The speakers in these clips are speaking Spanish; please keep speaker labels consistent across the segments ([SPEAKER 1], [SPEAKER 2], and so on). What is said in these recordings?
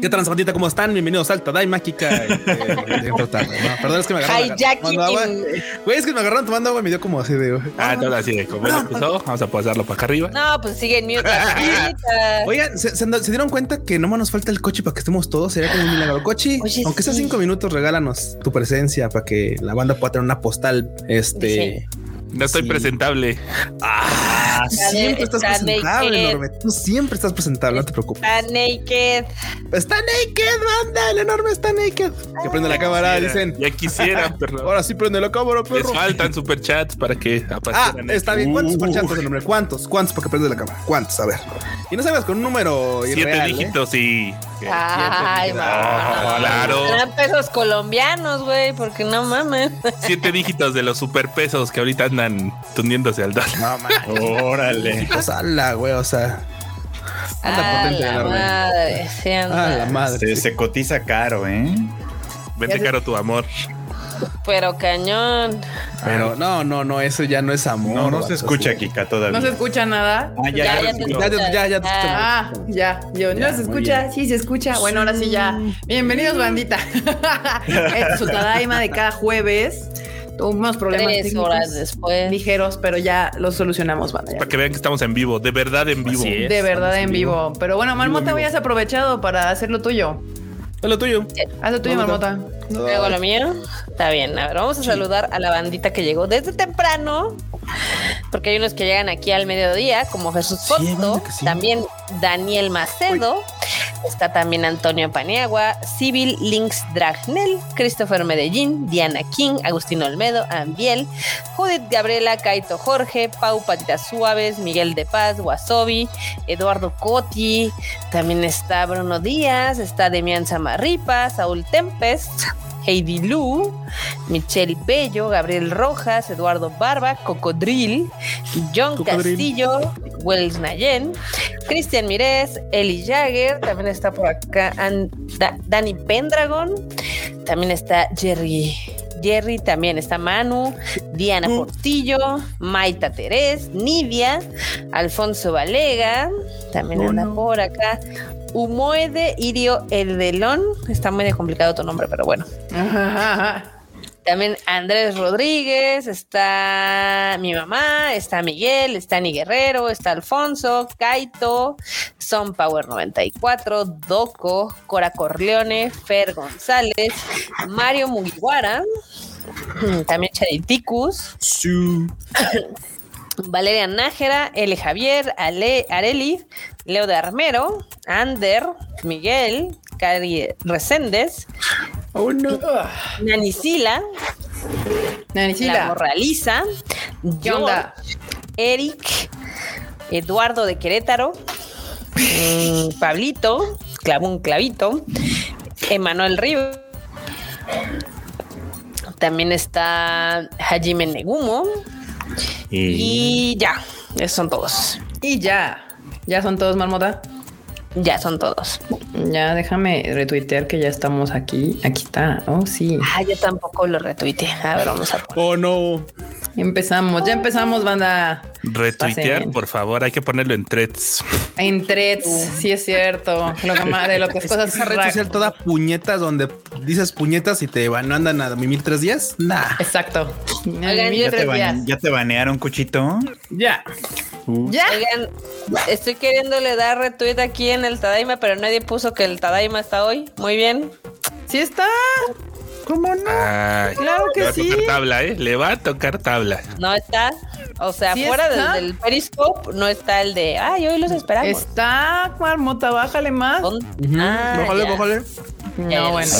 [SPEAKER 1] ¿Qué tal, bandita? ¿Cómo están? Bienvenidos al Tadaima Kika. Perdón, es que me agarraron. tomando agua. Güey, es que me agarraron tomando agua y me dio como así de.
[SPEAKER 2] Ah, todo así de como empezó. Vamos a pasarlo para acá arriba.
[SPEAKER 3] No, pues sigue en mute.
[SPEAKER 1] Oigan, ¿se, se, dieron cuenta que no más nos falta el coche para que estemos todos? Sería como un milagro. Coche, aunque sea cinco minutos, regálanos tu presencia para que la banda pueda tener una postal. Este.
[SPEAKER 2] No estoy presentable.
[SPEAKER 1] Ah, siempre estás presentable, enorme. Tú siempre estás presentable, no te preocupes.
[SPEAKER 3] Está naked.
[SPEAKER 1] Está naked, banda. El enorme está naked. que prende la cámara, dicen.
[SPEAKER 2] Ya quisiera, pero.
[SPEAKER 1] Ahora sí prende la cámara, perro.
[SPEAKER 2] Les faltan superchats para que
[SPEAKER 1] Ah, está bien. ¿Cuántos superchats, el nombre? ¿Cuántos? ¿Cuántos para que prende la cámara? ¿Cuántos? A ver. Y no sabes con un número
[SPEAKER 2] Siete
[SPEAKER 1] ¿eh?
[SPEAKER 2] dígitos y.
[SPEAKER 3] Ay,
[SPEAKER 2] claro.
[SPEAKER 3] Eran pesos colombianos, güey, porque no mames.
[SPEAKER 2] Siete dígitos de los superpesos que ahorita andan tundiéndose al dólar.
[SPEAKER 1] No mames.
[SPEAKER 2] Órale.
[SPEAKER 1] Pues ala, güey, o sea.
[SPEAKER 3] Anda potente la madre, sí, anda.
[SPEAKER 1] Ah, la madre.
[SPEAKER 4] Se, se cotiza caro, ¿eh?
[SPEAKER 2] Vende caro tu amor.
[SPEAKER 3] Pero cañón.
[SPEAKER 1] Pero no, no, no, eso ya no es amor.
[SPEAKER 4] No, no se escucha, Kika, todavía.
[SPEAKER 5] No se escucha nada.
[SPEAKER 4] Ah, ya, ya,
[SPEAKER 3] Ya,
[SPEAKER 4] ya,
[SPEAKER 3] ya,
[SPEAKER 1] Ya, ya, ya.
[SPEAKER 5] Ah, ya. Yo,
[SPEAKER 4] Ya,
[SPEAKER 5] no se escucha. Sí, se escucha. Bueno, ahora sí ya. Bienvenidos, bandita. es su Tadaima de cada jueves. Tuvimos problemas
[SPEAKER 3] Tres horas después.
[SPEAKER 5] ligeros, pero ya los solucionamos, banda. ya.
[SPEAKER 2] Para que vean que estamos en vivo, de verdad en vivo.
[SPEAKER 5] De verdad en vivo. Pero bueno, Marmota, hoy has aprovechado para hacer lo tuyo.
[SPEAKER 1] Es lo tuyo.
[SPEAKER 5] Haz lo tuyo,
[SPEAKER 1] Marmota.
[SPEAKER 3] Luego lo mío. Está bien. A ver, vamos a saludar a la bandita que llegó desde temprano. Porque hay unos que llegan aquí al mediodía, como Jesús
[SPEAKER 1] Sí, banda que sí.
[SPEAKER 3] también Daniel Macedo, está también Antonio Paniagua, Civil Links Dragnel, Christopher Medellín, Diana King, Agustín Olmedo, Ambiel, Judith Gabriela, Kaito Jorge, Pau Patitas Suaves, Miguel de Paz, Wasobi, Eduardo Coti, también está Bruno Díaz, está Demian Samarripa, Saúl Tempest, Heidi Lu, Michelle Bello, Gabriel Rojas, Eduardo Barba, Cocodril, John
[SPEAKER 1] Cocodril.
[SPEAKER 3] Castillo, Wells Nayen, Cristian Mirés, Eli Jagger, también está por acá An- Da- Dani Pendragon, también está Jerry. Jerry, también está Manu, Diana Portillo, Maita Terés, Nidia, Alfonso Valega, también anda por acá. Humoede Irio Eldelón, está muy complicado tu nombre, pero bueno.
[SPEAKER 5] Ajá, ajá.
[SPEAKER 3] También Andrés Rodríguez, está mi mamá, está Miguel, está Ni Guerrero, está Alfonso, Kaito, Son Power 94, Doco, Cora Corleone, Fer González, Mario Mugiwara, también Chariticus, Valeria Nájera, L. Javier, Ale, Areli, Leo de Armero, Ander, Miguel, Cari Reséndez,
[SPEAKER 1] Oh, no.
[SPEAKER 3] Nani Sila, La
[SPEAKER 5] Nanisila.
[SPEAKER 3] Morraliza. Eric, Eduardo de Querétaro, mm, Pablito, clavó un clavito, Emanuel Río. También está Hajime Negumo.
[SPEAKER 4] Y
[SPEAKER 3] Y ya, esos son todos.
[SPEAKER 5] Y ya. Ya son todos, Marmota.
[SPEAKER 3] Ya son todos.
[SPEAKER 5] Ya déjame retuitear que ya estamos aquí. Aquí está. Oh, sí.
[SPEAKER 3] Ah, yo tampoco lo retuiteé. A ver, vamos a poner.
[SPEAKER 1] Oh, no.
[SPEAKER 5] Empezamos. Ya empezamos, banda.
[SPEAKER 2] Retuitear,
[SPEAKER 5] Pasen.
[SPEAKER 2] por favor, hay que ponerlo en threads.
[SPEAKER 5] En threads. Sí, es cierto. Lo que más de lo que
[SPEAKER 1] Es
[SPEAKER 5] cosas
[SPEAKER 1] esa red social toda puñetas donde dices puñetas y te van, andan a mimir tres días. Nah.
[SPEAKER 5] Exacto.
[SPEAKER 3] Oigan,
[SPEAKER 4] ¿Ya te,
[SPEAKER 5] días.
[SPEAKER 4] ¿Ya te banearon, Cuchito?
[SPEAKER 1] Ya.
[SPEAKER 5] Ya.
[SPEAKER 3] Oigan, estoy queriéndole dar retweet aquí en el Tadaima, pero nadie puso que el Tadaima está hoy. Muy bien.
[SPEAKER 5] Sí está.
[SPEAKER 1] ¿Cómo no?
[SPEAKER 2] Ay,
[SPEAKER 5] Claro que
[SPEAKER 2] le va a
[SPEAKER 5] sí.
[SPEAKER 2] tocar tabla, ¿eh? Le va a tocar tabla.
[SPEAKER 3] No está. O sea,
[SPEAKER 5] Sí
[SPEAKER 3] fuera del,
[SPEAKER 5] está.
[SPEAKER 3] del Periscope no está el de, ay, hoy los esperamos.
[SPEAKER 5] Está, Marmota, bájale más.
[SPEAKER 3] Ah,
[SPEAKER 1] bájale,
[SPEAKER 3] ya.
[SPEAKER 1] bájale.
[SPEAKER 5] No, bueno.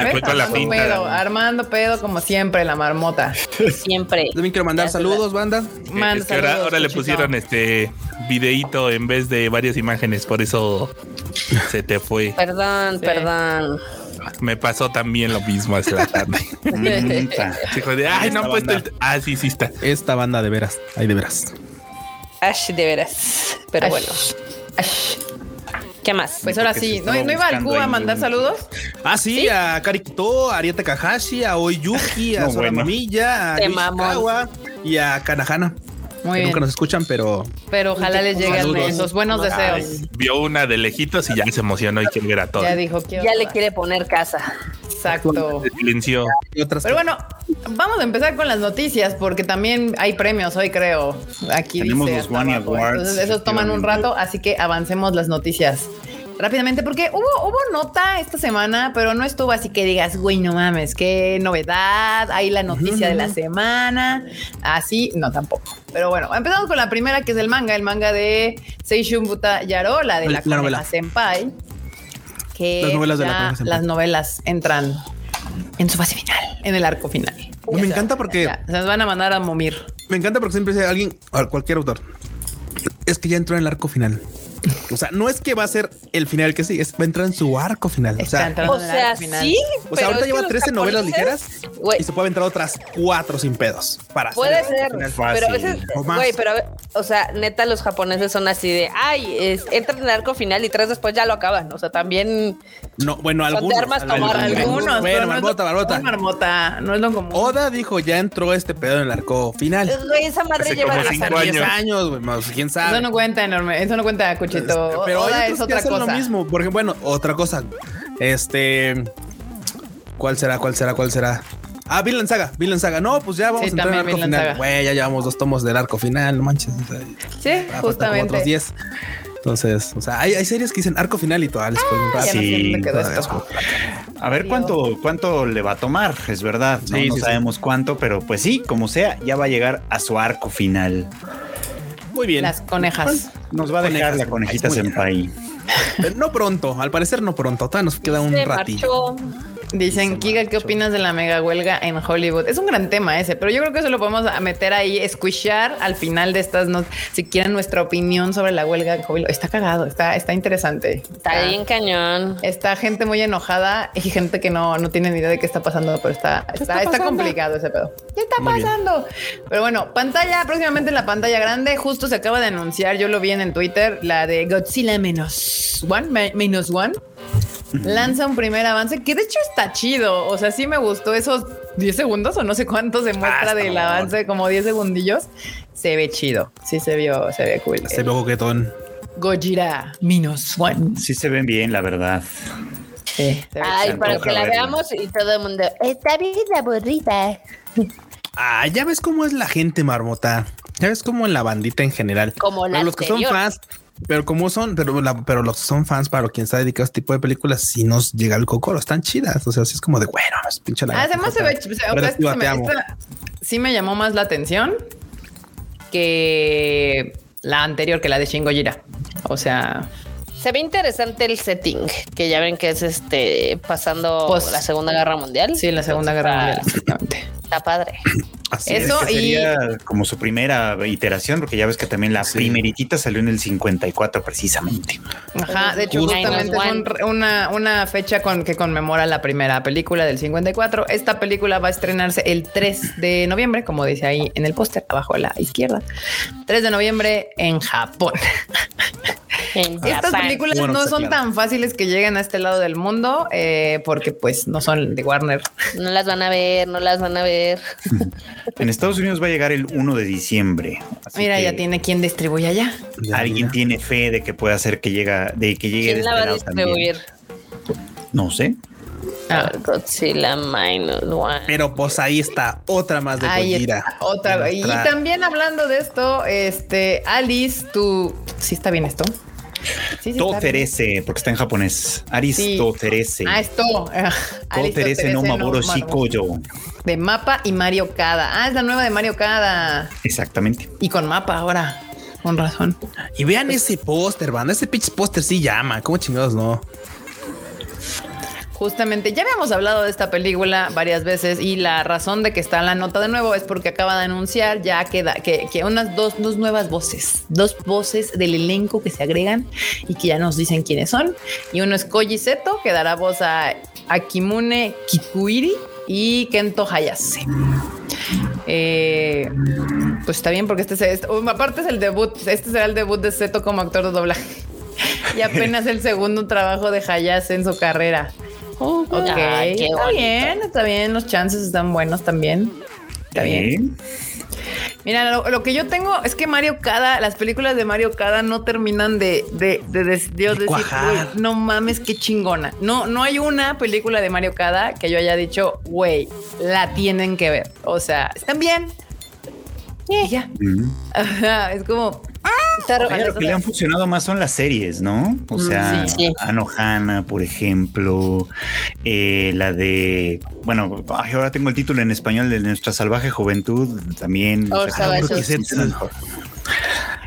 [SPEAKER 5] ver,
[SPEAKER 2] fue con la
[SPEAKER 5] armando
[SPEAKER 2] pinta,
[SPEAKER 5] pedo, armando pedo como siempre, la marmota.
[SPEAKER 3] Siempre.
[SPEAKER 1] También quiero mandar saludos, banda.
[SPEAKER 5] Manda
[SPEAKER 2] es que ahora,
[SPEAKER 5] saludos,
[SPEAKER 2] ahora le pusieron este videíto en vez de varias imágenes, por eso se te fue.
[SPEAKER 3] Perdón,
[SPEAKER 5] Sí.
[SPEAKER 3] perdón.
[SPEAKER 2] Me pasó también lo mismo hace la tarde. De, ay, no han puesto el. Ah, sí, sí está.
[SPEAKER 1] Esta banda de veras. Ay, de veras.
[SPEAKER 3] Ash, de veras. Pero
[SPEAKER 5] Ash.
[SPEAKER 3] bueno,
[SPEAKER 5] Ash.
[SPEAKER 3] ¿Qué más?
[SPEAKER 5] Pues ahora sí, ¿no,
[SPEAKER 4] estaba
[SPEAKER 5] ¿no iba al Cuba a mandar
[SPEAKER 4] un-
[SPEAKER 5] saludos?
[SPEAKER 1] Ah, sí, a Karikito, a Arieta Kahashi, a Oyuki, a
[SPEAKER 4] No,
[SPEAKER 1] Sora
[SPEAKER 4] bueno.
[SPEAKER 1] Mamilla, a
[SPEAKER 3] Te
[SPEAKER 1] Yoshikawa y a Kanahana.
[SPEAKER 5] Muy
[SPEAKER 1] que
[SPEAKER 5] bien.
[SPEAKER 1] nunca nos escuchan, pero
[SPEAKER 5] Pero ojalá les lleguen esos buenos deseos.
[SPEAKER 2] Vio una de lejitos y ya se emocionó y quiere ver a todos.
[SPEAKER 5] Ya dijo que
[SPEAKER 3] Ya le quiere poner casa.
[SPEAKER 5] Exacto.
[SPEAKER 2] Se silenció.
[SPEAKER 1] hay otras
[SPEAKER 5] Pero bueno, vamos a empezar con las noticias porque también hay premios hoy, creo. Aquí
[SPEAKER 4] Tenemos
[SPEAKER 5] dice
[SPEAKER 4] los
[SPEAKER 5] abajo.
[SPEAKER 4] Awards,
[SPEAKER 5] Entonces, esos toman un rato, así que avancemos las noticias rápidamente porque hubo, hubo nota esta semana, pero no estuvo así que digas, güey, no mames, qué novedad, hay la noticia de la semana. Así, no tampoco. Pero bueno, empezamos con la primera que es el manga, el manga de Seishun Buta Yaro, la de la,
[SPEAKER 1] La novela.
[SPEAKER 5] Senpai. Que
[SPEAKER 1] Las novelas de la Senpai.
[SPEAKER 5] las novelas entran en su fase final, en el arco final.
[SPEAKER 1] Me encanta porque-
[SPEAKER 5] ya, se nos van a mandar a momir.
[SPEAKER 1] Me encanta porque siempre dice alguien, cualquier autor, es que ya entró en el arco final. O sea, no es que va a ser el final que sí, es va a entrar en su arco final. O sea,
[SPEAKER 3] O sea,
[SPEAKER 5] arco final.
[SPEAKER 3] sí.
[SPEAKER 1] o sea
[SPEAKER 3] pero
[SPEAKER 1] ahorita lleva
[SPEAKER 3] los
[SPEAKER 1] 13 novelas ligeras y se puede aventar otras cuatro sin pedos para
[SPEAKER 3] Puede ser,
[SPEAKER 1] final.
[SPEAKER 3] pero a veces, güey, pero, o sea, neta, los japoneses son así de, ay, es, entran en el arco final y tres después ya lo acaban. O sea, también,
[SPEAKER 1] No, bueno,
[SPEAKER 3] Son de
[SPEAKER 1] algunos.
[SPEAKER 3] armas tomar,
[SPEAKER 5] Algunos,
[SPEAKER 1] Bueno,
[SPEAKER 5] común, Marmota, no es lo común.
[SPEAKER 1] Oda dijo, ya entró este pedo en el arco final.
[SPEAKER 3] güey, esa madre
[SPEAKER 2] Hace
[SPEAKER 3] lleva
[SPEAKER 2] como
[SPEAKER 3] hasta
[SPEAKER 2] cinco
[SPEAKER 1] 10
[SPEAKER 2] años.
[SPEAKER 1] años, güey, más, quién sabe.
[SPEAKER 5] Eso no cuenta enorme, eso no cuenta, Cuchito.
[SPEAKER 1] Pero
[SPEAKER 5] Oda
[SPEAKER 1] hay
[SPEAKER 5] es
[SPEAKER 1] otros que
[SPEAKER 5] otra
[SPEAKER 1] hacen
[SPEAKER 5] cosa.
[SPEAKER 1] lo mismo. Porque, bueno, otra cosa. Este. ¿Cuál será? ¿Cuál será? ¿Cuál será? Ah, Vinland Saga, Vinland Saga. No, pues ya vamos
[SPEAKER 5] Sí,
[SPEAKER 1] a entrar en el
[SPEAKER 5] también
[SPEAKER 1] arco
[SPEAKER 5] Vinland
[SPEAKER 1] final. Güey, ya llevamos dos tomos del arco final, no manches. o sea,
[SPEAKER 5] Sí,
[SPEAKER 1] ah,
[SPEAKER 5] justamente.
[SPEAKER 1] otros 10. Entonces, o sea, hay, hay series que dicen arco final y todas les
[SPEAKER 5] no sé
[SPEAKER 4] Sí,
[SPEAKER 5] esto.
[SPEAKER 4] A ver cuánto, cuánto le va a tomar, es verdad. No,
[SPEAKER 1] Sí,
[SPEAKER 4] No
[SPEAKER 1] sí, sí.
[SPEAKER 4] sabemos cuánto, pero pues sí, como sea, ya va a llegar a su arco final.
[SPEAKER 1] Muy bien.
[SPEAKER 5] Las conejas.
[SPEAKER 4] Nos va a dejar
[SPEAKER 1] Conejas
[SPEAKER 4] la conejita senpai.
[SPEAKER 1] No pronto, al parecer no pronto. Todavía nos queda un
[SPEAKER 3] se
[SPEAKER 1] ratillo.
[SPEAKER 3] marchó.
[SPEAKER 5] Dicen, Kiga, ¿qué opinas de la mega huelga en Hollywood? Es un gran tema ese, pero yo creo que eso lo podemos meter ahí, squishar al final de estas, no, si quieren nuestra opinión sobre la huelga en Hollywood. Está cagado, está, está interesante.
[SPEAKER 3] Está bien cañón.
[SPEAKER 5] Está gente muy enojada y gente que no, no tiene ni idea de qué está pasando, pero está, está, está complicado ese pedo. ¿Qué está
[SPEAKER 1] Muy bien.
[SPEAKER 5] pasando? Pero bueno, pantalla, próximamente en la pantalla grande, justo se acaba de anunciar, yo lo vi en, en Twitter, la de Godzilla menos one, me- menos one. Lanza un primer avance que de hecho está chido. O sea, sí me gustó esos 10 segundos o no sé cuánto se muestra
[SPEAKER 1] está
[SPEAKER 5] del avance, como 10 segundillos. Se ve chido. Sí se vio, se ve cool.
[SPEAKER 1] Se ve coquetón.
[SPEAKER 5] Gojira minus one.
[SPEAKER 4] Sí se ven bien, la verdad.
[SPEAKER 5] Sí, se ve
[SPEAKER 3] Ay, para que la veamos y todo el mundo, está bien aburrida.
[SPEAKER 1] Ah, ya ves cómo es la gente marmota. Ya ves cómo en la bandita en general.
[SPEAKER 3] Como la
[SPEAKER 1] Pero los que son fans, pero como son, pero, la- pero los que son fans para quien está dedicado a este tipo de películas, si nos llega el cocoro, están chidas. O sea, sí es como de bueno, es pinche la.
[SPEAKER 5] Además se ve, o sea, sí me-
[SPEAKER 1] amo.
[SPEAKER 5] esta sí me llamó más la atención que la anterior, que la de Shin Gojira. O sea,
[SPEAKER 3] Se ve interesante el setting, que ya ven que es este pasando
[SPEAKER 5] Pues-
[SPEAKER 3] la Segunda Guerra Mundial.
[SPEAKER 5] sí, la Segunda Guerra
[SPEAKER 3] Está-
[SPEAKER 5] Mundial, exactamente.
[SPEAKER 3] Está padre.
[SPEAKER 1] Así
[SPEAKER 5] Eso
[SPEAKER 1] es.
[SPEAKER 4] Que
[SPEAKER 5] y-
[SPEAKER 4] sería como su primera iteración, porque ya ves que también la
[SPEAKER 1] Sí.
[SPEAKER 4] primeritita salió en el 54 precisamente.
[SPEAKER 5] Ajá, de hecho,
[SPEAKER 3] Justo.
[SPEAKER 5] justamente es un- una, una fecha con que conmemora la primera película del 54. Esta película va a estrenarse el 3 de noviembre, como dice ahí en el póster, abajo a la izquierda. 3 de noviembre en Japón.
[SPEAKER 3] En
[SPEAKER 5] Estas
[SPEAKER 3] Japón.
[SPEAKER 5] Películas
[SPEAKER 1] Bueno,
[SPEAKER 5] no son
[SPEAKER 1] claro.
[SPEAKER 5] tan fáciles que lleguen a este lado del mundo eh, porque pues no son de Warner.
[SPEAKER 3] No las van a ver, no las van a ver.
[SPEAKER 4] En Estados Unidos va a llegar el 1 de diciembre. así
[SPEAKER 5] Mira,
[SPEAKER 4] que
[SPEAKER 5] ya tiene quien distribuye allá.
[SPEAKER 1] Ya,
[SPEAKER 4] Alguien tiene fe de que pueda hacer que llega, de que llegue de
[SPEAKER 3] ¿Quién
[SPEAKER 4] este
[SPEAKER 3] la va a
[SPEAKER 4] lado también.
[SPEAKER 3] distribuir?
[SPEAKER 4] No sé.
[SPEAKER 5] Ah,
[SPEAKER 3] Godzilla Minus One.
[SPEAKER 1] Pero pues ahí está otra más de
[SPEAKER 5] ahí está, otra. Y también hablando de esto, este Alice, tú sí está bien esto. Sí, sí.
[SPEAKER 4] Toterese, porque está en japonés. Aris
[SPEAKER 5] Sí.
[SPEAKER 4] Toterese.
[SPEAKER 5] Ah, esto.
[SPEAKER 4] Toterese no Maboro Shikoyo.
[SPEAKER 5] De Mapa y Mario Kada. Ah, es la nueva de Mario Kada.
[SPEAKER 4] Exactamente.
[SPEAKER 5] Y con mapa ahora. Con razón.
[SPEAKER 1] Y vean ese póster, banda. Ese pitch póster sí llama. ¿Cómo chingados no?
[SPEAKER 5] Justamente, ya habíamos hablado de esta película varias veces y la razón de que está la nota de nuevo es porque acaba de anunciar ya que, da- que unas dos, dos nuevas voces, dos voces del elenco que se agregan y que ya nos dicen quiénes son. Y uno es Koji Seto, que dará voz a Akimune Kikuiri y Kento Hayase. Eh, pues está bien porque este, es- este- um, aparte es el debut, este será el debut de Seto como actor de doblaje. Y apenas el segundo trabajo de Hayase en su carrera.
[SPEAKER 3] Ay, qué
[SPEAKER 5] está bien, está bien, los chances están buenos también. Está bien. Mira, lo, lo que yo tengo es que Mario Kada, las películas de Mario Kada no terminan de, de, de, de- Dios
[SPEAKER 1] De
[SPEAKER 5] decir,
[SPEAKER 1] cuajar.
[SPEAKER 5] "Güey, no mames, qué chingona. No, no hay una película de Mario Kada que yo haya dicho, güey, la tienen que ver. O sea, están bien. Y ya. Ajá, es como,
[SPEAKER 4] Oye, lo que le han funcionado más son las series, ¿no? O sea,
[SPEAKER 3] Mm, sí, sí.
[SPEAKER 4] Anohana, por ejemplo, eh, la de, bueno, ay, ahora tengo el título en español de Nuestra Salvaje Juventud, también.
[SPEAKER 3] Oh,
[SPEAKER 4] o sea.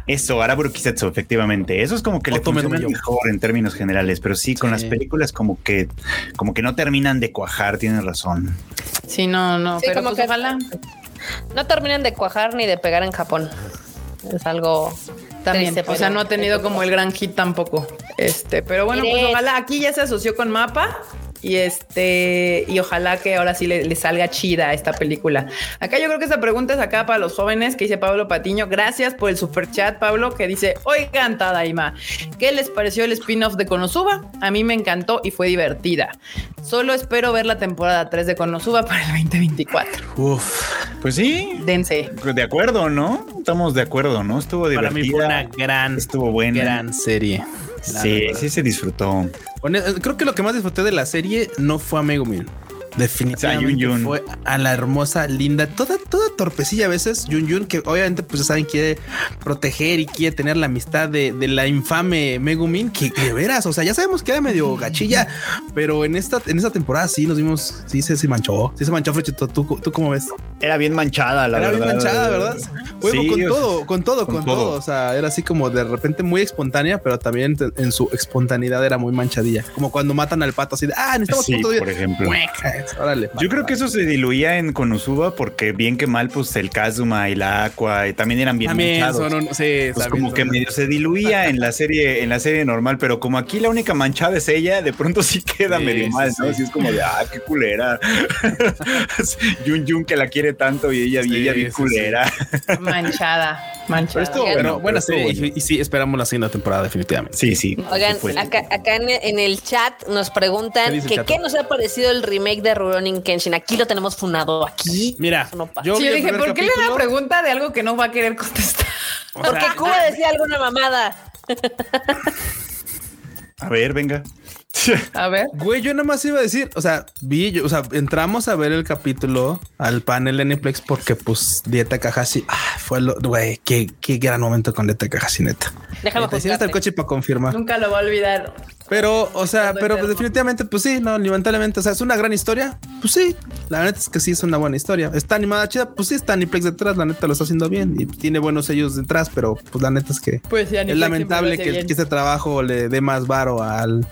[SPEAKER 4] Eso, Araburu Kisetsu, efectivamente. Eso es como que le funciona mejor en términos generales, pero sí, con
[SPEAKER 1] Sí.
[SPEAKER 4] las películas como que, como que no terminan de cuajar, tienes razón.
[SPEAKER 5] sí, no, no,
[SPEAKER 3] Sí,
[SPEAKER 5] pero
[SPEAKER 3] como
[SPEAKER 5] pues
[SPEAKER 3] que-
[SPEAKER 5] ojalá.
[SPEAKER 3] No terminan de cuajar ni de pegar en Japón. Es algo
[SPEAKER 5] También,
[SPEAKER 3] triste,
[SPEAKER 5] o sea, no ha tenido como el gran hit tampoco. Este, pero bueno, pues ojalá aquí ya se asoció con Mapa y este, y ojalá que ahora sí le, le salga chida esta película. Acá yo creo que esta pregunta es acá para los jóvenes que dice Pablo Patiño. Gracias por el super chat, Pablo, que dice: Oigan, Tadaima, ¿qué les pareció el spin-off de Konosuba? A mí me encantó y fue divertida. Solo espero ver la temporada 3 de Konosuba para el 2024.
[SPEAKER 1] Uf,
[SPEAKER 4] Pues sí,
[SPEAKER 5] Dense.
[SPEAKER 4] de acuerdo, ¿no? Estamos de acuerdo, ¿no? Estuvo
[SPEAKER 1] para mí fue una
[SPEAKER 4] divertida.
[SPEAKER 1] gran,
[SPEAKER 4] Estuvo buena.
[SPEAKER 1] gran serie.
[SPEAKER 4] Sí, sí se disfrutó.
[SPEAKER 1] Hone- Creo que lo que más disfruté de la serie no fue a Megumin. Definitivamente
[SPEAKER 4] O sea, Yun Yun.
[SPEAKER 1] fue a la hermosa, linda, toda, toda torpecilla a veces. Yun Yun, que obviamente, pues ya saben, quiere proteger y quiere tener la amistad de, de la infame Megumin, que de veras, o sea, ya sabemos que era medio gachilla, pero en esta, en esta temporada sí nos vimos, sí se, se manchó, sí se manchó, Frechito. ¿Tú, tú cómo ves?
[SPEAKER 4] Era bien manchada, la
[SPEAKER 1] era
[SPEAKER 4] verdad.
[SPEAKER 1] bien manchada, ¿verdad?
[SPEAKER 4] Sí,
[SPEAKER 1] con todo, con todo, con,
[SPEAKER 4] con
[SPEAKER 1] todo.
[SPEAKER 4] todo.
[SPEAKER 1] O sea, era así como de repente muy espontánea, pero también en su espontaneidad era muy manchadilla. Como cuando matan al pato así de, ah, necesitamos
[SPEAKER 4] Sí,
[SPEAKER 1] de-
[SPEAKER 4] por ejemplo.
[SPEAKER 1] Órale.
[SPEAKER 4] Yo creo que eso se diluía en Konosuba porque bien que mal, pues el Kazuma y la Aqua y también eran bien
[SPEAKER 1] también
[SPEAKER 4] manchados.
[SPEAKER 1] son, un- sí,
[SPEAKER 4] Pues como que medio se diluía en la serie, en la serie normal, pero como aquí la única manchada es ella, de pronto sí queda
[SPEAKER 1] Sí,
[SPEAKER 4] medio mal, ¿no?
[SPEAKER 1] sí.
[SPEAKER 4] Así es como de ah, qué culera. Yun Yun que la quiere tanto y ella, y ella bien
[SPEAKER 1] sí,
[SPEAKER 4] culera.
[SPEAKER 5] Manchada, manchada.
[SPEAKER 3] Oigan,
[SPEAKER 1] bueno, buena serie. Y, y sí, esperamos la segunda temporada, definitivamente.
[SPEAKER 4] Sí, sí.
[SPEAKER 3] Oigan, acá, acá en, en el chat nos
[SPEAKER 1] ¿Qué
[SPEAKER 3] preguntan que qué nos ha parecido el remake de Rurouni Kenshin. Aquí lo tenemos funado aquí.
[SPEAKER 1] Mira,
[SPEAKER 3] no
[SPEAKER 1] yo
[SPEAKER 5] Sí, yo dije, ¿por qué le da
[SPEAKER 1] capítulo.
[SPEAKER 5] pregunta de algo que no va a querer contestar?
[SPEAKER 1] O
[SPEAKER 3] Porque
[SPEAKER 1] sea,
[SPEAKER 3] Cuba decía alguna mamada.
[SPEAKER 4] A ver, venga.
[SPEAKER 5] A ver.
[SPEAKER 1] Güey, yo nada más iba a decir, o sea, vi, yo- o sea, entramos a ver el capítulo al panel de Netflix porque pues Dieta Kahashi, ah, fue lo, güey, qué, qué gran momento con Dieta Kahashi, neta.
[SPEAKER 3] Déjame
[SPEAKER 1] Te hiciste el coche para confirmar.
[SPEAKER 5] Nunca lo va a olvidar.
[SPEAKER 1] Pero, o sea,
[SPEAKER 5] Todo
[SPEAKER 1] pero pues, definitivamente, pues sí, no, lamentablemente, o sea, es una gran historia. Pues sí, la neta es que sí es una buena historia. Está animada chida, pues sí, está Aniplex detrás, la neta lo está haciendo bien y tiene buenos sellos detrás, pero pues la neta es que
[SPEAKER 5] Pues sí,
[SPEAKER 1] es lamentable que, que este trabajo le dé más varo al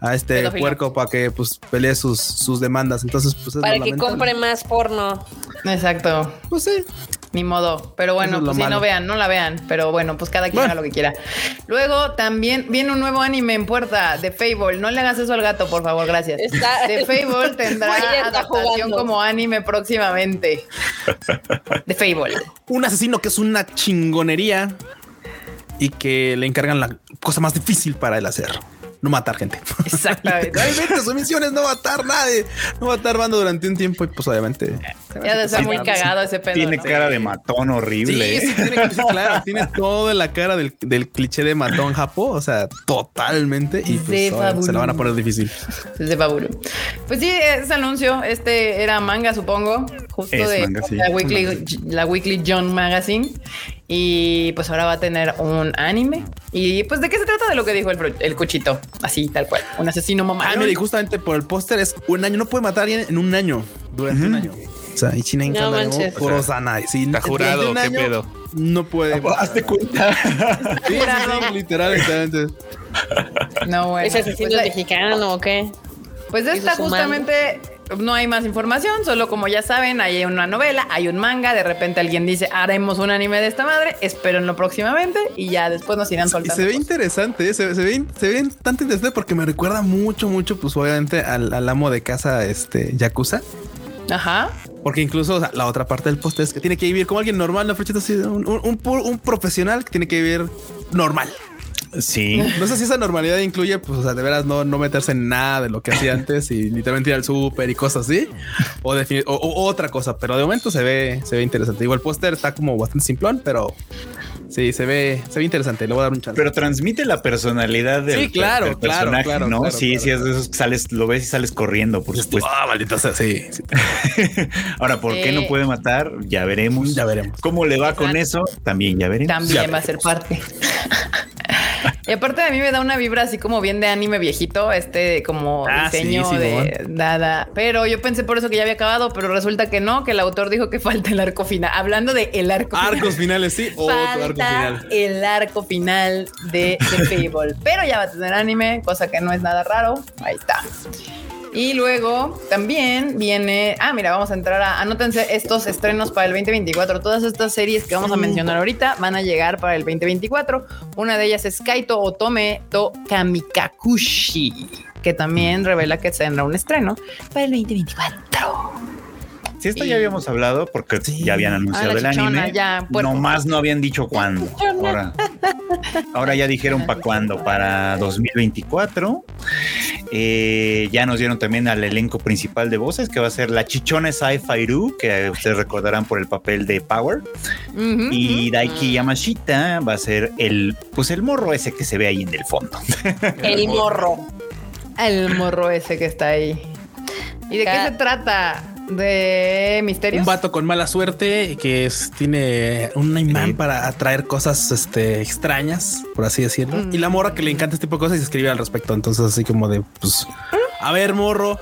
[SPEAKER 1] a este
[SPEAKER 5] Pedófilo.
[SPEAKER 1] puerco para que pues pelee sus, sus demandas. Entonces, pues es
[SPEAKER 3] Para que
[SPEAKER 1] lamentable.
[SPEAKER 3] compre más porno.
[SPEAKER 5] Exacto.
[SPEAKER 1] Pues sí.
[SPEAKER 5] Ni modo. Pero bueno,
[SPEAKER 1] es
[SPEAKER 5] pues sí,
[SPEAKER 1] malo.
[SPEAKER 5] no vean, no la vean. Pero bueno, pues cada quien
[SPEAKER 1] Bueno.
[SPEAKER 5] haga lo que quiera. Luego también viene un nuevo anime en puerta de Fable. No le hagas eso al gato, por favor, gracias.
[SPEAKER 3] Está-
[SPEAKER 5] De Fable tendrá adaptación
[SPEAKER 3] jugando.
[SPEAKER 5] como anime próximamente. De Fable.
[SPEAKER 1] Un asesino que es una chingonería y que le encargan la cosa más difícil para él hacer. No matar gente.
[SPEAKER 5] Exactamente.
[SPEAKER 1] Realmente su misión es no matar nadie. No matar bando durante un tiempo y pues obviamente.
[SPEAKER 5] Ya de ser muy cagado ese pedo.
[SPEAKER 4] Tiene
[SPEAKER 5] ¿no?
[SPEAKER 4] cara de matón horrible.
[SPEAKER 1] Sí, sí, tiene, sí, claro, tiene toda la cara del, del cliché de matón japo, o sea, totalmente. Y pues, se la van a poner difícil.
[SPEAKER 5] de Baburu. Pues sí, ese anuncio, este era manga, supongo, justo
[SPEAKER 4] Es
[SPEAKER 5] de
[SPEAKER 4] manga, sí.
[SPEAKER 5] la, weekly, la Weekly John Magazine. Y pues ahora va a tener un anime. Y pues, ¿de qué se trata de lo que dijo el, el cuchito? Así, tal cual. Un asesino mamá.
[SPEAKER 1] Ah, mira, y justamente por el póster es un año, no puede matar a alguien en un año, durante un año. O sea, y China
[SPEAKER 3] No manches.
[SPEAKER 1] Kurosana. Sí,
[SPEAKER 2] Está jurado, ¿qué
[SPEAKER 1] año
[SPEAKER 2] pedo?
[SPEAKER 1] No puede.
[SPEAKER 4] Hazte cuenta.
[SPEAKER 1] Sí, sí, sí, literal, literalmente.
[SPEAKER 5] No, bueno.
[SPEAKER 3] ¿Es asesino
[SPEAKER 5] pues,
[SPEAKER 3] mexicano o qué?
[SPEAKER 5] Pues esta justamente no hay más información, solo como ya saben, hay una novela, hay un manga, de repente alguien dice, haremos un anime de esta madre, espérenlo próximamente y ya después nos irán
[SPEAKER 1] Y
[SPEAKER 5] soltando.
[SPEAKER 1] se ve
[SPEAKER 5] cosas.
[SPEAKER 1] interesante, ¿eh? se, ve- se ve, se ve bastante interesante porque me recuerda mucho, mucho, pues obviamente al, al amo de casa, este Yakuza.
[SPEAKER 5] Ajá.
[SPEAKER 1] Porque incluso o sea, la otra parte del póster es que tiene que vivir como alguien normal, no así, un, un, un pu- un profesional que tiene que vivir normal.
[SPEAKER 4] Sí.
[SPEAKER 1] No sé si esa normalidad incluye, pues, o sea, de veras no, no meterse en nada de lo que hacía antes y literalmente ir al súper y cosas así, o, defini- o- o otra cosa, pero de momento se ve, se ve interesante. Igual el póster está como bastante simplón, pero sí, se ve, se ve interesante. Le voy a dar un chance.
[SPEAKER 4] Pero transmite la personalidad del,
[SPEAKER 1] Sí, claro,
[SPEAKER 4] del
[SPEAKER 1] claro,
[SPEAKER 4] personaje,
[SPEAKER 1] claro,
[SPEAKER 4] ¿no?
[SPEAKER 1] claro,
[SPEAKER 4] sí,
[SPEAKER 1] claro.
[SPEAKER 4] sí, es de esos que sales, lo ves y sales corriendo, por supuesto.
[SPEAKER 1] Ah, maldita sea, sí, sí.
[SPEAKER 4] Ahora, ¿por qué no puede matar? Ya veremos.
[SPEAKER 1] Ya veremos.
[SPEAKER 4] ¿Cómo le va con eso? También ya veremos.
[SPEAKER 5] También
[SPEAKER 1] Ya
[SPEAKER 5] va a ser parte. Y aparte a mí me da una vibra así como bien de anime viejito, este como
[SPEAKER 1] Ah,
[SPEAKER 5] diseño
[SPEAKER 1] sí,
[SPEAKER 5] de nada. Pero yo pensé por eso que ya había acabado, pero resulta que no, que el autor dijo que falta el arco final. Hablando de el arco
[SPEAKER 1] Arcos finales, sí. Otro arco
[SPEAKER 5] falta
[SPEAKER 1] final.
[SPEAKER 5] el arco final de The Fable. Pero ya va a tener anime, cosa que no es nada raro. Ahí está. Y luego también viene. Ah, mira, vamos a entrar a. Anótense estos estrenos para el 2024. Todas estas series que vamos a mencionar ahorita van a llegar para el 2024. Una de ellas es Kaito Otome to Kamikakushi, que también revela que tendrá un estreno para el 2024.
[SPEAKER 4] Sí, esto ya habíamos hablado porque
[SPEAKER 1] Sí.
[SPEAKER 4] ya habían anunciado
[SPEAKER 5] Ah,
[SPEAKER 4] el
[SPEAKER 5] chichona,
[SPEAKER 4] anime.
[SPEAKER 5] ya.
[SPEAKER 4] Nomás no habían dicho cuándo. Ahora, ahora ya dijeron para cuándo, para 2024. Eh, ya nos dieron también al elenco principal de voces, que va a ser la chichona Sai Fairu, que ustedes recordarán por el papel de Power. Y. Daiki Yamashita va a ser el, pues el morro ese que se ve ahí en el fondo.
[SPEAKER 3] El morro.
[SPEAKER 5] El morro ese que está ahí. ¿Y de qué se trata? ¿De misterios?
[SPEAKER 1] Un vato con mala suerte que es- tiene un imán
[SPEAKER 4] Sí.
[SPEAKER 1] para atraer cosas este, extrañas, por así decirlo.
[SPEAKER 5] Mm.
[SPEAKER 1] Y la morra que le encanta este tipo de cosas y escribe al respecto. Entonces, así como de, pues, a ver, morro,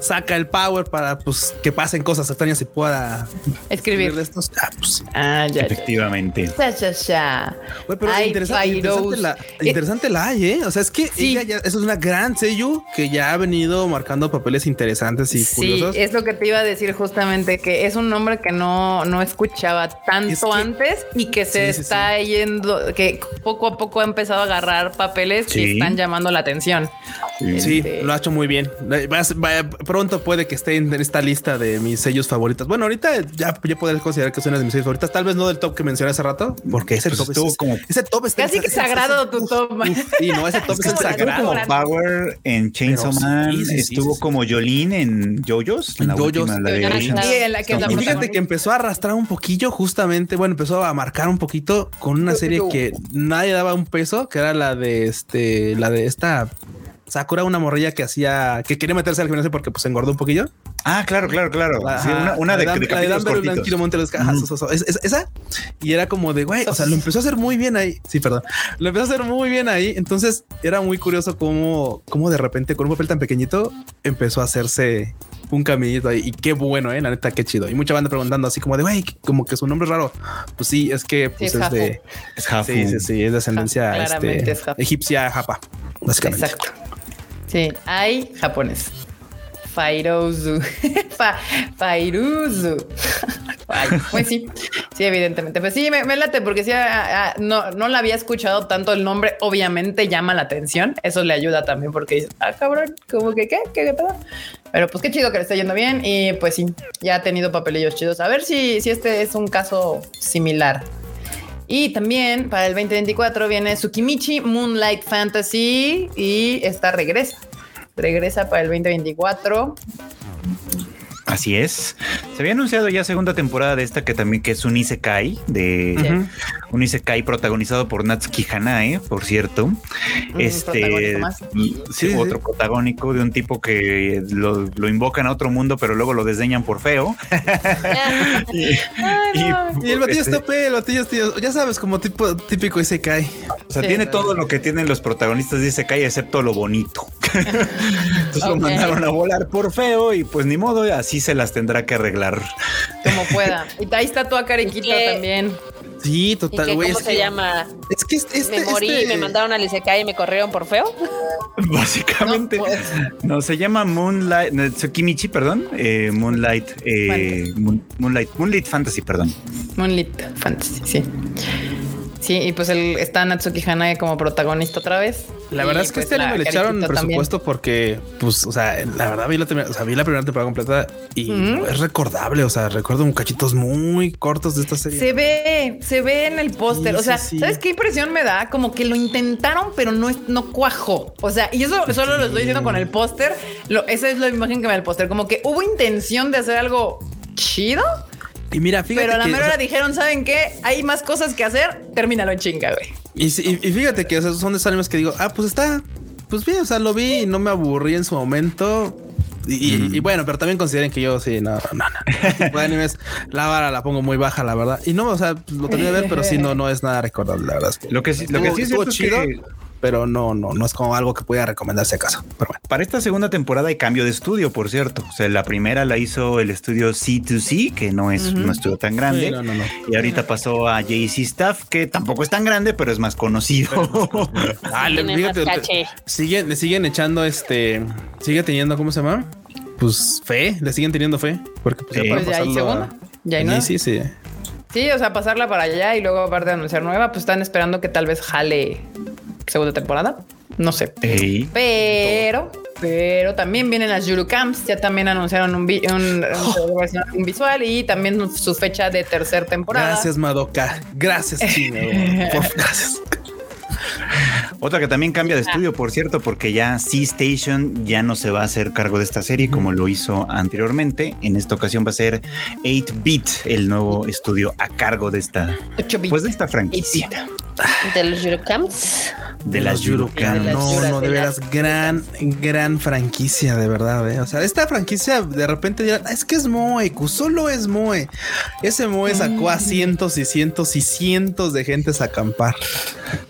[SPEAKER 1] saca el power para pues que pasen cosas extrañas y pueda
[SPEAKER 5] Escribir.
[SPEAKER 1] estos. Ah, pues,
[SPEAKER 5] Ah, ya.
[SPEAKER 4] Efectivamente.
[SPEAKER 5] Ya, ya, ya.
[SPEAKER 1] Pero
[SPEAKER 5] Ay,
[SPEAKER 1] interesante, interesante, la, interesante la hay, ¿eh? O sea, es que
[SPEAKER 5] Sí.
[SPEAKER 1] ella ya, eso es una gran sello que ya ha venido marcando papeles interesantes y
[SPEAKER 5] Sí,
[SPEAKER 1] curiosos.
[SPEAKER 5] es lo que te iba a decir justamente, que es un nombre que no, no escuchaba tanto
[SPEAKER 1] Es que-
[SPEAKER 5] antes y que se
[SPEAKER 1] Sí, sí,
[SPEAKER 5] está yendo, que poco a poco ha empezado a agarrar papeles que están llamando la atención.
[SPEAKER 1] Sí,
[SPEAKER 5] Este-
[SPEAKER 1] lo ha hecho muy bien. Va- va- pronto puede que esté en esta lista de mis sellos favoritos. Bueno, ahorita ya, ya podré considerar que es una de mis sellos favoritas. Tal vez no del top que mencioné hace rato, porque ese
[SPEAKER 4] Pues
[SPEAKER 1] top
[SPEAKER 4] estuvo
[SPEAKER 1] es,
[SPEAKER 4] como-
[SPEAKER 1] ese top está
[SPEAKER 5] Casi que sagrado
[SPEAKER 1] ese-
[SPEAKER 5] tu top.
[SPEAKER 1] Uf, Sí, no, ese top es,
[SPEAKER 5] Es
[SPEAKER 1] el sagrado.
[SPEAKER 4] como Power en Chainsaw
[SPEAKER 1] Pero
[SPEAKER 4] Man,
[SPEAKER 1] sí, sí,
[SPEAKER 4] estuvo
[SPEAKER 1] sí, sí.
[SPEAKER 4] como Jolene en JoJo's,
[SPEAKER 1] En
[SPEAKER 4] la
[SPEAKER 1] JoJo's.
[SPEAKER 4] última, la de
[SPEAKER 1] Y fíjate que empezó a arrastrar un poquillo justamente, bueno, empezó a marcar un poquito con una serie que nadie daba un peso, que era la de este, la de esta Sakura, una morrilla que hacía, que quería meterse al gimnasio porque pues engordó un poquillo.
[SPEAKER 4] Ah, claro, claro, claro.
[SPEAKER 1] Ajá,
[SPEAKER 4] Sí, una, una
[SPEAKER 1] la
[SPEAKER 4] de,
[SPEAKER 1] Dan-
[SPEAKER 4] de
[SPEAKER 1] la de. Blanquito Montes, ajá,
[SPEAKER 4] Ujú.
[SPEAKER 1] so- so- es- es- esa y era como de güey, o sea, lo empezó a hacer muy bien ahí. Sí, perdón, lo empezó a hacer muy bien ahí. Entonces era muy curioso cómo, cómo de repente con un papel tan pequeñito empezó a hacerse un caminito ahí. Y qué bueno, eh, la neta, qué chido. Y mucha banda preguntando así como de güey, como que su nombre es raro. Pues sí, es que pues,
[SPEAKER 5] es
[SPEAKER 1] de
[SPEAKER 4] Es Hafu.
[SPEAKER 1] sí, sí, sí, es de ascendencia este,
[SPEAKER 5] es
[SPEAKER 1] egipcia japa, básicamente.
[SPEAKER 5] Exacto. Sí, hay japonés. Fairozu. Fa, Fairuzu. Ay, pues sí, sí, evidentemente. Pues sí, me, late porque sí, ah, ah, no, no la había escuchado tanto el nombre. Obviamente llama la atención. Eso le ayuda también porque dices, ah, cabrón, como que qué, qué, qué pedo. Pero pues qué chido que le está yendo bien. Y pues sí, ya ha tenido papelillos chidos. A ver si, si este es un caso similar. Y también para el 2024 viene Tsukimichi Moonlight Fantasy y esta regresa. Regresa para el 2024.
[SPEAKER 4] Así es. Se había anunciado ya segunda temporada de esta que también que es un Isekai de
[SPEAKER 1] Ujú.
[SPEAKER 4] un Isekai protagonizado por Natsuki Hanae, por cierto.
[SPEAKER 5] Un
[SPEAKER 4] este sí,
[SPEAKER 1] Sí,
[SPEAKER 4] otro
[SPEAKER 1] sí.
[SPEAKER 4] protagónico de un tipo que lo, lo invocan a otro mundo, pero luego lo desdeñan por feo. y,
[SPEAKER 1] Y el batillo
[SPEAKER 4] este,
[SPEAKER 1] está pe, el batillo es tío, ya sabes, como tipo típico ese cae.
[SPEAKER 4] O sea,
[SPEAKER 5] Sí,
[SPEAKER 4] tiene todo lo que tienen los protagonistas de Isekai, excepto lo bonito. Entonces lo mandaron a volar por feo y pues ni modo, así se las tendrá que arreglar.
[SPEAKER 5] Como pueda. Y ahí está tu Acarequita
[SPEAKER 3] ¿Y qué?
[SPEAKER 5] también.
[SPEAKER 1] Sí,
[SPEAKER 3] ¿Y
[SPEAKER 1] total, güey.
[SPEAKER 3] cómo
[SPEAKER 1] es
[SPEAKER 3] se
[SPEAKER 1] que-
[SPEAKER 3] llama?
[SPEAKER 1] Es que este, este-
[SPEAKER 3] me morí,
[SPEAKER 1] este-
[SPEAKER 3] me mandaron al Isekai y me corrieron por feo.
[SPEAKER 4] Básicamente.
[SPEAKER 5] No, pues.
[SPEAKER 4] No, se llama Moonlight, no, Tsukimichi, perdón. eh, Moonlight, eh, Moon- Moonlight, Moonlight Fantasy, perdón.
[SPEAKER 5] Moonlit Fantasy, sí. Sí, y pues el, está Natsuki Hanae como protagonista otra vez.
[SPEAKER 1] La verdad es que
[SPEAKER 5] pues,
[SPEAKER 1] este anime le echaron
[SPEAKER 5] Caricito también.
[SPEAKER 1] presupuesto porque, pues, o sea, la verdad vi la, primera- o sea, vi la primera temporada completa y es recordable. O sea, recuerdo un cachitos muy cortos de esta serie.
[SPEAKER 5] Se ve, se ve en el póster.
[SPEAKER 1] Sí,
[SPEAKER 5] o sea,
[SPEAKER 1] sí, sí.
[SPEAKER 5] ¿sabes qué impresión me da? Como que lo intentaron, pero no, no cuajó. O sea, y eso solo lo estoy diciendo con el póster. Esa es la imagen que me da el póster. Como que hubo intención de hacer algo chido,
[SPEAKER 1] Y mira, fíjate
[SPEAKER 5] pero a la
[SPEAKER 1] que,
[SPEAKER 5] mera
[SPEAKER 1] o sea,
[SPEAKER 5] dijeron, ¿saben qué? Hay más cosas que hacer. Termínalo en chinga, güey.
[SPEAKER 1] y, y- y fíjate que o sea, son de esos animes que digo, ah, pues está, pues bien, o sea, lo vi y no me aburrí en su momento. Y, y- y bueno, pero también consideren que yo sí, no, no, no. Este de animes, la vara la pongo muy baja, la verdad. Y no, o sea, lo terminé de ver, pero sí, no, no es nada recordable, la verdad. Es que
[SPEAKER 4] Lo que sí, lo que sí es
[SPEAKER 1] estuvo
[SPEAKER 4] cierto es
[SPEAKER 1] chido,
[SPEAKER 4] que
[SPEAKER 1] pero no, no, no es como algo que pudiera recomendarse acaso. Pero bueno.
[SPEAKER 4] para esta segunda temporada hay cambio de estudio, por cierto. O sea, la primera la hizo el estudio C2C, que no es un estudio tan grande.
[SPEAKER 1] Sí, no, no, no.
[SPEAKER 4] Y ahorita pasó a JC Staff, que tampoco es tan grande, pero es más conocido.
[SPEAKER 1] Ah, le, fíjate, siguen, le siguen echando este, sigue teniendo, ¿cómo se llama? Pues fe, le siguen teniendo fe, porque pues,
[SPEAKER 4] Sí.
[SPEAKER 1] para
[SPEAKER 5] Pues ya hay segunda. Ya hay
[SPEAKER 1] Sí, sí, sí.
[SPEAKER 5] Sí, o sea, pasarla para allá y luego aparte de anunciar nueva, pues están esperando que tal vez jale segunda temporada. No sé.
[SPEAKER 4] Ey.
[SPEAKER 5] Pero, pero también vienen las Yuru Camps. Ya también anunciaron un, vi- un, un visual y también su fecha de tercera temporada.
[SPEAKER 1] Gracias, Madoka. Gracias, Chino. Por- gracias.
[SPEAKER 4] Otra que también cambia de estudio, por cierto, porque ya C Station ya no se va a hacer cargo de esta serie como lo hizo anteriormente. En esta ocasión va a ser 8-Bit, el nuevo estudio a cargo de esta, pues de esta franquicia
[SPEAKER 3] De los Eurocamps.
[SPEAKER 4] De las Yurukan.
[SPEAKER 3] De las
[SPEAKER 1] No, no, de veras,
[SPEAKER 3] las-
[SPEAKER 1] gran, gran franquicia, de verdad. ¿eh? O sea, esta franquicia de repente dirán, "Ah, es que es Moe, solo es Moe. Ese Moe sacó a cientos y cientos y cientos de gentes a acampar.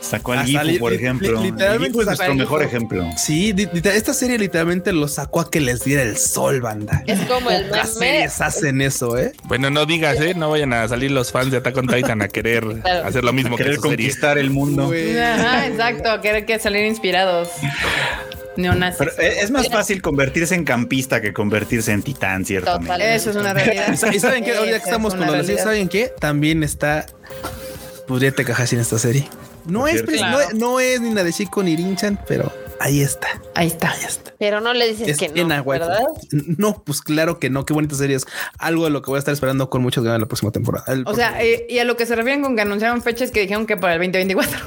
[SPEAKER 4] Sacó al Gifu, por ejemplo.
[SPEAKER 1] li- literalmente
[SPEAKER 4] es nuestro mejor ejemplo.
[SPEAKER 1] Sí, esta serie literalmente los sacó a que les diera el sol, banda.
[SPEAKER 3] Es como el meme.
[SPEAKER 1] series hacen eso, ¿eh?
[SPEAKER 2] Bueno, no digas, ¿eh? No vayan a salir los fans de Attack on Titan a querer hacer lo mismo que
[SPEAKER 4] Querer
[SPEAKER 2] serie.
[SPEAKER 4] conquistar el mundo.
[SPEAKER 5] Ajá, exacto. Querer que salir inspirados. Neonazis.
[SPEAKER 4] Pero eh, es más fácil convertirse en campista que convertirse en titán, ciertamente.
[SPEAKER 3] Total.
[SPEAKER 5] Eso es una realidad.
[SPEAKER 1] ¿Y saben qué? Ahorita que estamos
[SPEAKER 5] es
[SPEAKER 1] con los. ¿saben qué? También está Pudriete Kahashi en esta serie. No es,
[SPEAKER 4] cierto.
[SPEAKER 5] Claro.
[SPEAKER 1] no, es- no es ni Nadeshiko ni Rinchan, pero ahí está.
[SPEAKER 5] Ahí está.
[SPEAKER 1] Ahí está.
[SPEAKER 3] Pero no le dices
[SPEAKER 1] Es
[SPEAKER 3] que no. ¿verdad?
[SPEAKER 1] No, pues claro que no. Qué bonita serie es. Algo de lo que voy a estar esperando con muchas ganas la próxima temporada. El
[SPEAKER 5] O sea, eh, y a lo que se refieren con que anunciaron fechas que dijeron que para el 2024.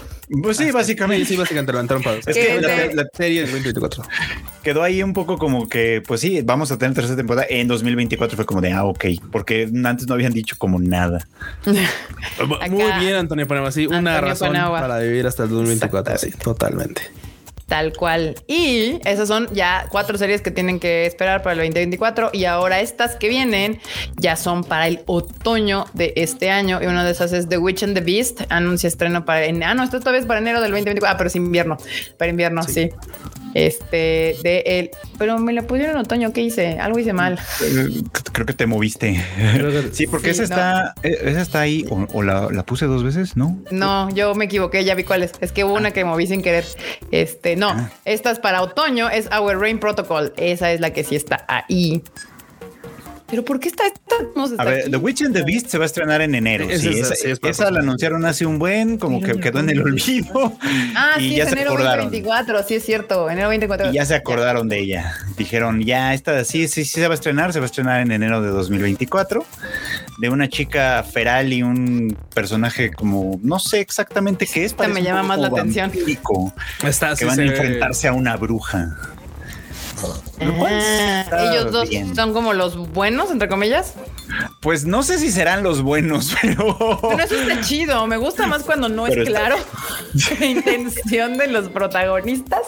[SPEAKER 4] Pues sí, básicamente.
[SPEAKER 1] Sí, sí, básicamente levantaron para
[SPEAKER 4] Es que la,
[SPEAKER 5] de-
[SPEAKER 4] la-
[SPEAKER 1] serie del 2024.
[SPEAKER 4] quedó ahí un poco como que, pues sí, vamos a tener tercera temporada en 2024. Fue como de, ah, ok, porque antes no habían dicho como nada.
[SPEAKER 1] Muy bien, Antonio Panama. Sí, una
[SPEAKER 5] Antonio
[SPEAKER 1] razón para vivir hasta el 2024. Sí, totalmente.
[SPEAKER 5] Tal cual. Y esas son ya cuatro series que tienen que esperar para el 2024. Y ahora estas que vienen ya son para el otoño de este año. Y una de esas es The Witch and the Beast. Anuncia estreno para. en- Ah, no, esto todavía es para enero del 2024. Ah, pero es invierno. Para invierno, sí. Este de el. Pero me la pusieron en otoño. ¿Qué hice? Algo hice mal.
[SPEAKER 4] Eh, Creo que te moviste. Sí, porque
[SPEAKER 5] Sí,
[SPEAKER 4] esa está, eh, esa está ahí, o, o la, la puse dos veces, ¿no?
[SPEAKER 5] No, yo me equivoqué, ya vi cuál es. Es que hubo una que moví sin querer. Este, no,
[SPEAKER 4] Ah.
[SPEAKER 5] esta es para otoño, es Our Rain Protocol. Esa es la que sí está ahí. Pero ¿por qué está esta? No
[SPEAKER 4] A ver,
[SPEAKER 5] aquí.
[SPEAKER 4] The Witch and the Beast se va a estrenar en enero. Sí,
[SPEAKER 1] es-
[SPEAKER 4] esa,
[SPEAKER 1] sí, es para
[SPEAKER 4] esa la anunciaron hace un buen, como que quedó en el olvido.
[SPEAKER 5] Ah,
[SPEAKER 4] y
[SPEAKER 5] sí,
[SPEAKER 4] ya
[SPEAKER 5] es
[SPEAKER 4] se
[SPEAKER 5] enero
[SPEAKER 4] acordaron.
[SPEAKER 5] 2024, sí es cierto, enero 2024.
[SPEAKER 4] Y ya se acordaron de ella. Dijeron, ya, esta sí, sí, sí se va a estrenar, se va a estrenar en enero de 2024. De una chica feral y un personaje como, no sé exactamente qué es.
[SPEAKER 5] Esta me llama más la atención.
[SPEAKER 1] Está,
[SPEAKER 4] que
[SPEAKER 1] sí
[SPEAKER 4] van a
[SPEAKER 1] ve-
[SPEAKER 4] enfrentarse a una bruja. Lo cual
[SPEAKER 5] Ah,
[SPEAKER 4] está
[SPEAKER 5] ellos dos
[SPEAKER 4] bien.
[SPEAKER 5] son como los buenos, entre comillas.
[SPEAKER 4] Pues no sé si serán los buenos, pero...
[SPEAKER 5] Pero eso está chido. Me gusta más cuando no
[SPEAKER 4] Pero
[SPEAKER 5] es
[SPEAKER 4] está-
[SPEAKER 5] claro la intención de los protagonistas.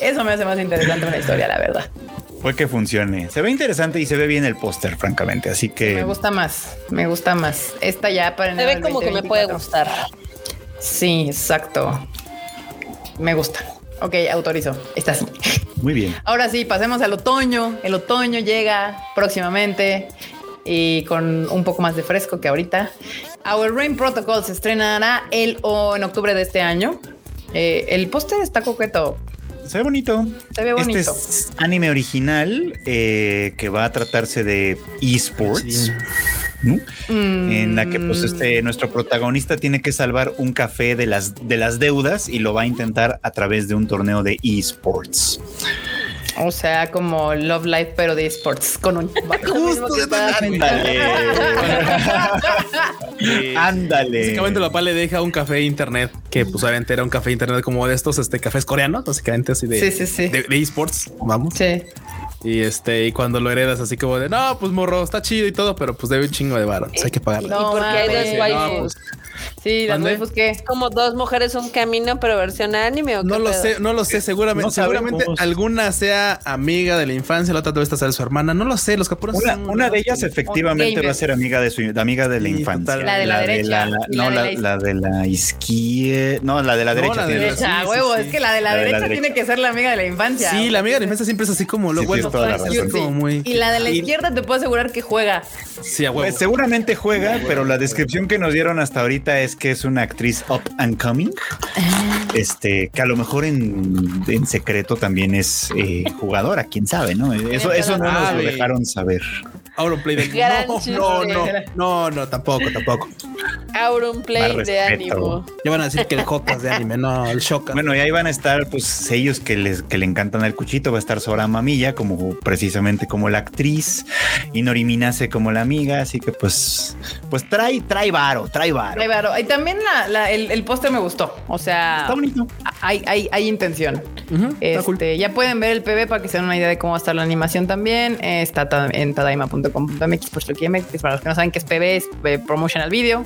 [SPEAKER 5] Eso me hace más interesante una historia, la verdad.
[SPEAKER 4] Fue que funcione. Se ve interesante y se ve bien el póster, francamente. Así que
[SPEAKER 5] Me gusta más, me gusta más. Esta ya para
[SPEAKER 3] Se ve como que me puede
[SPEAKER 5] 2024.
[SPEAKER 3] gustar.
[SPEAKER 5] Sí, exacto. Me gusta. Ok, autorizo. Está así.
[SPEAKER 4] muy bien.
[SPEAKER 5] Ahora sí, pasemos al otoño. El otoño llega próximamente y con un poco más de fresco que ahorita. Our Rain Protocol se estrenará el o en octubre de este año. Eh, el póster está coqueto.
[SPEAKER 4] Se ve bonito.
[SPEAKER 5] Se ve bonito.
[SPEAKER 4] Este es anime original eh, que va a tratarse de esports.
[SPEAKER 1] Sí.
[SPEAKER 4] ¿No? En la que pues este nuestro protagonista tiene que salvar un café de las de las deudas y lo va a intentar a través de un torneo de esports.
[SPEAKER 5] O sea, como Love Life, pero de esports con un
[SPEAKER 1] Justo de
[SPEAKER 4] Ándale. Ándale.
[SPEAKER 1] Básicamente el papá le deja un café internet que pues obviamente era un café internet como de estos este cafés coreanos, básicamente así de,
[SPEAKER 5] Sí, sí, sí.
[SPEAKER 1] de, de esports, vamos.
[SPEAKER 5] Sí.
[SPEAKER 1] Y este, y cuando lo heredas así como de no, pues morro, está chido y todo, pero pues debe un chingo de varo. pues hay que pagarle.
[SPEAKER 5] No,
[SPEAKER 3] porque hay dos waifus.
[SPEAKER 1] no, pues,
[SPEAKER 5] Sí, las waifus qué.
[SPEAKER 3] Es como dos mujeres, un camino, pero versión anime o
[SPEAKER 1] No lo
[SPEAKER 3] pedo?
[SPEAKER 1] sé, no lo sé, seguramente,
[SPEAKER 4] no
[SPEAKER 1] seguramente
[SPEAKER 4] sabemos.
[SPEAKER 1] alguna sea amiga de la infancia, la otra debe estar su hermana, no lo sé, los capuros
[SPEAKER 4] Una,
[SPEAKER 1] son-
[SPEAKER 4] una de ellas efectivamente va a ser amiga de su amiga de la
[SPEAKER 1] Sí,
[SPEAKER 4] infancia.
[SPEAKER 1] total.
[SPEAKER 5] La de la derecha,
[SPEAKER 4] la-
[SPEAKER 5] la
[SPEAKER 4] no, la,
[SPEAKER 5] la
[SPEAKER 4] la de la izquierda. No, la de la
[SPEAKER 1] No,
[SPEAKER 4] derecha.
[SPEAKER 1] la de
[SPEAKER 4] tiene
[SPEAKER 1] la-
[SPEAKER 4] razón.
[SPEAKER 5] Derecha,
[SPEAKER 1] sí,
[SPEAKER 5] huevo,
[SPEAKER 1] sí,
[SPEAKER 5] es que la de la,
[SPEAKER 4] La de la
[SPEAKER 5] derecha,
[SPEAKER 4] derecha.
[SPEAKER 5] tiene que ser la amiga de la infancia.
[SPEAKER 1] Sí, la amiga de la infancia siempre es así como lo bueno.
[SPEAKER 4] Toda la razón.
[SPEAKER 1] como muy
[SPEAKER 5] Y la de la izquierda te puedo asegurar que juega.
[SPEAKER 1] Sí, a huevo.
[SPEAKER 4] Pues seguramente juega, pero la descripción que nos dieron hasta ahorita es que es una actriz up and coming. Este, que a lo mejor en, en secreto también es eh, jugadora, quién sabe, ¿no? Eso, eso no nos lo dejaron saber.
[SPEAKER 1] Auronplay de
[SPEAKER 3] Gran
[SPEAKER 1] no, no, no, no, no, tampoco, tampoco.
[SPEAKER 3] Auron Play
[SPEAKER 4] Más
[SPEAKER 3] de ánimo.
[SPEAKER 1] Ya van a decir que el Jotas de anime, no, el Shoka.
[SPEAKER 4] Bueno, y ahí van a estar, pues, ellos que les que le encantan el cuchito. Va a estar Sora Mamilla, como precisamente como la actriz, y Nori Minase como la amiga. Así que, pues, pues trae, trae varo, trae varo.
[SPEAKER 5] Ay, varo. Y también la, la- el, el póster me gustó. O sea,
[SPEAKER 4] Está bonito.
[SPEAKER 5] hay, hay, hay intención.
[SPEAKER 1] Ujú, está
[SPEAKER 5] Este,
[SPEAKER 1] cool.
[SPEAKER 5] Ya pueden ver el PB para que se den una idea de cómo va a estar la animación también. Eh, está en tadaima.com.mx quieren ver, que Para los que no saben qué es PB, es eh, Promotional Video.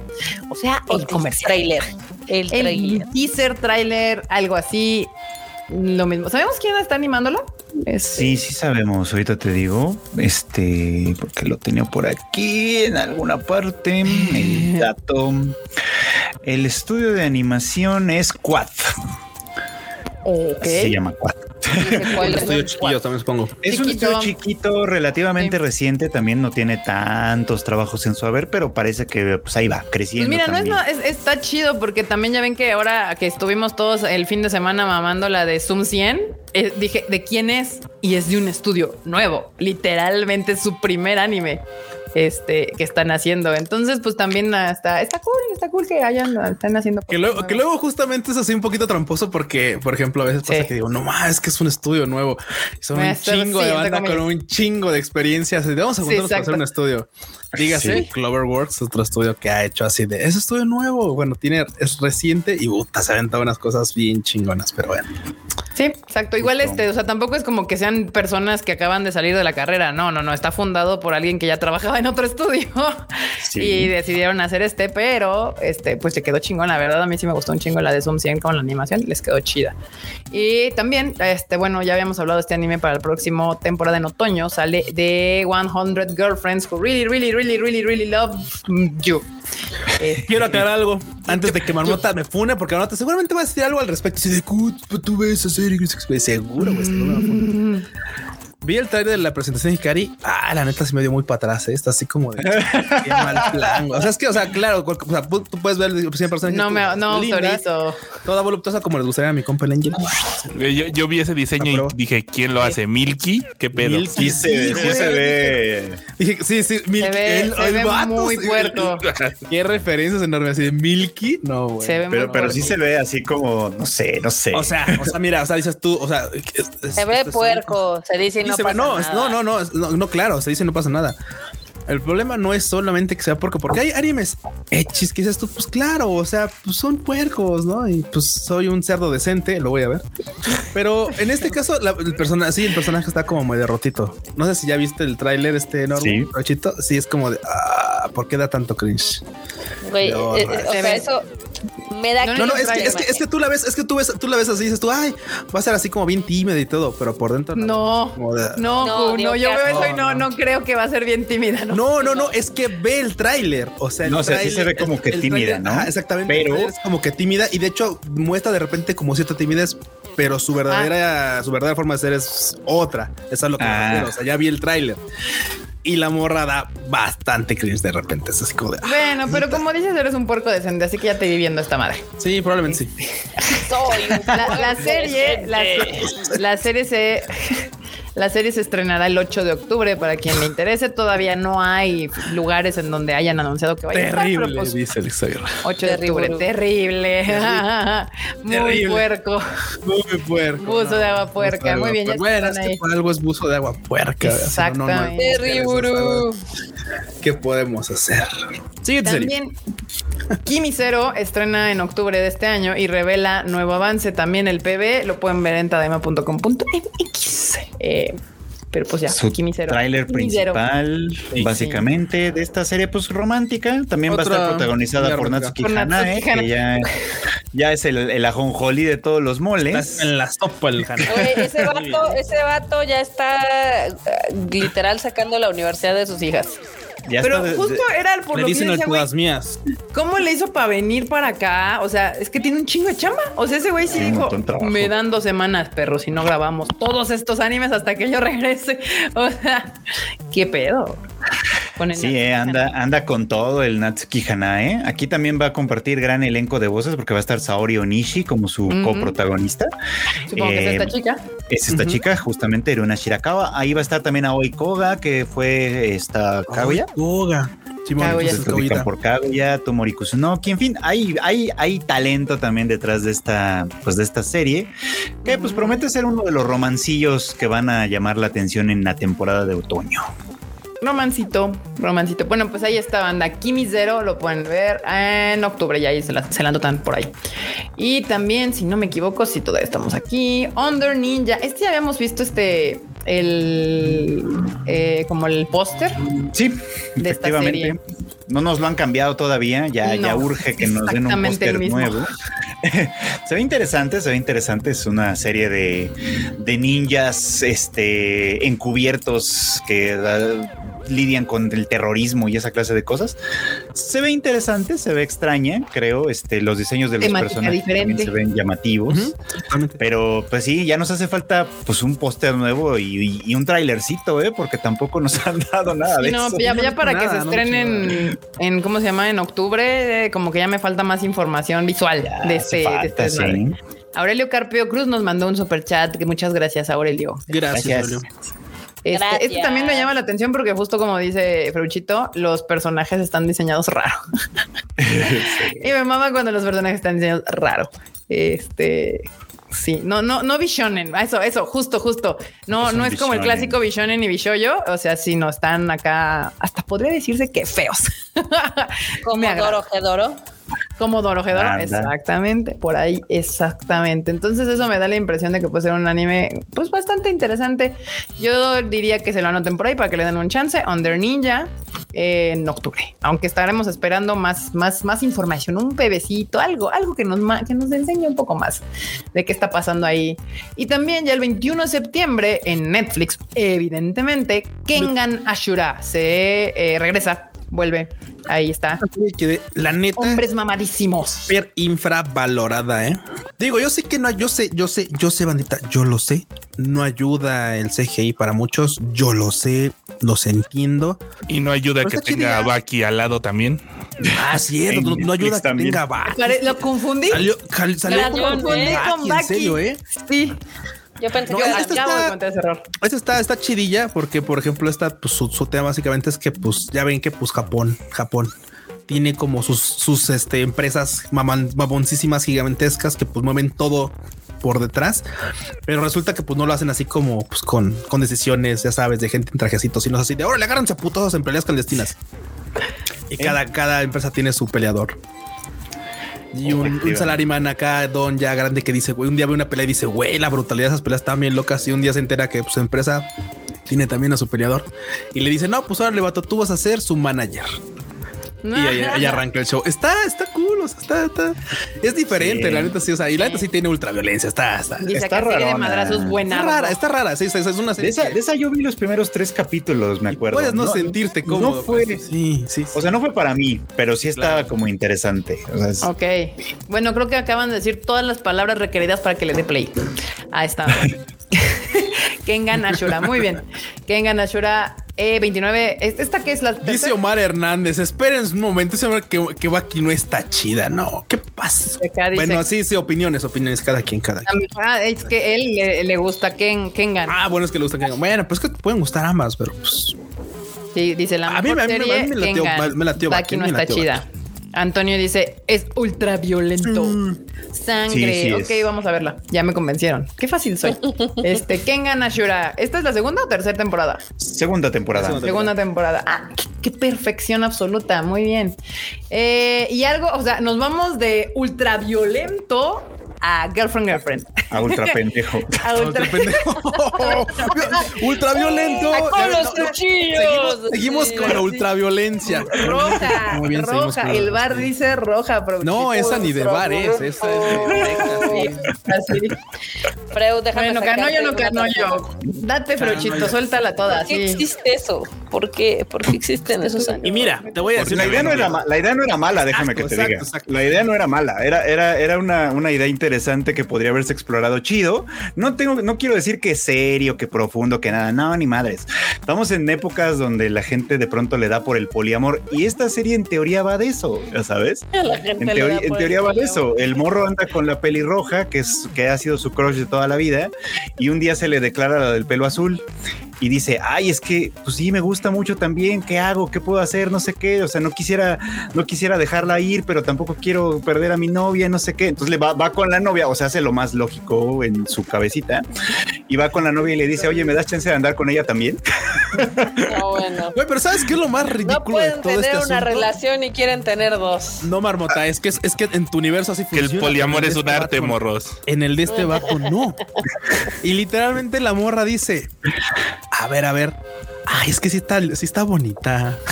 [SPEAKER 5] O sea, el comercial.
[SPEAKER 3] Trailer. El
[SPEAKER 5] El
[SPEAKER 3] trailer.
[SPEAKER 5] teaser, trailer, algo así. Lo mismo. ¿Sabemos quién está animándolo?
[SPEAKER 4] Sí, sí sabemos. Ahorita te digo, este, porque lo tenía por aquí en alguna parte. El dato. El estudio de animación es Quad. Se llama Quad.
[SPEAKER 3] ¿Cuál
[SPEAKER 1] Un
[SPEAKER 3] es?
[SPEAKER 1] estudio chiquillo también supongo.
[SPEAKER 4] Es un estudio chiquito, relativamente
[SPEAKER 5] Sí.
[SPEAKER 4] reciente. También no tiene tantos trabajos en su haber, pero parece que pues ahí va
[SPEAKER 5] Pues
[SPEAKER 4] creciendo.
[SPEAKER 5] mira, no es, no, es- está chido porque también ya ven que ahora que estuvimos todos el fin de semana mamando la de Zoom 100, eh, dije, ¿de quién es? Y es de un estudio nuevo, literalmente su primer anime este, que están haciendo. Entonces, pues también ah, está, está cool, está cool que hayan, están haciendo.
[SPEAKER 1] Que luego,
[SPEAKER 5] nuevas.
[SPEAKER 1] que luego justamente es así un poquito tramposo porque, por ejemplo, a veces pasa
[SPEAKER 5] Sí.
[SPEAKER 1] que digo, no más, es que es un estudio nuevo. Son un
[SPEAKER 5] Esto,
[SPEAKER 1] chingo
[SPEAKER 5] sí,
[SPEAKER 1] de banda con un chingo de experiencias. Vamos a
[SPEAKER 5] Sí,
[SPEAKER 1] juntarnos para hacer un estudio. Dígase,
[SPEAKER 4] Sí.
[SPEAKER 1] Cloverworks, otro estudio que ha hecho así de es estudio nuevo. Bueno, tiene, es reciente y puta, se aventado unas cosas bien chingonas, pero bueno.
[SPEAKER 5] Sí, exacto. Igual
[SPEAKER 4] Justo.
[SPEAKER 5] este, o sea, tampoco es como que sean personas que acaban de salir de la carrera. No, no, no. Está fundado por alguien que ya trabajaba en otro estudio
[SPEAKER 4] Sí.
[SPEAKER 5] y decidieron hacer este, pero este, pues le quedó chingón. La verdad, a mí sí me gustó un chingo la de Zoom 100 con la animación. Les quedó chida. Y también, este, bueno, ya habíamos hablado de este anime para el próximo temporada en otoño. Sale de 100 Girlfriends Who Really, Really, Really, Really, Really Love You. Este,
[SPEAKER 1] Quiero aclarar algo antes de que Marmota me fune, porque Marmota seguramente va a decir algo al respecto. Si de "Cut, pues, tú ves esa serie, güey, seguro, güey. seguro me fune". Vi el trailer de la presentación de Hikari. Ah, la neta se me dio muy para atrás. ¿eh? Está así como de qué mal plan. O sea, es que, o sea, claro, cual- o sea, tú puedes ver el personaje.
[SPEAKER 5] no me no.
[SPEAKER 1] Toda voluptuosa como les gustaría a mi compa el Angel.
[SPEAKER 2] Eh, Yo, yo vi ese diseño y dije, ¿quién lo hace? ¿Milky? ¿Qué pedo?
[SPEAKER 1] Milky.
[SPEAKER 4] Sí se,
[SPEAKER 1] Sí,
[SPEAKER 4] sí
[SPEAKER 1] güey.
[SPEAKER 4] se ve.
[SPEAKER 1] Dije, sí, sí, Milky.
[SPEAKER 5] Se ve,
[SPEAKER 1] el-
[SPEAKER 5] se
[SPEAKER 1] el
[SPEAKER 5] ve
[SPEAKER 1] vato,
[SPEAKER 5] muy
[SPEAKER 1] sí,
[SPEAKER 5] puerco.
[SPEAKER 1] Qué referencias enormes. Así de Milky. No, güey.
[SPEAKER 5] Se ve
[SPEAKER 4] Pero,
[SPEAKER 5] muy
[SPEAKER 4] pero sí se ve así como, no sé, no sé.
[SPEAKER 1] O sea, o sea, mira, o sea, dices tú, o sea, es- es-
[SPEAKER 3] Se ve puerco, se dice
[SPEAKER 1] Sí,
[SPEAKER 3] no
[SPEAKER 1] se no, no, no, no, no, claro, se dice no pasa nada. El problema no es solamente que sea puerco, porque hay animes hechis que dices tú, pues claro, o sea, pues son puercos, ¿no? Y pues soy un cerdo decente, lo voy a ver. Pero en este caso, la- el personaje, sí, el personaje está como muy derrotito. No sé si ya viste el tráiler este enorme,
[SPEAKER 4] Sí.
[SPEAKER 1] Rochito. Sí, es como de, ah, ¿por qué da tanto cringe?
[SPEAKER 3] Güey,
[SPEAKER 1] No,
[SPEAKER 3] eh,
[SPEAKER 1] no.
[SPEAKER 3] eh, o sea, eso me da
[SPEAKER 5] No,
[SPEAKER 1] No, no, es que, es que, es que tú la ves, es que tú ves, tú la ves así, dices tú, ay, va a ser así como bien tímida y todo, pero por dentro
[SPEAKER 5] No,
[SPEAKER 1] como de-
[SPEAKER 5] no,
[SPEAKER 3] No, Dios,
[SPEAKER 5] no, yo veo eso y no, no creo que va a ser bien tímida. No,
[SPEAKER 1] No, no, no, es que ve el tráiler. O sea, el
[SPEAKER 4] No, o sea, sí se ve como que
[SPEAKER 1] el
[SPEAKER 4] tímida, ¿no?
[SPEAKER 1] ajá, exactamente.
[SPEAKER 4] Pero-
[SPEAKER 1] es como que tímida y de hecho muestra de repente como cierta timidez, pero su verdadera, su verdadera forma de ser es otra. Eso es lo que me
[SPEAKER 4] Ah.
[SPEAKER 1] refiero. O sea, ya vi el tráiler y la morra da bastante cringe de repente. Es así como de, ah,
[SPEAKER 5] Bueno, pero como dices, eres un puerco decente, así que ya te vi viendo esta madre.
[SPEAKER 1] sí, probablemente sí.
[SPEAKER 3] soy un
[SPEAKER 5] La, serie, la serie se. La serie se estrenará el 8 de octubre para quien le interese. Todavía no hay lugares en donde hayan anunciado que vaya a estar,
[SPEAKER 1] Terrible,
[SPEAKER 5] pues,
[SPEAKER 1] dice el Xavier.
[SPEAKER 5] 8 de octubre. Terrible. Muy
[SPEAKER 1] Terrible.
[SPEAKER 5] puerco.
[SPEAKER 1] Muy puerco.
[SPEAKER 5] Buzo de agua puerca. Muy bien, ya
[SPEAKER 1] Bueno,
[SPEAKER 5] están
[SPEAKER 1] es que
[SPEAKER 5] ahí.
[SPEAKER 1] por algo es buzo de agua puerca. o sea, no, no, no,
[SPEAKER 5] Exactamente.
[SPEAKER 3] Terrible.
[SPEAKER 1] ¿Qué podemos hacer? Siguiente serie.
[SPEAKER 5] También Kimi Zero estrena en octubre de este año y revela nuevo avance. También el PB lo pueden ver en tadema.com.mx. Eh, pero pues ya,
[SPEAKER 4] Su
[SPEAKER 5] Kimi Zero.
[SPEAKER 4] tráiler
[SPEAKER 5] Kimi Zero.
[SPEAKER 4] principal,
[SPEAKER 1] Sí.
[SPEAKER 4] básicamente, de esta serie pues romántica. También va a estar protagonizada por. Natsuki
[SPEAKER 5] Por
[SPEAKER 4] Hanae,
[SPEAKER 5] Natsuki Hanae.
[SPEAKER 4] que ya, ya es el, el ajonjolí de todos los moles.
[SPEAKER 1] Estás en la sopa el.
[SPEAKER 3] Oye, ese vato, ese vato ya está eh, literal sacando la universidad de sus hijas.
[SPEAKER 4] Ya
[SPEAKER 5] Pero
[SPEAKER 4] está de-
[SPEAKER 5] justo era el por
[SPEAKER 1] Le
[SPEAKER 5] lo que
[SPEAKER 1] dicen a
[SPEAKER 5] decía,
[SPEAKER 1] mías.
[SPEAKER 5] ¿cómo le hizo para venir para acá? O sea, es que tiene un chingo de chamba. O sea, ese güey sí
[SPEAKER 4] un
[SPEAKER 5] dijo, me dan dos semanas, perro, si no grabamos todos estos animes hasta que yo regrese. O sea, ¿qué pedo? Con el
[SPEAKER 4] Sí, eh, anda, anda con todo el Natsuki Hanae. Aquí también va a compartir gran elenco de voces porque va a estar Saori Onishi como su coprotagonista.
[SPEAKER 5] Supongo que es
[SPEAKER 4] Eh,
[SPEAKER 5] esta chica.
[SPEAKER 4] Es esta chica, justamente Eruna Shirakawa. Ahí va a estar también Aoi Koga, que fue esta Kaguya.
[SPEAKER 1] Koga.
[SPEAKER 5] Kaguya.
[SPEAKER 4] Se
[SPEAKER 1] Kaguya.
[SPEAKER 4] por Kaguya, Tomori Kusunoki, en fin, hay, hay, hay talento también detrás de esta, pues de esta serie, que pues promete ser uno de los romancillos que van a llamar la atención en la temporada de otoño.
[SPEAKER 5] Romancito, romancito. Bueno, pues ahí está banda Kimi Zero, lo pueden ver en octubre, ya ahí se la, se la anotan por ahí. Y también, si no me equivoco, si todavía estamos aquí, Under Ninja. Este ya habíamos visto este, el, eh, como el póster.
[SPEAKER 4] Sí,
[SPEAKER 5] De esta serie.
[SPEAKER 4] No nos lo han cambiado todavía, ya, ya urge que nos den un póster nuevo. se ve interesante, se ve interesante. Es una serie de, de ninjas este, encubiertos que ah, lidian con el terrorismo y esa clase de cosas. Se ve interesante, se ve extraña, creo. Este, los diseños de los
[SPEAKER 5] Temática
[SPEAKER 4] personajes también
[SPEAKER 5] diferente.
[SPEAKER 4] se ven llamativos.
[SPEAKER 1] Totalmente.
[SPEAKER 4] Pero pues sí, ya nos hace falta pues un póster nuevo y, y- y un trailercito, ¿eh? porque tampoco nos han dado nada de
[SPEAKER 5] no,
[SPEAKER 4] eso.
[SPEAKER 5] ya, para que se
[SPEAKER 1] no
[SPEAKER 5] estrenen en, ¿cómo se llama? En octubre, eh, como que ya me falta más información visual
[SPEAKER 4] Ya
[SPEAKER 5] de este, de
[SPEAKER 4] falta,
[SPEAKER 5] este desmadre.
[SPEAKER 4] sí.
[SPEAKER 5] Aurelio Carpio Cruz nos mandó un super chat. Que muchas gracias, Aurelio.
[SPEAKER 1] Gracias,
[SPEAKER 4] Gracias.
[SPEAKER 1] Julio.
[SPEAKER 5] Este, este también me llama la atención porque justo como dice Fruchito, los personajes están diseñados raro. y me mama cuando los personajes están diseñados raro. Este, sí, no, no, no Bishonen, eso, eso, justo, justo. No, no es como el clásico Bishonen y Bishoyo. O sea, sí, no están acá, hasta podría decirse que feos.
[SPEAKER 3] Como. Doro Gedoro.
[SPEAKER 5] Como
[SPEAKER 4] Anda.
[SPEAKER 5] exactamente, por ahí, exactamente. Entonces eso me da la impresión de que puede ser un anime pues bastante interesante. Yo diría que se lo anoten por ahí para que le den un chance. Under Ninja eh, en octubre, aunque estaremos esperando más, más, más información, un pebecito, algo, algo que nos, que nos enseñe un poco más de qué está pasando ahí. Y también ya el 21 de septiembre en Netflix, evidentemente, Kengan Ashura se eh, regresa, vuelve, ahí está.
[SPEAKER 1] Que la neta,
[SPEAKER 5] Hombres mamadísimos.
[SPEAKER 1] súper infravalorada, ¿eh? Digo, yo sé que no, yo sé, yo sé, yo sé, bandita, yo lo sé. No ayuda el CGI para muchos, yo lo sé, los entiendo.
[SPEAKER 2] Y no ayuda
[SPEAKER 1] Pero
[SPEAKER 2] que tenga a Baki al lado también.
[SPEAKER 1] Ah, cierto, no, no ayuda que tenga Baki.
[SPEAKER 5] Lo confundí.
[SPEAKER 1] Salió, salió
[SPEAKER 3] Gracias,
[SPEAKER 1] con Baki,
[SPEAKER 5] con
[SPEAKER 1] en
[SPEAKER 5] Baki.
[SPEAKER 1] serio, ¿eh?
[SPEAKER 5] Sí,
[SPEAKER 3] Yo pensé
[SPEAKER 1] No,
[SPEAKER 3] que
[SPEAKER 5] acabo
[SPEAKER 1] está-
[SPEAKER 5] cometer ese error.
[SPEAKER 1] Esta está, está chidilla porque, por ejemplo, esta, pues, su, su tema básicamente es que, pues, ya ven que, pues, Japón, Japón tiene como sus, sus este, empresas maman, mamoncísimas gigantescas que, pues, mueven todo por detrás, pero resulta que, pues, no lo hacen así como, pues, con, con decisiones, ya sabes, de gente en trajecitos, sino así de, ahora le agarran a putos en peleas clandestinas. Y cada, cada empresa tiene su peleador. Y un, un salaryman acá, don ya grande, que dice, güey, un día ve una pelea y dice, güey, la brutalidad de esas peleas están bien locas. Y un día se entera que pues, su empresa tiene también a su peleador. Y le dice, no, pues ahora le vato, tú vas a ser su manager. Y ahí, ahí arranca el show. Está, está cool, o sea, está, está. Es diferente,
[SPEAKER 4] Sí.
[SPEAKER 1] la neta sí, o sea, y la neta sí tiene ultraviolencia, está, está.
[SPEAKER 5] Dice
[SPEAKER 4] Está
[SPEAKER 5] de
[SPEAKER 4] rarona.
[SPEAKER 5] madrazos
[SPEAKER 1] Está
[SPEAKER 5] buena.
[SPEAKER 1] rara, está rara, sí, sí, es una
[SPEAKER 4] De
[SPEAKER 1] serie.
[SPEAKER 4] esa,
[SPEAKER 1] que
[SPEAKER 4] de esa yo vi los primeros tres capítulos, me acuerdo.
[SPEAKER 1] puedes no, sentirte cómodo.
[SPEAKER 4] No fue,
[SPEAKER 1] pues, Sí, sí. sí.
[SPEAKER 4] o sea, no fue para mí, pero sí estaba
[SPEAKER 1] Claro.
[SPEAKER 4] como interesante. O sea, es-
[SPEAKER 5] Ok. Bueno, creo que acaban de decir todas las palabras requeridas para que le dé play. Ahí está. Kengan Ashura. Muy bien. Kengan Ashura Eh, 29. ¿Esta qué es la
[SPEAKER 1] Dice
[SPEAKER 5] tercera?
[SPEAKER 1] Omar Hernández, esperen un momento, ese que, que va aquí no está chida. No, ¿qué pasa?
[SPEAKER 5] Dice-
[SPEAKER 1] Bueno, sí, sí, opiniones, opiniones, cada quien, cada quien.
[SPEAKER 5] Ah, es que él le, le gusta Ken, Kengan.
[SPEAKER 1] Ah, bueno, es que le gusta que Bueno, pues que te pueden gustar ambas, pero pues.
[SPEAKER 5] Sí, dice la
[SPEAKER 1] A mí-
[SPEAKER 5] mejor
[SPEAKER 1] a mí- a mí
[SPEAKER 5] serie,
[SPEAKER 1] me latió-
[SPEAKER 5] Kengan.
[SPEAKER 1] me latió
[SPEAKER 5] Baki
[SPEAKER 1] Baki,
[SPEAKER 5] no
[SPEAKER 1] me
[SPEAKER 5] está chida. Antonio dice, es ultra violento. Sangre.
[SPEAKER 4] Sí, sí
[SPEAKER 5] ok,
[SPEAKER 4] es.
[SPEAKER 5] vamos a verla. Ya me convencieron. Qué fácil soy. Este, Kengan Ashura. ¿Esta es la segunda o tercera temporada?
[SPEAKER 4] Segunda temporada.
[SPEAKER 1] Segunda
[SPEAKER 5] Segunda temporada. Ah, qué, qué perfección absoluta. Muy bien. Eh, y algo, o sea, nos vamos de ultra violento a girlfriend, girlfriend.
[SPEAKER 4] A ultra pendejo.
[SPEAKER 5] A ultra-
[SPEAKER 1] Ultra pendejo. ultraviolento.
[SPEAKER 3] ¡Con los
[SPEAKER 1] No, no,
[SPEAKER 3] cuchillos!
[SPEAKER 1] Seguimos, seguimos
[SPEAKER 3] Sí.
[SPEAKER 1] con la ultraviolencia.
[SPEAKER 5] roja.
[SPEAKER 1] Muy bien, seguimos
[SPEAKER 5] roja. El bar dice roja. pero
[SPEAKER 1] No, esa ni de bar es, esa es de
[SPEAKER 5] Así.
[SPEAKER 3] Freud, déjame
[SPEAKER 5] Bueno, Canoyo no Canoyo. Date, Fruchito, suéltala toda.
[SPEAKER 3] ¿Por qué
[SPEAKER 5] Sí.
[SPEAKER 3] existe eso? ¿Por qué? ¿Por qué existen esos años?
[SPEAKER 1] Y mira, te voy a decir.
[SPEAKER 4] la idea, no era, la idea no era mala, déjame
[SPEAKER 1] Exacto,
[SPEAKER 4] que te diga. La idea no era mala, era, era, era una, una idea interesante que podría haberse explorado chido. No tengo, no quiero decir que serio, que profundo, que nada, no, ni madres. Estamos en épocas donde la gente de pronto le da por el poliamor y esta serie en teoría va de eso, ya sabes. En, teoría- en va de eso. El morro anda con la pelirroja, que, es, que ha sido su crush de toda la vida, y un día se le declara la del pelo azul y dice, ay, es que pues sí, me gusta mucho también, ¿qué hago? ¿Qué puedo hacer? No sé qué, o sea, no quisiera, no quisiera dejarla ir, pero tampoco quiero perder a mi novia, no sé qué. Entonces le va, va con la novia, o sea, hace lo más lógico en su cabecita, y va con la novia y le dice, oye, ¿me das chance de andar con ella también?
[SPEAKER 3] No, bueno.
[SPEAKER 1] Güey, pero ¿sabes qué es lo más
[SPEAKER 3] No
[SPEAKER 1] ridículo de
[SPEAKER 3] pueden
[SPEAKER 1] todo
[SPEAKER 3] tener
[SPEAKER 1] este
[SPEAKER 3] una
[SPEAKER 1] asunto?
[SPEAKER 3] relación y quieren tener dos.
[SPEAKER 1] No, Marmota, es que, es, es que en tu universo así
[SPEAKER 2] Que el
[SPEAKER 1] funciona.
[SPEAKER 2] poliamor es un
[SPEAKER 1] de este
[SPEAKER 2] arte, morros.
[SPEAKER 1] En el de este vato, no. Y literalmente la morra dice: A ver, a ver. Ay, es que sí está, sí está bonita.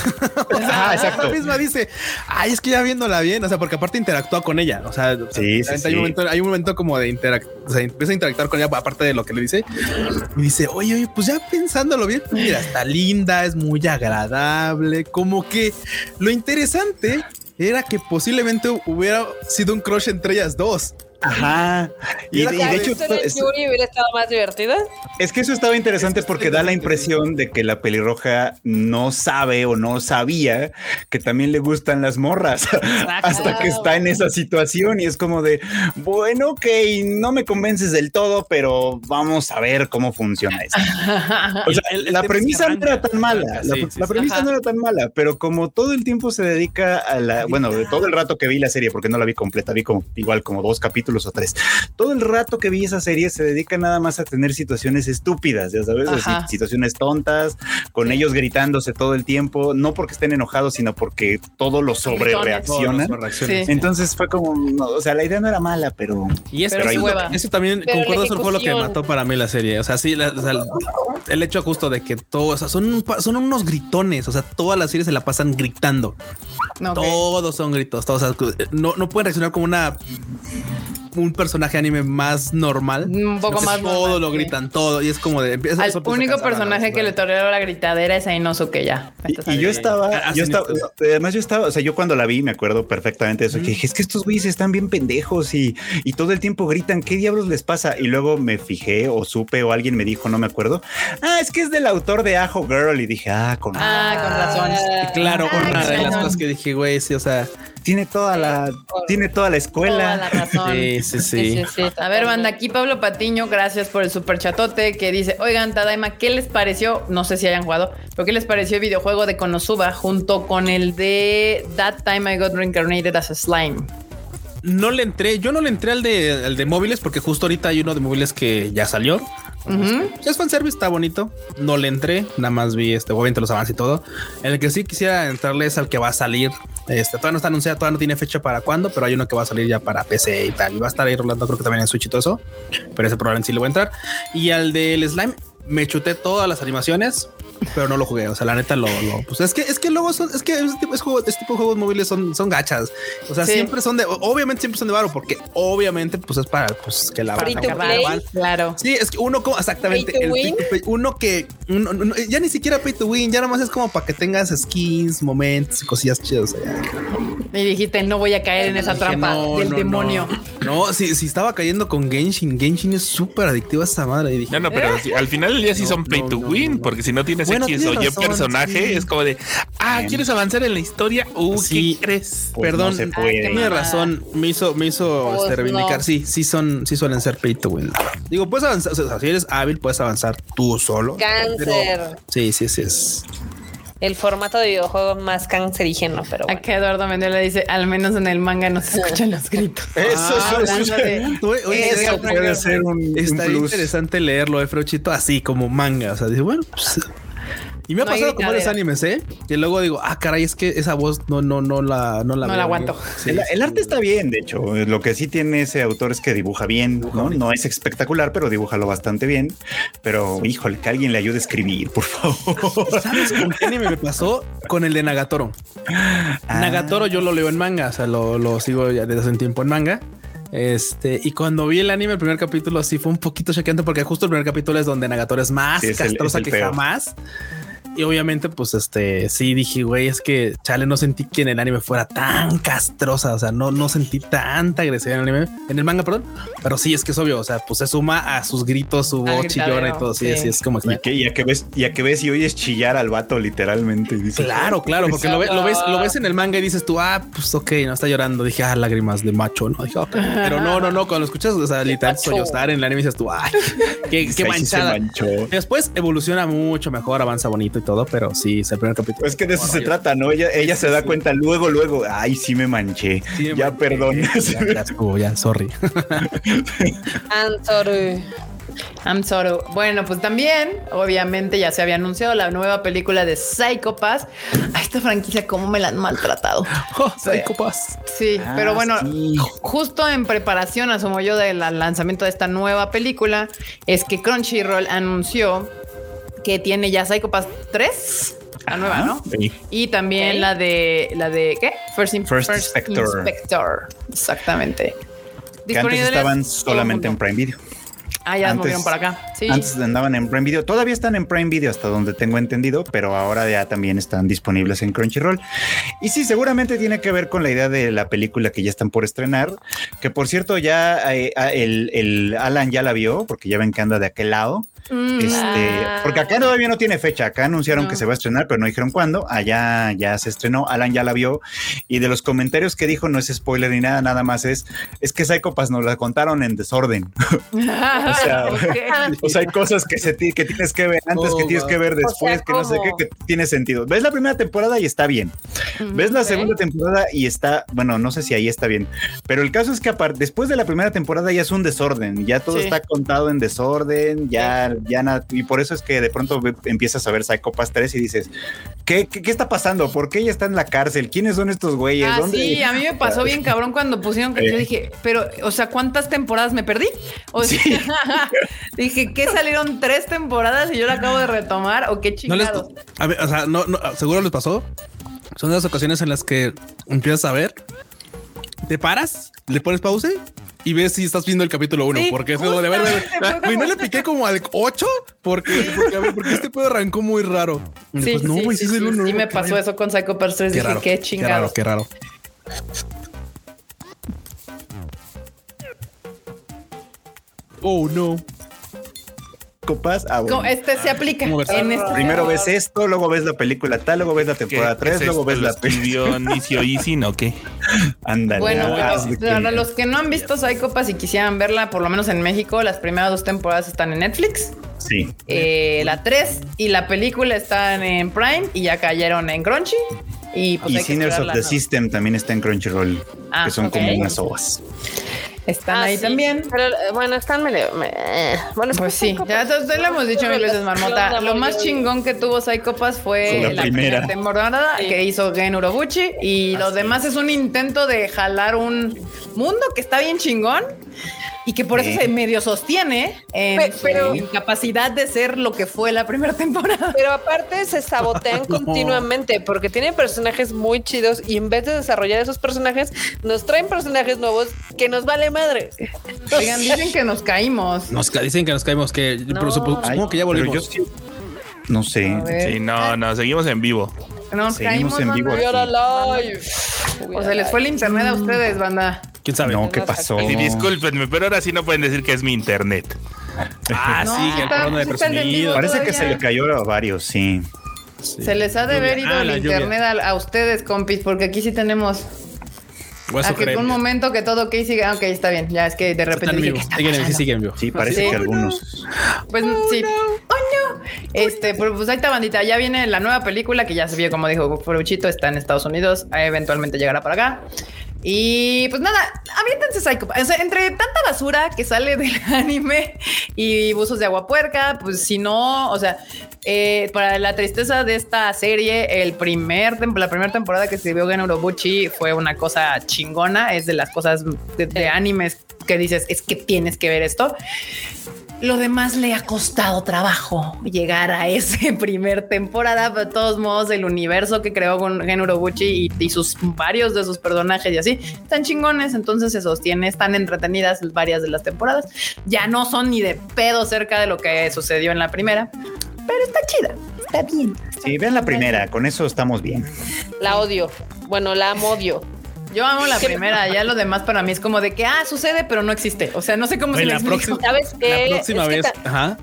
[SPEAKER 4] Ah, exacto.
[SPEAKER 1] La misma dice, ay, es que ya viéndola bien, o sea, porque aparte interactúa con ella, o sea,
[SPEAKER 4] Sí, sí,
[SPEAKER 1] hay,
[SPEAKER 4] sí.
[SPEAKER 1] Un momento, hay un momento como de interactuar, o sea, empieza a interactuar con ella, aparte de lo que le dice, y dice, oye, oye, pues ya pensándolo bien, pues mira, está linda, es muy agradable, como que lo interesante era que posiblemente hubiera sido un crush entre ellas dos.
[SPEAKER 4] Ajá. Y, de
[SPEAKER 3] ¿La
[SPEAKER 4] hecho, es-
[SPEAKER 3] Yuri hubiera estado más divertida?
[SPEAKER 4] Es que eso estaba interesante porque da la impresión de que la pelirroja no sabe o no sabía que también le gustan las morras hasta que está en esa situación y es como de, bueno, ok, no me convences del todo, pero vamos a ver cómo funciona esto. O sea,
[SPEAKER 1] El- el
[SPEAKER 4] la premisa no era tan mala, la,
[SPEAKER 1] sí,
[SPEAKER 4] premisa
[SPEAKER 5] Ajá.
[SPEAKER 4] no era tan mala, pero como todo el tiempo se dedica a la, bueno, de todo el rato que vi la serie, porque no la vi completa, vi como igual como dos capítulos o tres, todo el rato que vi esa serie se dedica nada más a tener situaciones estúpidas, ya sabes, Así, situaciones tontas, con ellos gritándose todo el tiempo, no porque estén enojados, sino porque todo lo sobre reaccionan.
[SPEAKER 5] Sí.
[SPEAKER 4] Entonces fue como, no, o sea, la idea no era mala, pero
[SPEAKER 1] Y es
[SPEAKER 5] Pero sí
[SPEAKER 1] eso,
[SPEAKER 5] hueva.
[SPEAKER 1] eso también
[SPEAKER 3] Pero
[SPEAKER 1] concuerdo, eso fue lo que mató para mí la serie. O sea, sí, la- o sea, el- hecho justo de que todos, o sea, son, son unos gritones. O sea, todas las series se la pasan gritando.
[SPEAKER 5] Ok.
[SPEAKER 1] Todos son gritos. Todos, o sea, no, no pueden reaccionar como una un personaje anime más normal.
[SPEAKER 5] Un poco más
[SPEAKER 1] Todo
[SPEAKER 5] normal,
[SPEAKER 1] lo
[SPEAKER 5] sí.
[SPEAKER 1] gritan, todo. Y es como de empieza
[SPEAKER 5] Al
[SPEAKER 1] eso empieza a
[SPEAKER 5] único personaje que le
[SPEAKER 1] raza.
[SPEAKER 5] toleró la gritadera es a Inosuke ya.
[SPEAKER 4] Y, y yo estaba,
[SPEAKER 1] Ah,
[SPEAKER 4] yo estaba,
[SPEAKER 1] listo.
[SPEAKER 4] además yo estaba, o sea, yo cuando la vi me acuerdo perfectamente de eso, que dije, es que estos güeyes están bien pendejos y, y todo el tiempo gritan, ¿qué diablos les pasa? Y luego me fijé o supe o alguien me dijo, no me acuerdo, ah, es que es del autor de Ajo Girl y dije, ah, con
[SPEAKER 5] Ah, con razón.
[SPEAKER 1] Claro,
[SPEAKER 5] Ay,
[SPEAKER 1] una de las cosas que dije, güey, sí, o sea,
[SPEAKER 4] tiene toda la, tiene toda la
[SPEAKER 5] Toda la
[SPEAKER 4] escuela.
[SPEAKER 5] razón.
[SPEAKER 1] sí, sí, sí.
[SPEAKER 5] A ver, banda, aquí Pablo Patiño, gracias por el super chatote que dice, oigan, Tadaima, ¿qué les pareció? No sé si hayan jugado, pero ¿qué les pareció el videojuego de Konosuba junto con el de That Time I Got Reincarnated as a Slime?
[SPEAKER 1] No le entré, yo no le entré al de, al de móviles porque justo ahorita hay uno de móviles que ya salió.
[SPEAKER 5] Ujú.
[SPEAKER 1] Es fanservice, está bonito. No le entré, nada más vi este, obviamente los avances y todo. En el que sí quisiera entrarle es al que va a salir. Este todavía no está anunciado, todavía no tiene fecha para cuándo, pero hay uno que va a salir ya para PC y tal. Y va a estar ahí rolando, creo que también en Switch y todo eso. Pero ese probablemente sí le voy a entrar. Y al del slime, me chuté todas las animaciones, pero no lo jugué. O sea, la neta lo, lo- pues es que es que luego son, es que este tipo, es juego- este tipo de juegos móviles son, son gachas. O sea,
[SPEAKER 5] Sí.
[SPEAKER 1] siempre son de, obviamente siempre son de varo, porque obviamente pues es para pues que la
[SPEAKER 3] Free
[SPEAKER 1] banda
[SPEAKER 3] to
[SPEAKER 1] que
[SPEAKER 3] play.
[SPEAKER 5] Claro.
[SPEAKER 1] Sí, es que uno como exactamente
[SPEAKER 3] Pay to
[SPEAKER 1] el
[SPEAKER 3] win.
[SPEAKER 1] pay to pay, uno que uno- uno- ya ni siquiera pay to win, ya nada más es como para que tengas skins, momentos y cosillas chidas.
[SPEAKER 5] Y dijiste, no voy a caer en esa
[SPEAKER 1] dije,
[SPEAKER 5] trampa
[SPEAKER 1] no,
[SPEAKER 5] del
[SPEAKER 1] no,
[SPEAKER 5] demonio.
[SPEAKER 1] No, no si, si estaba cayendo con Genshin, Genshin es súper adictiva esa madre. Y dije,
[SPEAKER 2] No, no, pero si- al final del día sí
[SPEAKER 1] No,
[SPEAKER 2] son play
[SPEAKER 1] no,
[SPEAKER 2] to
[SPEAKER 1] no,
[SPEAKER 2] win,
[SPEAKER 1] no, no.
[SPEAKER 2] porque si no tienes NPC
[SPEAKER 1] Bueno,
[SPEAKER 2] X o Y
[SPEAKER 1] razón,
[SPEAKER 2] personaje
[SPEAKER 1] sí.
[SPEAKER 2] es como de, ah,
[SPEAKER 4] Bien.
[SPEAKER 2] ¿quieres avanzar en la historia? Uh,
[SPEAKER 1] Sí.
[SPEAKER 2] ¿qué crees?
[SPEAKER 4] Pues
[SPEAKER 1] Perdón,
[SPEAKER 4] no se
[SPEAKER 5] Ay,
[SPEAKER 4] puede.
[SPEAKER 5] qué
[SPEAKER 1] Tiene
[SPEAKER 5] mamada.
[SPEAKER 1] razón, me hizo, me hizo
[SPEAKER 3] Pues
[SPEAKER 1] este, reivindicar.
[SPEAKER 3] no.
[SPEAKER 1] Sí, sí son, sí suelen ser pay to win. Digo, puedes avanzar, o sea, si eres hábil, puedes avanzar tú solo.
[SPEAKER 3] Cáncer.
[SPEAKER 1] pero- sí, sí, sí es.
[SPEAKER 3] El formato de videojuego más cancerígeno, pero bueno.
[SPEAKER 5] Acá Eduardo Mendiola dice, al menos en el manga no se escuchan los gritos.
[SPEAKER 4] Eso,
[SPEAKER 1] Ah,
[SPEAKER 4] eso,
[SPEAKER 5] de-
[SPEAKER 1] Oye,
[SPEAKER 4] eso puede ser un, un
[SPEAKER 1] Estaría
[SPEAKER 4] plus.
[SPEAKER 1] interesante leerlo de Freuchito así como manga. O sea, dice, bueno, pues. Y me ha
[SPEAKER 5] No
[SPEAKER 1] pasado con varios animes, ¿eh? Que luego digo, ah, caray, es que esa voz no, no, no la, no la,
[SPEAKER 5] No
[SPEAKER 1] veo
[SPEAKER 5] la aguanto.
[SPEAKER 1] Sí,
[SPEAKER 4] el,
[SPEAKER 1] sí,
[SPEAKER 4] el arte está bien, de hecho. Lo que sí tiene ese autor es que dibuja bien, ¿no? No es espectacular, pero dibújalo bastante bien. Pero, híjole, que alguien le ayude a escribir, por favor.
[SPEAKER 1] ¿Sabes con qué anime me pasó? Con el de Nagatoro.
[SPEAKER 4] Ah.
[SPEAKER 1] Nagatoro yo lo leo en manga, o sea, lo, lo sigo ya desde hace un tiempo en manga. Este, y cuando vi el anime, el primer capítulo, sí fue un poquito choqueante porque justo el primer capítulo es donde Nagatoro es más
[SPEAKER 4] Sí, es el-
[SPEAKER 1] castrosa
[SPEAKER 4] es el
[SPEAKER 1] que
[SPEAKER 4] peor.
[SPEAKER 1] jamás. Y obviamente, pues este sí dije, güey, es que chale, no sentí que en el anime fuera tan castrosa. O sea, no, no sentí tanta agresividad en el anime, en el manga, perdón. Pero sí es que es obvio. O sea, pues se suma a sus gritos, su voz chillona y todo. Sí,
[SPEAKER 5] sí.
[SPEAKER 1] sí, es como
[SPEAKER 4] Y
[SPEAKER 1] que
[SPEAKER 4] ya que ves, ya que ves y oyes chillar al vato literalmente. y dices,
[SPEAKER 1] Claro, claro, porque lo, ve- lo ves, lo ves en el manga y dices tú, ah, pues ok, no está llorando. Dije, ah, lágrimas de macho, no dije, ok. pero no, no, no. Cuando lo escuchas, o sea, literal, sollozar en el anime dices tú, ay, qué, qué
[SPEAKER 4] ahí sí se
[SPEAKER 1] manchada.
[SPEAKER 4] manchó.
[SPEAKER 1] Después evoluciona mucho mejor, avanza bonito y todo, pero sí, es el primer capítulo.
[SPEAKER 4] Pues que de eso se trata, ¿no? Ella, ella se da cuenta luego, luego, ay, sí me manché.
[SPEAKER 1] Sí, me
[SPEAKER 4] ya,
[SPEAKER 1] manché.
[SPEAKER 4] perdón.
[SPEAKER 1] Ya, ya estuvo, ya, sorry.
[SPEAKER 3] Answer.
[SPEAKER 5] I'm sorry. Bueno, pues también, obviamente, ya se había anunciado la nueva película de Psychopass. A esta franquicia, cómo me la han maltratado.
[SPEAKER 1] Oh, Psycho Pass.
[SPEAKER 5] Sí,
[SPEAKER 4] Ah,
[SPEAKER 5] pero bueno,
[SPEAKER 4] sí.
[SPEAKER 5] justo en preparación, asumo yo, del lanzamiento de esta nueva película, es que Crunchyroll anunció que tiene ya Psychopass 3, la nueva,
[SPEAKER 4] Ajá,
[SPEAKER 5] ¿no?
[SPEAKER 4] sí.
[SPEAKER 5] Y también la de la de ¿qué? First, In-
[SPEAKER 4] First Inspector.
[SPEAKER 5] Inspector. Exactamente.
[SPEAKER 4] Que antes estaban solamente en. Prime Video.
[SPEAKER 5] Ah, ya
[SPEAKER 4] antes-
[SPEAKER 5] movieron para acá. Sí.
[SPEAKER 4] Antes andaban en Prime Video. Todavía están en Prime Video hasta donde tengo entendido, pero ahora ya también están disponibles en Crunchyroll. Y sí, seguramente tiene que ver con la idea de la película que ya están por estrenar. Que por cierto, ya eh, ah, el, el Alan ya la vio, porque ya ven que anda de aquel lado.
[SPEAKER 5] Mm,
[SPEAKER 4] Este,
[SPEAKER 3] Ah.
[SPEAKER 4] porque acá todavía no tiene fecha. Acá anunciaron
[SPEAKER 5] No.
[SPEAKER 4] que se va a estrenar, pero no dijeron cuándo. Allá ya se estrenó. Alan ya la vio. Y de los comentarios que dijo, no es spoiler ni nada, nada más es, es que Psycho Pass nos la contaron en desorden. O sea,
[SPEAKER 5] Ok.
[SPEAKER 4] O sea, hay cosas que, se ti- que tienes que ver antes,
[SPEAKER 1] Oh,
[SPEAKER 4] que tienes
[SPEAKER 1] wow.
[SPEAKER 4] que ver después,
[SPEAKER 3] sea,
[SPEAKER 4] que no sé qué, que tiene sentido. Ves la primera temporada y está bien. Ves la
[SPEAKER 3] Ok.
[SPEAKER 4] segunda temporada y está, bueno, no sé si ahí está bien, pero el caso es que aparte, después de la primera temporada ya es un desorden, ya todo
[SPEAKER 5] Sí.
[SPEAKER 4] está contado en desorden, ya, ya nada, y por eso es que de pronto empiezas a ver Psycho Pass 3 y dices, ¿qué, qué, qué está pasando? ¿Por qué ella está en la cárcel? ¿Quiénes son estos güeyes?
[SPEAKER 5] Ah,
[SPEAKER 4] ¿Dónde?
[SPEAKER 5] sí, a mí me pasó bien cabrón cuando pusieron que yo dije, pero, o sea, ¿cuántas temporadas me perdí? O sea, dije, ¿qué salieron tres temporadas y yo la acabo de retomar? ¿O qué
[SPEAKER 1] No les,
[SPEAKER 5] chingados?
[SPEAKER 1] a ver, o sea, no, no, seguro les pasó. Son de las ocasiones en las que empiezas a ver, te paras, le pones pausa y ves si estás viendo el capítulo 1.
[SPEAKER 5] Sí,
[SPEAKER 1] porque es de ver, güey, no le piqué como al 8 porque, porque, a ver, porque este pedo arrancó muy raro. Y
[SPEAKER 5] Sí,
[SPEAKER 1] después, no,
[SPEAKER 5] sí,
[SPEAKER 1] güey,
[SPEAKER 5] sí,
[SPEAKER 1] sí, es el
[SPEAKER 5] sí,
[SPEAKER 1] uno,
[SPEAKER 5] sí
[SPEAKER 1] no,
[SPEAKER 5] me pasó eso con Psycho Pass 3.
[SPEAKER 1] Qué
[SPEAKER 5] Dije,
[SPEAKER 1] raro,
[SPEAKER 5] qué
[SPEAKER 1] qué raro,
[SPEAKER 5] chingados.
[SPEAKER 1] qué raro. Oh, no.
[SPEAKER 4] Psycho Pass, ah, bueno.
[SPEAKER 5] Este se aplica. En este
[SPEAKER 4] Primero ves esto, luego ves la película tal, luego ves la
[SPEAKER 2] ¿Qué-
[SPEAKER 4] temporada
[SPEAKER 2] qué
[SPEAKER 4] 3,
[SPEAKER 2] es
[SPEAKER 4] luego ves
[SPEAKER 2] ¿Lo
[SPEAKER 4] la película.
[SPEAKER 2] Nicio Easy, ¿no? ¿Qué?
[SPEAKER 4] Ándale.
[SPEAKER 5] Bueno,
[SPEAKER 4] haz de
[SPEAKER 5] para los que no han visto Psycho Pass y quisieran verla, por lo menos en México, las primeras dos temporadas están en Netflix.
[SPEAKER 4] Sí.
[SPEAKER 5] Eh, la 3 y la película están en Prime y ya cayeron en Crunchy. Y pues
[SPEAKER 4] y Sinners of the
[SPEAKER 5] ¿no?
[SPEAKER 4] System también está en Crunchyroll,
[SPEAKER 5] Ah,
[SPEAKER 4] que son como unas ovas.
[SPEAKER 5] Están
[SPEAKER 3] Ah,
[SPEAKER 5] ahí
[SPEAKER 3] sí,
[SPEAKER 5] también.
[SPEAKER 3] Pero eh, bueno, están medio. me- eh, Bueno, es
[SPEAKER 5] Pues sí, ya te, lo hemos dicho mil veces, Marmota. Lo más chingón que tuvo Psycho Pass fue
[SPEAKER 4] La
[SPEAKER 5] la,
[SPEAKER 4] primera.
[SPEAKER 5] primera temporada
[SPEAKER 3] Sí.
[SPEAKER 5] que hizo Gen Urobuchi y lo demás es un intento de jalar un mundo que está bien chingón y que por eso se medio sostiene en
[SPEAKER 3] Pe-
[SPEAKER 5] su
[SPEAKER 3] pero-
[SPEAKER 5] incapacidad de ser lo que fue la primera temporada.
[SPEAKER 3] Pero aparte se sabotean
[SPEAKER 1] No.
[SPEAKER 3] continuamente porque tienen personajes muy chidos y en vez de desarrollar esos personajes, nos traen personajes nuevos que nos vale madre.
[SPEAKER 5] Oigan, dicen que nos caímos.
[SPEAKER 1] Nos ca- dicen que nos caímos, que pero
[SPEAKER 3] No.
[SPEAKER 1] supongo, que ya
[SPEAKER 4] pero
[SPEAKER 1] volvimos.
[SPEAKER 4] yo sí- No sé.
[SPEAKER 2] Sí, no, no, seguimos en vivo.
[SPEAKER 5] Nos
[SPEAKER 4] Seguimos
[SPEAKER 5] caímos
[SPEAKER 4] en vivo.
[SPEAKER 5] O se les fue el internet a ustedes, banda.
[SPEAKER 1] ¿Quién sabe?
[SPEAKER 4] No, ¿qué pasó?
[SPEAKER 2] Y discúlpenme, pero ahora sí no pueden decir que es mi internet.
[SPEAKER 1] Ah,
[SPEAKER 5] No,
[SPEAKER 1] sí, el porno de presumido.
[SPEAKER 4] Parece que se le cayó a varios, sí.
[SPEAKER 5] Se les ha de haber ido
[SPEAKER 1] Ah,
[SPEAKER 5] el internet a, a ustedes, compis, porque aquí sí tenemos.
[SPEAKER 1] Hueso
[SPEAKER 5] a que
[SPEAKER 1] creme.
[SPEAKER 5] un momento que todo ok siga. Ok, está bien. Ya es que de repente
[SPEAKER 1] en
[SPEAKER 5] dije,
[SPEAKER 1] vivo.
[SPEAKER 5] ¿qué está
[SPEAKER 1] Siguen en- sí,
[SPEAKER 5] pasando?
[SPEAKER 1] siguen en vivo.
[SPEAKER 4] Sí, parece
[SPEAKER 5] Sí.
[SPEAKER 4] que algunos.
[SPEAKER 5] Pues sí. ¡Oh, no! Este, pues, pues ahí está, bandita. Ya viene la nueva película que ya se vio, como dijo Furuchito, está en Estados Unidos. Eventualmente llegará para acá. Y pues nada, aviéntense Psycho. O sea, entre tanta basura que sale del anime y buzos de agua puerca, pues si no, o sea, eh, para la tristeza de esta serie, el primer la primera temporada que escribió Gen Urobuchi fue una cosa chingona. Es de las cosas de animes que dices, es que tienes que ver esto. Lo demás le ha costado trabajo llegar a ese primer temporada, pero de todos modos el universo que creó con Gen Urobuchi y, y sus varios de sus personajes y así están chingones, entonces se sostiene, están entretenidas varias de las temporadas. Ya no son ni de pedo cerca de lo que sucedió en la primera, pero está chida, está bien.
[SPEAKER 4] Sí, vean la primera, con eso estamos bien.
[SPEAKER 3] La odio. Bueno, la amo odio.
[SPEAKER 5] Yo amo la primera, ya lo demás para mí es como de que ah, sucede, pero no existe. O sea, no sé cómo se
[SPEAKER 1] la
[SPEAKER 5] explico.
[SPEAKER 1] próxima-
[SPEAKER 3] ¿Sabes qué?
[SPEAKER 1] La próxima
[SPEAKER 3] Es que
[SPEAKER 1] vez.
[SPEAKER 3] ta-
[SPEAKER 1] Ajá.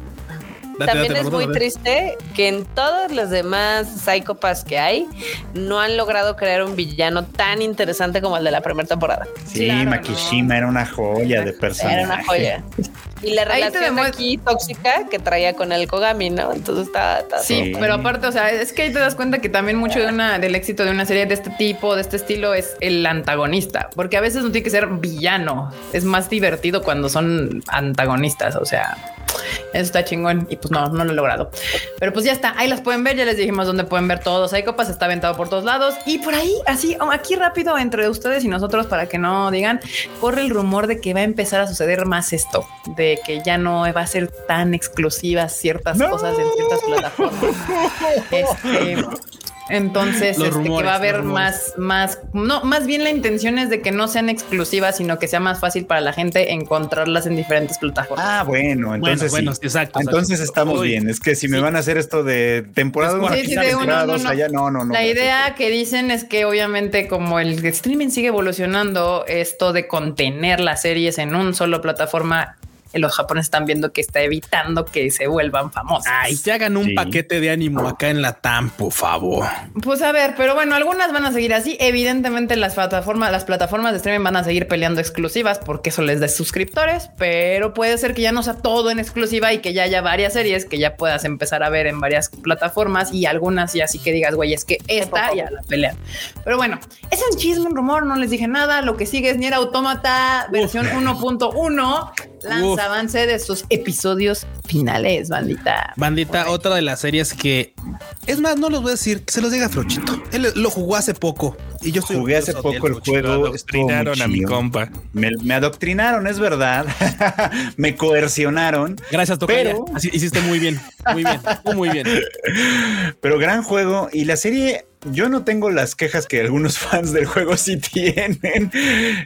[SPEAKER 1] Date,
[SPEAKER 3] También
[SPEAKER 1] date,
[SPEAKER 3] es muy triste que en todos los demás psicópatas que hay no han logrado crear un villano tan interesante como el de la primera temporada.
[SPEAKER 4] Sí,
[SPEAKER 5] Claro,
[SPEAKER 4] Makishima era una joya de personaje.
[SPEAKER 3] Era una joya. Y la relación aquí tóxica que traía con el Kogami, ¿no? Entonces está, está
[SPEAKER 5] Sí,
[SPEAKER 4] Sí.
[SPEAKER 5] pero aparte, o sea, es que ahí te das cuenta que también mucho de una, del éxito de una serie de este tipo, de este estilo, es el antagonista, porque a veces no tiene que ser villano, es más divertido cuando son antagonistas, o sea, eso está chingón y pues no, no lo he logrado. Pero pues ya está, ahí las pueden ver, ya les dijimos dónde pueden ver todos. Hay copas, está aventado por todos lados y por ahí, así, oh, aquí rápido entre ustedes y nosotros para que no digan, corre el rumor de que va a empezar a suceder más esto, de que ya no va a ser tan exclusivas ciertas
[SPEAKER 4] No.
[SPEAKER 5] cosas en ciertas plataformas. Este, entonces, este, que va a haber más, más, no, más bien la intención es de que no sean exclusivas, sino que sea más fácil para la gente encontrarlas en diferentes plataformas.
[SPEAKER 4] Ah, bueno, entonces
[SPEAKER 1] bueno,
[SPEAKER 4] sí.
[SPEAKER 1] exacto, exacto.
[SPEAKER 4] Entonces estamos
[SPEAKER 1] Uy,
[SPEAKER 4] bien. Es que si me van a hacer esto de temporada.
[SPEAKER 5] Sí, sí, de uno,
[SPEAKER 4] temporada
[SPEAKER 5] no,
[SPEAKER 4] dos,
[SPEAKER 5] no.
[SPEAKER 4] allá, no, no, no.
[SPEAKER 5] La idea que dicen es que obviamente como el streaming sigue evolucionando, esto de contener las series en un solo plataforma, los japoneses están viendo que está evitando que se vuelvan famosas.
[SPEAKER 1] Ay, te hagan un
[SPEAKER 4] Sí.
[SPEAKER 1] paquete de ánimo acá en la TAM, por favor.
[SPEAKER 5] Pues a ver, pero bueno, algunas van a seguir así. Evidentemente las plataformas, las plataformas de streaming van a seguir peleando exclusivas porque eso les da suscriptores, pero puede ser que ya no sea todo en exclusiva y que ya haya varias series que ya puedas empezar a ver en varias plataformas y algunas y así que digas, güey, es que esta ya la pelean. Pero bueno, es un chisme, un rumor, no les dije nada. Lo que sigue es Nier Automata versión 1.1 lanza
[SPEAKER 1] Uf.
[SPEAKER 5] Avance de sus episodios finales, bandita.
[SPEAKER 1] Bandita, otra de las series que es más, no los voy a decir, se los diga Frochito. Él lo jugó hace poco y yo estoy
[SPEAKER 4] Jugué hace poco el
[SPEAKER 1] Frochito.
[SPEAKER 4] juego.
[SPEAKER 2] Adoctrinaron a mi compa.
[SPEAKER 4] Me, me adoctrinaron, es verdad. me coercionaron.
[SPEAKER 1] Gracias, Tocaya.
[SPEAKER 4] Pero-
[SPEAKER 1] Así hiciste muy bien, muy bien, muy bien.
[SPEAKER 4] Pero gran juego. Y la serie, yo no tengo las quejas que algunos fans del juego sí tienen.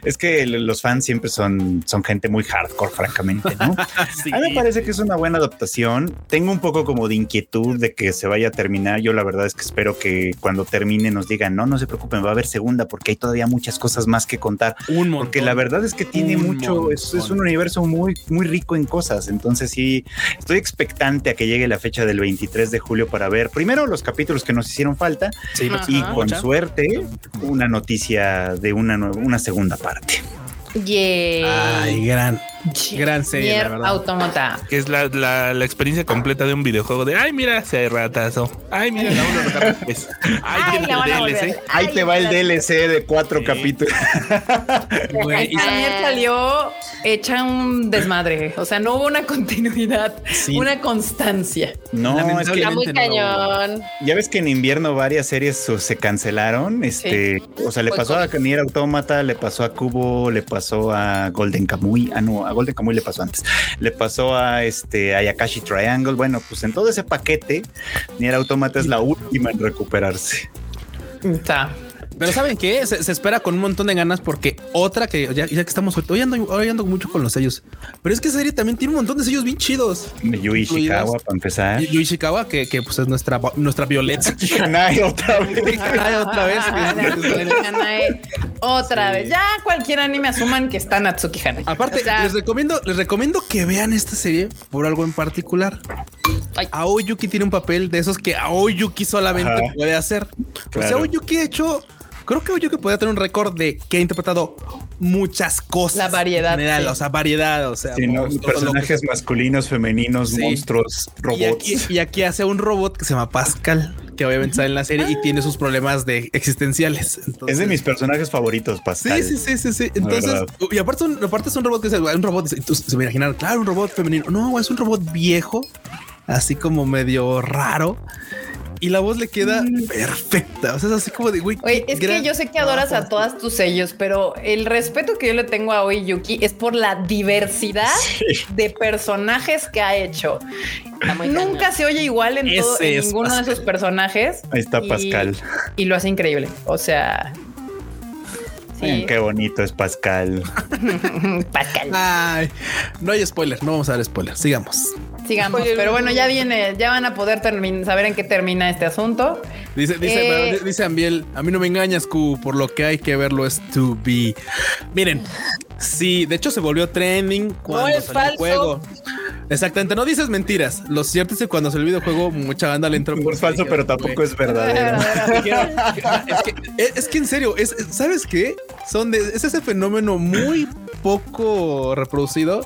[SPEAKER 4] Es que los fans siempre son, son gente muy hardcore, francamente, ¿no?
[SPEAKER 1] Sí.
[SPEAKER 4] A mí me parece que es una buena adaptación. Tengo un poco como de inquietud de que se vaya a terminar. Yo la verdad es que espero que cuando termine nos digan, no, no se preocupen, va a haber segunda porque hay todavía muchas cosas más que contar.
[SPEAKER 1] Un montón.
[SPEAKER 4] Porque la verdad es que tiene mucho, es un universo muy, muy rico en cosas. Entonces sí, estoy expectante a que llegue la fecha del 23 de julio para ver primero los capítulos que nos hicieron falta
[SPEAKER 1] Sí,
[SPEAKER 5] Ajá.
[SPEAKER 4] y con
[SPEAKER 1] Mucha.
[SPEAKER 4] suerte una noticia de una, una segunda parte.
[SPEAKER 5] Yeah.
[SPEAKER 1] Ay, gran, gran serie,
[SPEAKER 5] Nier
[SPEAKER 1] la verdad.
[SPEAKER 5] Automata.
[SPEAKER 2] Que es la, la, la experiencia completa de un videojuego de ay, mira, se ratazo. Ay, mira, la capes. Ay,
[SPEAKER 5] Ay, la
[SPEAKER 2] el. DLC.
[SPEAKER 4] Ahí te va el DLC de cuatro
[SPEAKER 2] Sí.
[SPEAKER 4] capítulos.
[SPEAKER 1] Güey, y-
[SPEAKER 5] salió hecha un desmadre. O sea, no hubo una continuidad,
[SPEAKER 1] Sí.
[SPEAKER 5] una constancia.
[SPEAKER 4] No, es que
[SPEAKER 3] Está muy
[SPEAKER 1] no
[SPEAKER 3] cañón.
[SPEAKER 4] ya ves que en invierno varias series se cancelaron. Este, o sea, le
[SPEAKER 3] Fue
[SPEAKER 4] pasó a. Nier Automata, le pasó a Cubo, le pasó a Golden Kamuy. Ah, no, a Golden Kamuy le pasó antes. Le pasó a este a Yakashi Triangle. Bueno, pues en todo ese paquete, Nier Automata es la última en recuperarse.
[SPEAKER 1] Pero ¿saben qué? Se, se espera con un montón de ganas porque otra que ya, ya que estamos hoy ando, hoy ando mucho con los sellos, pero es que esa serie también tiene un montón de sellos bien chidos.
[SPEAKER 4] Yui Ishikawa para empezar.
[SPEAKER 1] Yu Ishikawa, que, que pues es nuestra, nuestra Violeta.
[SPEAKER 4] Hanai otra vez.
[SPEAKER 1] Otra vez.
[SPEAKER 5] Hanae, Otra vez. Ya cualquier anime asuman que está Natsuki Hanae.
[SPEAKER 1] Aparte,
[SPEAKER 5] O sea,
[SPEAKER 1] les recomiendo, les recomiendo que vean esta serie por algo en particular.
[SPEAKER 5] Ay.
[SPEAKER 1] Aoyuki tiene un papel de esos que Aoyuki solamente
[SPEAKER 4] Ajá.
[SPEAKER 1] puede hacer. O sea,
[SPEAKER 4] Claro.
[SPEAKER 1] Aoyuki ha hecho, creo que Aoyuki podría tener un récord de que ha interpretado muchas cosas.
[SPEAKER 5] La variedad,
[SPEAKER 1] en general,
[SPEAKER 5] sí.
[SPEAKER 1] o sea, variedad, o sea,
[SPEAKER 4] Sí, ¿no?
[SPEAKER 1] monstruos,
[SPEAKER 4] personajes masculinos, femeninos,
[SPEAKER 1] Sí.
[SPEAKER 4] monstruos,
[SPEAKER 1] que- Y
[SPEAKER 4] robots.
[SPEAKER 1] aquí, y aquí hace un robot que se llama Pascal, que obviamente sale en la serie y tiene sus problemas de existenciales.
[SPEAKER 4] es de mis personajes favoritos, Pascal.
[SPEAKER 1] Sí, sí, sí, sí, sí. Entonces, y aparte, un- aparte es un robot que es un robot. Entonces, se me imaginan, claro, un robot femenino. No, es un robot viejo, así como medio raro. Y la voz le queda perfecta. O sea, es así como de güey.
[SPEAKER 5] Oye, es que yo sé que adoras a todas tus sellos, pero el respeto que yo le tengo a Yuki es por la diversidad de personajes que ha hecho. Nunca se oye igual en, todo- en ninguno de esos personajes.
[SPEAKER 4] Ahí está
[SPEAKER 5] Y-
[SPEAKER 4] Pascal.
[SPEAKER 5] Y lo hace increíble. O sea. Sí.
[SPEAKER 4] Qué bonito es Pascal.
[SPEAKER 5] Pascal.
[SPEAKER 1] Ay, no hay spoiler. No vamos a dar spoiler. Sigamos.
[SPEAKER 5] Sigamos. Pero bueno, ya viene, ya van a poder termin- saber en qué termina este asunto.
[SPEAKER 1] Dice, dice,
[SPEAKER 5] Eh.
[SPEAKER 1] pero dice Ambiel, a mí no me engañas, Q, por lo que hay que verlo es to be. Miren, sí, de hecho se volvió trending cuando
[SPEAKER 3] es
[SPEAKER 1] salió el juego. Exactamente, no dices mentiras. Lo cierto es que cuando salió el videojuego, mucha banda le entró.
[SPEAKER 4] No es falso, pero tampoco es verdadero.
[SPEAKER 1] Es, que, es- es que en serio, es, es- ¿sabes qué? Son de, es ese fenómeno muy poco reproducido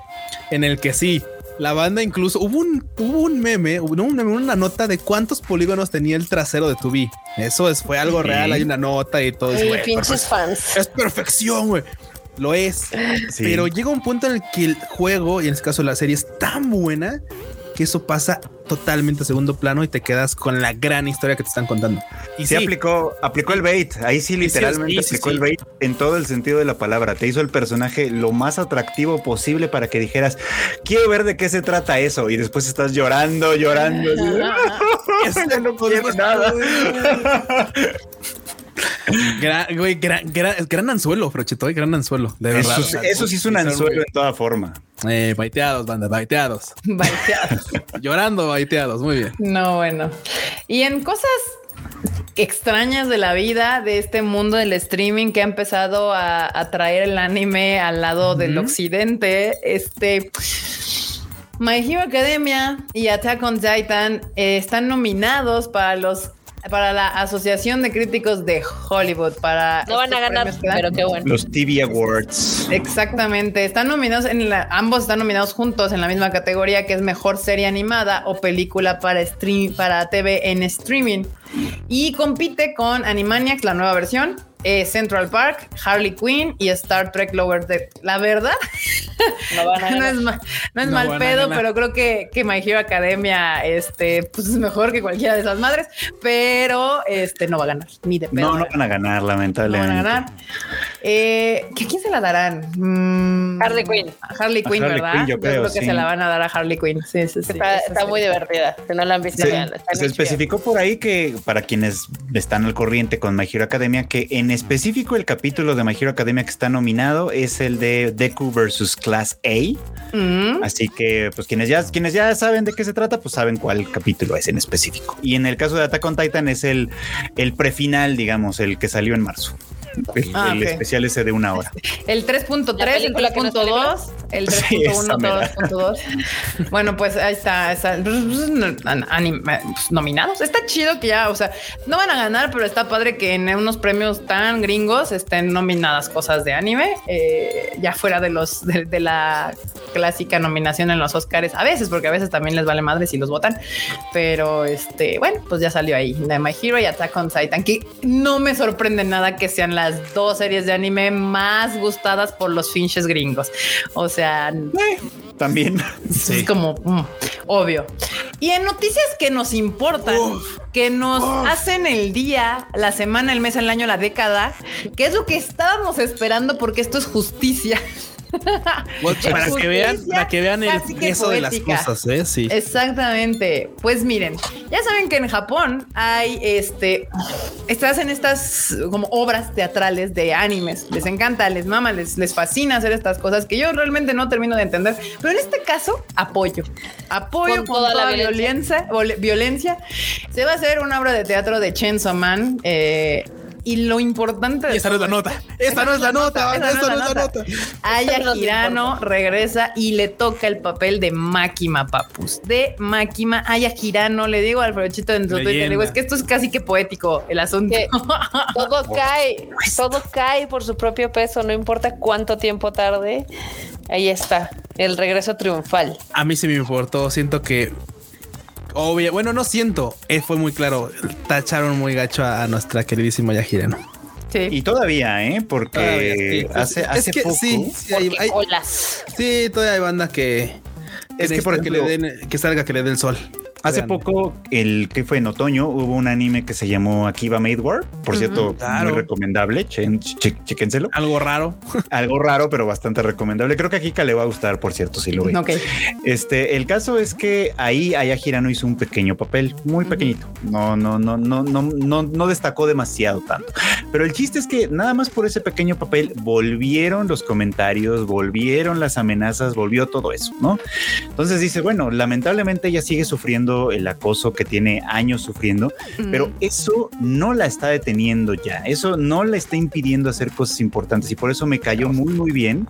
[SPEAKER 1] en el que sí, la banda incluso hubo un, hubo un meme, hubo un meme, una nota de cuántos polígonos tenía el trasero de Tubi. Eso es, fue algo
[SPEAKER 4] Sí.
[SPEAKER 1] real, hay una nota y todo. es,
[SPEAKER 3] Y
[SPEAKER 1] güey,
[SPEAKER 3] pinches
[SPEAKER 1] perfec-
[SPEAKER 3] fans.
[SPEAKER 1] es perfección, güey. Lo es.
[SPEAKER 4] Sí.
[SPEAKER 1] Pero llega un punto en el que el juego, y en este caso la serie, es tan buena que eso pasa totalmente a segundo plano y te quedas con la gran historia que te están contando. Y
[SPEAKER 4] Sí, aplicó, aplicó el bait. Ahí sí, literalmente
[SPEAKER 1] sí, sí,
[SPEAKER 4] aplicó
[SPEAKER 1] sí.
[SPEAKER 4] el bait en todo el sentido de la palabra. Te hizo el personaje lo más atractivo posible para que dijeras, quiero ver de qué se trata eso. Y después estás llorando, llorando. no quiero nada.
[SPEAKER 1] Gran, güey, gran, gran, gran anzuelo, Frochito, eh, gran anzuelo. De verdad.
[SPEAKER 4] Eso, eso sí es un anzuelo en toda forma.
[SPEAKER 1] Eh, baiteados, banda, baiteados.
[SPEAKER 5] Baiteados.
[SPEAKER 1] Llorando, baiteados. Muy bien.
[SPEAKER 5] No, bueno. Y en cosas extrañas de la vida, de este mundo del streaming que ha empezado a, a traer el anime al lado del occidente, este... My Hero Academia y Attack on Titan eh, están nominados para los para la Asociación de Críticos de Hollywood para
[SPEAKER 3] No van a ganar, pero qué bueno.
[SPEAKER 4] Los TV Awards.
[SPEAKER 5] Exactamente, están nominados en la, ambos están nominados juntos en la misma categoría que es mejor serie animada o película para stream para TV en streaming y compite con Animaniacs la nueva versión, eh, Central Park, Harley Quinn y Star Trek Lower Deck. La verdad
[SPEAKER 3] No van a
[SPEAKER 5] no
[SPEAKER 3] ganar.
[SPEAKER 5] es, ma- no es
[SPEAKER 1] No
[SPEAKER 5] mal pedo, pero creo que, que My Hero Academia este, pues es mejor que cualquiera de esas madres, pero este no va a ganar ni de pedo.
[SPEAKER 4] No, no van a ganar,
[SPEAKER 5] no
[SPEAKER 4] lamentablemente.
[SPEAKER 5] van a ganar. Eh, ¿que ¿A quién se la darán? Mm,
[SPEAKER 3] Harley Quinn.
[SPEAKER 5] a Harley Quinn,
[SPEAKER 4] Harley
[SPEAKER 5] ¿verdad?
[SPEAKER 4] Quinn, yo creo,
[SPEAKER 5] que
[SPEAKER 4] sí.
[SPEAKER 5] se la van a dar a Harley Quinn. Sí, sí, sí.
[SPEAKER 3] Está,
[SPEAKER 5] sí.
[SPEAKER 3] muy divertida. Si no la han visto, está
[SPEAKER 4] se especificó por ahí que para quienes están al corriente con My Hero Academia, que en específico el capítulo de My Hero Academia que está nominado es el de Deku versus Class A.
[SPEAKER 5] Mm.
[SPEAKER 4] Así que, pues quienes ya, quienes ya saben de qué se trata, pues saben cuál capítulo es en específico. Y en el caso de Attack on Titan es el, el prefinal, digamos, el que salió en marzo. El,
[SPEAKER 5] Ah,
[SPEAKER 4] el especial ese de una hora.
[SPEAKER 5] El 3.3,
[SPEAKER 3] La
[SPEAKER 5] el
[SPEAKER 3] película que no es
[SPEAKER 5] 3.2, el
[SPEAKER 4] Sí, esa
[SPEAKER 5] 3.1,
[SPEAKER 4] mera.
[SPEAKER 5] 3.2. Bueno, pues ahí está. está pues, nominados. Está chido que ya, o sea, no van a ganar, pero está padre que en unos premios tan gringos estén nominadas cosas de anime, eh, ya fuera de los de, de la clásica nominación en los Oscars a veces, porque a veces también les vale madre si los votan. Pero este, bueno, pues ya salió ahí de My Hero y Attack on Titan, que no me sorprende nada que sean las dos series de anime más gustadas por los finches gringos. O sea,
[SPEAKER 4] También.
[SPEAKER 5] es como mm, obvio. Y en noticias que nos importan, que nos hacen el día, la semana, el mes, el año, la década, que es lo que estábamos esperando porque esto es justicia.
[SPEAKER 1] para que vean, para que vean el peso de las cosas, ¿eh? Sí.
[SPEAKER 5] Exactamente. Pues miren, ya saben que en Japón hay este, estás en estas como obras teatrales de animes. Les encanta, les mama, les, les fascina hacer estas cosas que yo realmente no termino de entender. Pero en este caso, apoyo. Apoyo
[SPEAKER 3] Con
[SPEAKER 5] con,
[SPEAKER 3] toda
[SPEAKER 5] toda,
[SPEAKER 3] la
[SPEAKER 5] violencia. violencia. Se va a hacer una obra de teatro de Chainsaw Man. eh, y lo importante de
[SPEAKER 1] Y esta no es la nota. Esta no es la nota.
[SPEAKER 5] esa
[SPEAKER 1] Esta no es la nota.
[SPEAKER 5] Aya Hirano regresa y le toca el papel de Máquima Papus. De Máquima, Aya Hirano, le digo al en su Twitter, le digo, es que esto es casi que poético el asunto.
[SPEAKER 3] Que todo cae, todo cae por su propio peso, no importa cuánto tiempo tarde. Ahí está, el regreso triunfal.
[SPEAKER 1] A mí sí me importó. Siento que. Obvio, bueno, no siento. eh, fue muy claro. Tacharon muy gacho a, a nuestra queridísima Yajirano.
[SPEAKER 5] Sí.
[SPEAKER 4] Y todavía, ¿eh? Porque
[SPEAKER 1] Todavía, sí.
[SPEAKER 4] hace,
[SPEAKER 1] Es
[SPEAKER 4] hace
[SPEAKER 1] que
[SPEAKER 4] poco.
[SPEAKER 1] sí, sí, hay,
[SPEAKER 3] Porque
[SPEAKER 1] hay-
[SPEAKER 3] olas.
[SPEAKER 1] sí, todavía hay banda que.
[SPEAKER 4] Es que, por
[SPEAKER 1] le
[SPEAKER 4] ejemplo,
[SPEAKER 1] den- que salga, que le dé el sol.
[SPEAKER 4] Hace poco, el que fue en otoño, hubo un anime que se llamó Akiba Made War. Por cierto,
[SPEAKER 1] Claro.
[SPEAKER 4] muy recomendable. Chen- che- chéquenselo.
[SPEAKER 1] Algo raro.
[SPEAKER 4] Algo raro, pero bastante recomendable. Creo que a Kika le va a gustar, por cierto, si lo ve.
[SPEAKER 5] Ok.
[SPEAKER 4] Este, el caso es que ahí Aya Hirano hizo un pequeño papel, muy pequeñito. No, no, no, no, no, no, no destacó demasiado tanto. Pero el chiste es que nada más por ese pequeño papel volvieron los comentarios, volvieron las amenazas, volvió todo eso, ¿no? Entonces dice, bueno, lamentablemente ella sigue sufriendo el acoso que tiene años sufriendo, pero eso no la está deteniendo ya, eso no la está impidiendo hacer cosas importantes y por eso me cayó muy, muy bien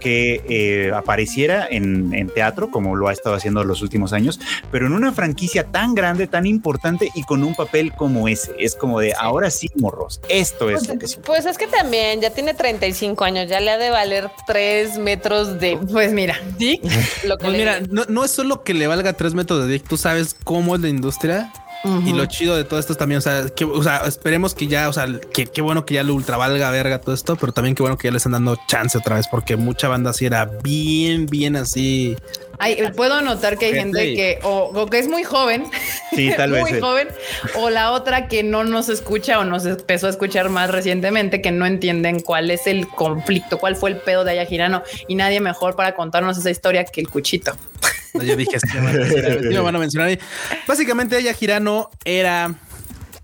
[SPEAKER 4] que eh, apareciera en, en teatro, como lo ha estado haciendo los últimos años, pero en una franquicia tan grande, tan importante y con un papel como ese. Es como de, ahora sí, morros, esto es lo que sí.
[SPEAKER 3] Pues es que también ya tiene 35 años, ya le ha de valer 3 metros de
[SPEAKER 5] Pues mira,
[SPEAKER 3] dick. Lo que
[SPEAKER 1] Pues mira, no, no es solo que le valga tres metros de dick. Tú sabes cómo es la industria. Y lo chido de todo esto es también, o sea, que, o sea, esperemos que ya, o sea, que qué bueno que ya lo ultra valga verga todo esto, pero también qué bueno que ya le están dando chance otra vez, porque mucha banda así era bien, bien así.
[SPEAKER 5] Ay, puedo notar que hay
[SPEAKER 1] Gente.
[SPEAKER 5] gente que o, o que es muy joven,
[SPEAKER 4] Sí, tal vez.
[SPEAKER 5] muy
[SPEAKER 4] eh.
[SPEAKER 5] joven, o la otra que no nos escucha o nos empezó a escuchar más recientemente, que no entienden cuál es el conflicto, cuál fue el pedo de Aya Girano y nadie mejor para contarnos esa historia que el cuchito.
[SPEAKER 1] Yo dije, sí, me van a mencionar, ahí. Básicamente ella Girano era,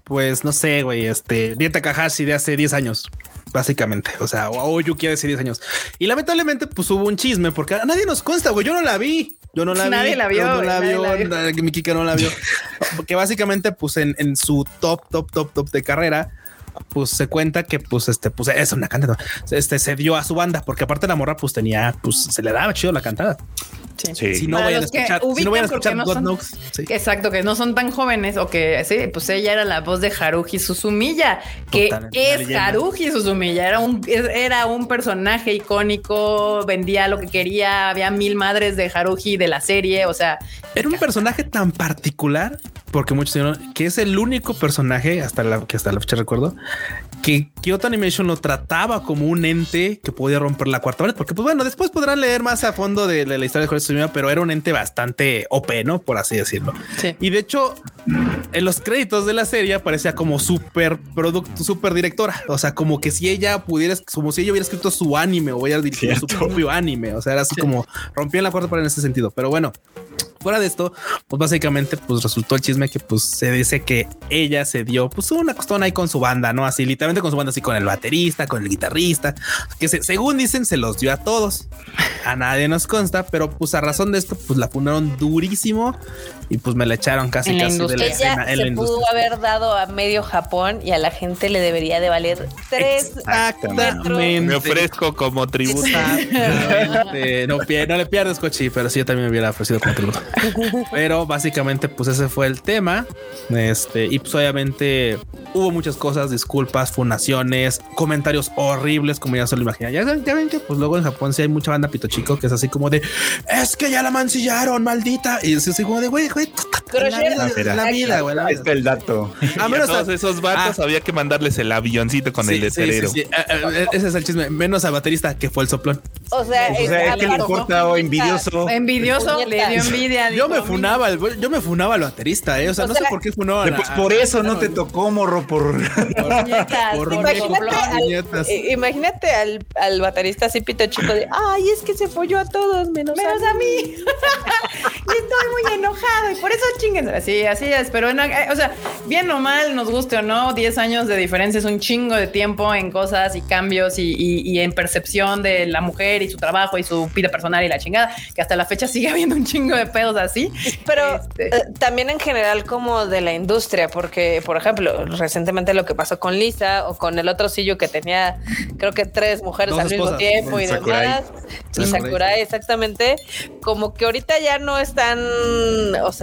[SPEAKER 1] pues, no sé, güey, este, Dieta Kahashi de hace 10 años. Básicamente, o sea, o Yuki hace 10 años. Y lamentablemente, pues hubo un chisme porque a nadie nos consta, güey. Yo no la vi. Yo no la vi.
[SPEAKER 5] Nadie la vio,
[SPEAKER 1] No la
[SPEAKER 5] nadie
[SPEAKER 1] vio.
[SPEAKER 5] la vio.
[SPEAKER 1] nadie- Mi Kika no la vio. Porque básicamente, pues en, en su top, top, top, top de carrera, pues se cuenta que pues este pues es una cantada este se dio a su banda porque aparte la morra pues tenía pues se le daba chido la cantada
[SPEAKER 4] Sí.
[SPEAKER 1] si no vayan a escuchar si no vayan a escuchar
[SPEAKER 5] no
[SPEAKER 1] God
[SPEAKER 5] son-
[SPEAKER 1] Knows sí.
[SPEAKER 5] Exacto, que no son tan jóvenes o que sí, pues ella era la voz de Haruhi Suzumiya, que
[SPEAKER 1] Totalmente,
[SPEAKER 5] es
[SPEAKER 1] leyenda.
[SPEAKER 5] Haruhi Suzumiya, era un, era un personaje icónico, vendía lo que quería, había mil madres de Haruhi de la serie, o sea,
[SPEAKER 1] Era un personaje tan particular, porque muchos dijeron que es el único personaje, hasta la que hasta la fecha recuerdo, que Kyoto Animation lo trataba como un ente que podía romper la cuarta pared. Porque, pues bueno, después podrán leer más a fondo de, la historia de Jorge Tsushima, pero era un ente bastante OP, ¿no? Por así decirlo.
[SPEAKER 5] Sí.
[SPEAKER 1] Y de hecho, en los créditos de la serie aparecía como super producto, super directora. O sea, como que si ella pudiera, como si ella hubiera escrito su anime o hubiera dirigido su propio anime. O sea, era así como rompían la cuarta pared en ese sentido. Pero bueno, fuera de esto, pues básicamente, pues resultó el chisme que pues se dice que ella se dio pues una costona ahí con su banda, no así literalmente con su banda, así con el baterista, con el guitarrista, que se- según dicen se los dio a todos. A nadie nos consta, pero pues a razón de esto, pues la fundaron durísimo y pues me la echaron casi
[SPEAKER 5] En la
[SPEAKER 1] casi de la escena
[SPEAKER 3] Ella
[SPEAKER 1] en la
[SPEAKER 3] pudo
[SPEAKER 1] industria.
[SPEAKER 3] haber dado a medio Japón y a la gente le debería de valer tres
[SPEAKER 1] Exactamente.
[SPEAKER 2] Me ofrezco como tributo.
[SPEAKER 1] No, no le pierdes, Cochi, pero sí yo también me hubiera ofrecido como tributo. Pero básicamente, pues ese fue el tema. Este, y pues obviamente hubo muchas cosas, disculpas, fundaciones, comentarios horribles, como ya se lo imaginan. Ya, saben- ya ven que pues luego en Japón sí hay mucha banda pito chico que es así como de es que ya la mancillaron, maldita. Y es así como de güey, güey. La vida, güey. la
[SPEAKER 4] Ahí
[SPEAKER 1] vida.
[SPEAKER 4] está el dato.
[SPEAKER 1] A
[SPEAKER 2] A
[SPEAKER 1] menos
[SPEAKER 2] todos
[SPEAKER 1] a-
[SPEAKER 2] esos vatos
[SPEAKER 1] Ah.
[SPEAKER 2] había que mandarles el avioncito con
[SPEAKER 1] Sí,
[SPEAKER 2] el letrero.
[SPEAKER 1] sí, sí. Ah, ah, Ese es el chisme. Menos a baterista que fue el soplón.
[SPEAKER 3] o sea,
[SPEAKER 4] O sea, es que le importa o envidioso.
[SPEAKER 5] Envidioso, le
[SPEAKER 3] Puñetas.
[SPEAKER 5] dio envidia.
[SPEAKER 1] Yo me funaba, al- yo me funaba al baterista, eh. O sea, no sé por qué funaba.
[SPEAKER 4] Pues por eso no te tocó, morro, por...
[SPEAKER 3] Imagínate, al, eh, al, al baterista así pito chico de ay, es que se folló a todos menos,
[SPEAKER 5] Menos a mí. y estoy muy enojado y por eso chinguen. Sí, así es. Pero, no, eh, o sea, bien o mal, nos guste o no, 10 años de diferencia es un chingo de tiempo en cosas y cambios y, y- y en percepción de la mujer y su trabajo y su vida personal y la chingada, que hasta la fecha sigue habiendo un chingo de pedos así.
[SPEAKER 3] Pero
[SPEAKER 5] Este,
[SPEAKER 3] eh, también en general como de la industria, porque por ejemplo, recientemente lo que pasó con Lisa o con el otro sillo que tenía creo que tres mujeres
[SPEAKER 1] Dos
[SPEAKER 3] al mismo tiempo y
[SPEAKER 4] Sakurai.
[SPEAKER 3] demás. Y
[SPEAKER 1] Sakurai.
[SPEAKER 3] Sakurai, exactamente. Como que ahorita ya no están, o sea,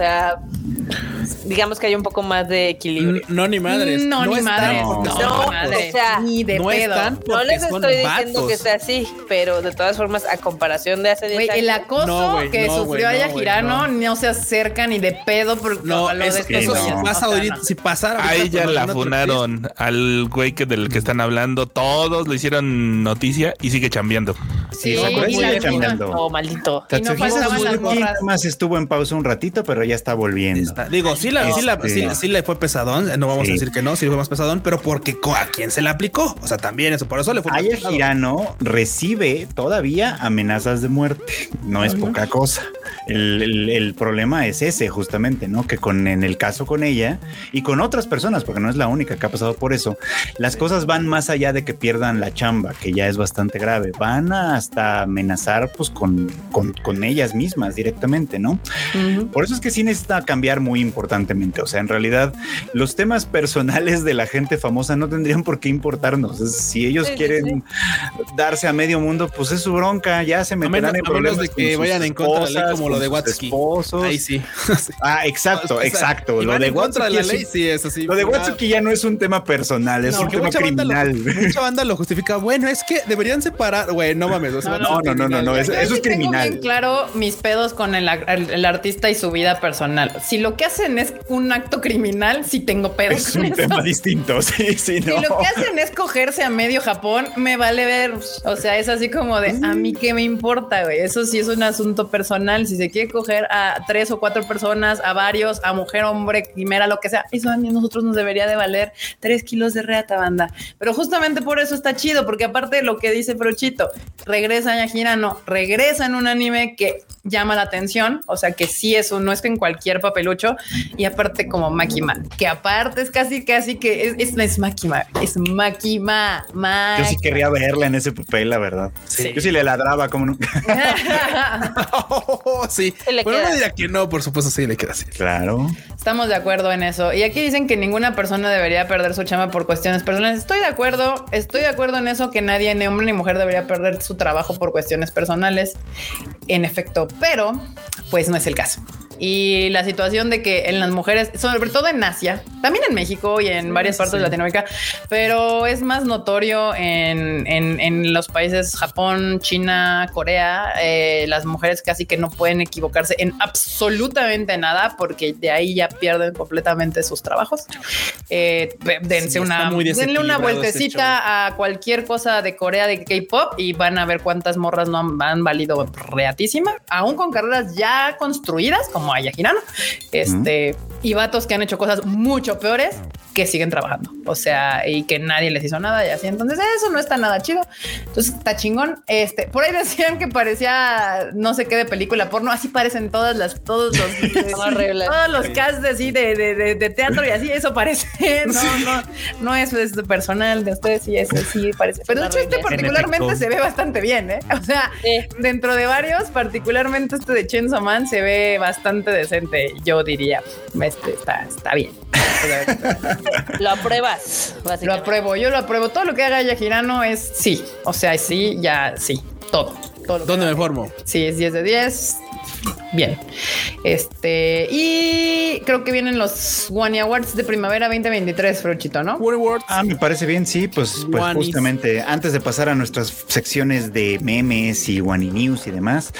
[SPEAKER 3] digamos que hay un poco más de equilibrio.
[SPEAKER 1] No, ni madres.
[SPEAKER 5] No, ni madres.
[SPEAKER 1] porque
[SPEAKER 5] No,
[SPEAKER 3] no,
[SPEAKER 5] madre.
[SPEAKER 3] o sea,
[SPEAKER 5] ni de
[SPEAKER 1] no
[SPEAKER 5] pedo.
[SPEAKER 1] están
[SPEAKER 3] No
[SPEAKER 1] porque
[SPEAKER 3] les estoy diciendo
[SPEAKER 1] vatos.
[SPEAKER 3] que sea así, pero de todas formas, a comparación de hace 10
[SPEAKER 5] Güey,
[SPEAKER 3] años.
[SPEAKER 5] el acoso
[SPEAKER 1] No, güey,
[SPEAKER 5] que
[SPEAKER 1] no,
[SPEAKER 5] sufrió Aya Girano
[SPEAKER 1] no.
[SPEAKER 5] no. se acerca ni de pedo por
[SPEAKER 1] No,
[SPEAKER 5] lo
[SPEAKER 1] eso,
[SPEAKER 5] de este
[SPEAKER 1] eso
[SPEAKER 4] no.
[SPEAKER 1] si pasa
[SPEAKER 5] O sea,
[SPEAKER 1] ahorita,
[SPEAKER 5] no.
[SPEAKER 1] si pasara.
[SPEAKER 2] A
[SPEAKER 1] ahorita
[SPEAKER 2] ella
[SPEAKER 1] con
[SPEAKER 2] la funaron, al güey que del que están hablando, todos lo hicieron noticia y sigue chambeando.
[SPEAKER 5] Sí,
[SPEAKER 4] Sakurai
[SPEAKER 5] y
[SPEAKER 4] sigue
[SPEAKER 5] la
[SPEAKER 4] chambeando.
[SPEAKER 3] Oh, maldito.
[SPEAKER 5] Y no las
[SPEAKER 4] más estuvo en pausa un ratito, pero ya está volviendo.
[SPEAKER 1] Está- Digo, sí, la, sí, la-
[SPEAKER 4] Este-
[SPEAKER 1] sí- sí le fue pesadón, no vamos
[SPEAKER 4] Sí.
[SPEAKER 1] a decir que no, sí le fue más pesadón, pero porque a quién se le aplicó. O sea, también eso, por eso le fue
[SPEAKER 4] Aya
[SPEAKER 1] pesado.
[SPEAKER 4] Girano recibe todavía amenazas de muerte. No es poca cosa. El, el- el problema es ese, justamente, ¿no? Que con en el caso con ella y con otras personas, porque no es la única que ha pasado por eso, las cosas van más allá de que pierdan la chamba, que ya es bastante grave. Van hasta amenazar, pues, con, con, con ellas mismas directamente, ¿no? Por eso es que sí necesita cambiar muy importantemente. O sea, en realidad, los temas personales de la gente famosa no tendrían por qué importarnos. Es- si ellos
[SPEAKER 3] Sí, sí,
[SPEAKER 4] quieren darse a medio mundo, pues es su bronca. Ya se meterán
[SPEAKER 1] menos-
[SPEAKER 4] en
[SPEAKER 1] a menos
[SPEAKER 4] problemas
[SPEAKER 1] de
[SPEAKER 4] con
[SPEAKER 1] que
[SPEAKER 4] sus
[SPEAKER 1] vayan en contra de la ley como lo de Watsky.
[SPEAKER 4] esposos.
[SPEAKER 1] Ahí sí.
[SPEAKER 4] Ah, exacto,
[SPEAKER 1] O sea,
[SPEAKER 4] exacto. Lo de
[SPEAKER 1] en contra de la
[SPEAKER 4] Watsuki
[SPEAKER 1] ley,
[SPEAKER 4] es-
[SPEAKER 1] sí, eso sí.
[SPEAKER 4] Lo de Watsuki ya no es un tema personal, es
[SPEAKER 1] No,
[SPEAKER 4] un tema
[SPEAKER 1] mucha banda lo-
[SPEAKER 4] criminal.
[SPEAKER 1] mucha banda lo justifica. Bueno, es que deberían separar. Güey, no mames.
[SPEAKER 4] No, no, no, no, no, eso- es
[SPEAKER 5] tengo
[SPEAKER 4] criminal.
[SPEAKER 5] bien claro mis pedos con el, el- el artista y su vida personal. Si lo que hacen es un acto criminal, sí tengo pedos.
[SPEAKER 4] Es un
[SPEAKER 5] eso.
[SPEAKER 4] tema distinto, sí, sí,
[SPEAKER 5] Si
[SPEAKER 4] no.
[SPEAKER 5] lo que hacen es cogerse a medio Japón, me vale ver. O sea, es así como de a mí qué me importa, güey. Eso sí es un asunto personal. Si se quiere coger a tres o cuatro personas, a varios, a mujer, hombre, quimera, lo que sea, eso a mí a nosotros nos debería de valer tres kilos de reata, banda. Pero justamente por eso está chido, porque aparte de lo que dice Frochito, regresa ya Girano, regresa en un anime que llama la atención, o sea que sí eso no es que en cualquier papelucho y aparte como Makima, que aparte es casi casi que es, es, es Makima, es
[SPEAKER 4] Yo sí querría verla en ese papel, la verdad.
[SPEAKER 1] Sí.
[SPEAKER 4] Yo sí le ladraba como nunca.
[SPEAKER 1] sí.
[SPEAKER 3] Sí le queda.
[SPEAKER 1] no diría que no, por supuesto, sí le queda así.
[SPEAKER 4] Claro.
[SPEAKER 5] Estamos de acuerdo en eso. Y aquí dicen que ninguna persona debería perder su chama por cuestiones personales. Estoy de acuerdo, estoy de acuerdo en eso, que nadie, ni hombre ni mujer, debería perder su trabajo por cuestiones personales. En efecto, pero pues no es el caso. Y la situación de que en las mujeres, sobre todo en Asia, también en México y en varias partes de Latinoamérica, pero es más notorio en, en- en los países Japón, China, Corea, eh, las mujeres casi que no pueden equivocarse en absolutamente nada porque de ahí ya pierden completamente sus trabajos. Eh, dense
[SPEAKER 1] Sí,
[SPEAKER 5] una, denle una
[SPEAKER 1] ese
[SPEAKER 5] vueltecita a cualquier cosa de Corea de K-pop y van a ver cuántas morras no han, han valido reatísima, aún con carreras ya construidas como Aya Girano, este, y vatos que han hecho cosas mucho peores que siguen trabajando. O sea, y que nadie les hizo nada y así. Entonces, eso no está nada chido. Entonces, está chingón. Este, por ahí decían que parecía no sé qué de película porno. Así parecen todas las, todos los, todos los casts así de, de, de, de teatro y así. Eso parece. No, no, no es, es personal de ustedes. Sí, eso sí parece. Pero de hecho, este particularmente se ve bastante bien, ¿eh? O sea,
[SPEAKER 3] Sí.
[SPEAKER 5] dentro de varios, particularmente este de Chainsaw Man se ve bastante decente, yo diría. Este está, está bien.
[SPEAKER 3] Lo apruebas,
[SPEAKER 5] Lo apruebo, yo lo apruebo. Todo lo que haga Yajirano es sí. O sea, sí, ya sí. Todo. todo lo que
[SPEAKER 1] ¿Dónde
[SPEAKER 5] haga.
[SPEAKER 1] me formo?
[SPEAKER 5] Sí, es 10 de 10. Bien. Este, y creo que vienen los One Awards de primavera 2023, Frochito, ¿no?
[SPEAKER 1] Awards.
[SPEAKER 4] Ah, me parece bien, sí, pues, pues justamente antes de pasar a nuestras secciones de memes y Wani News y demás,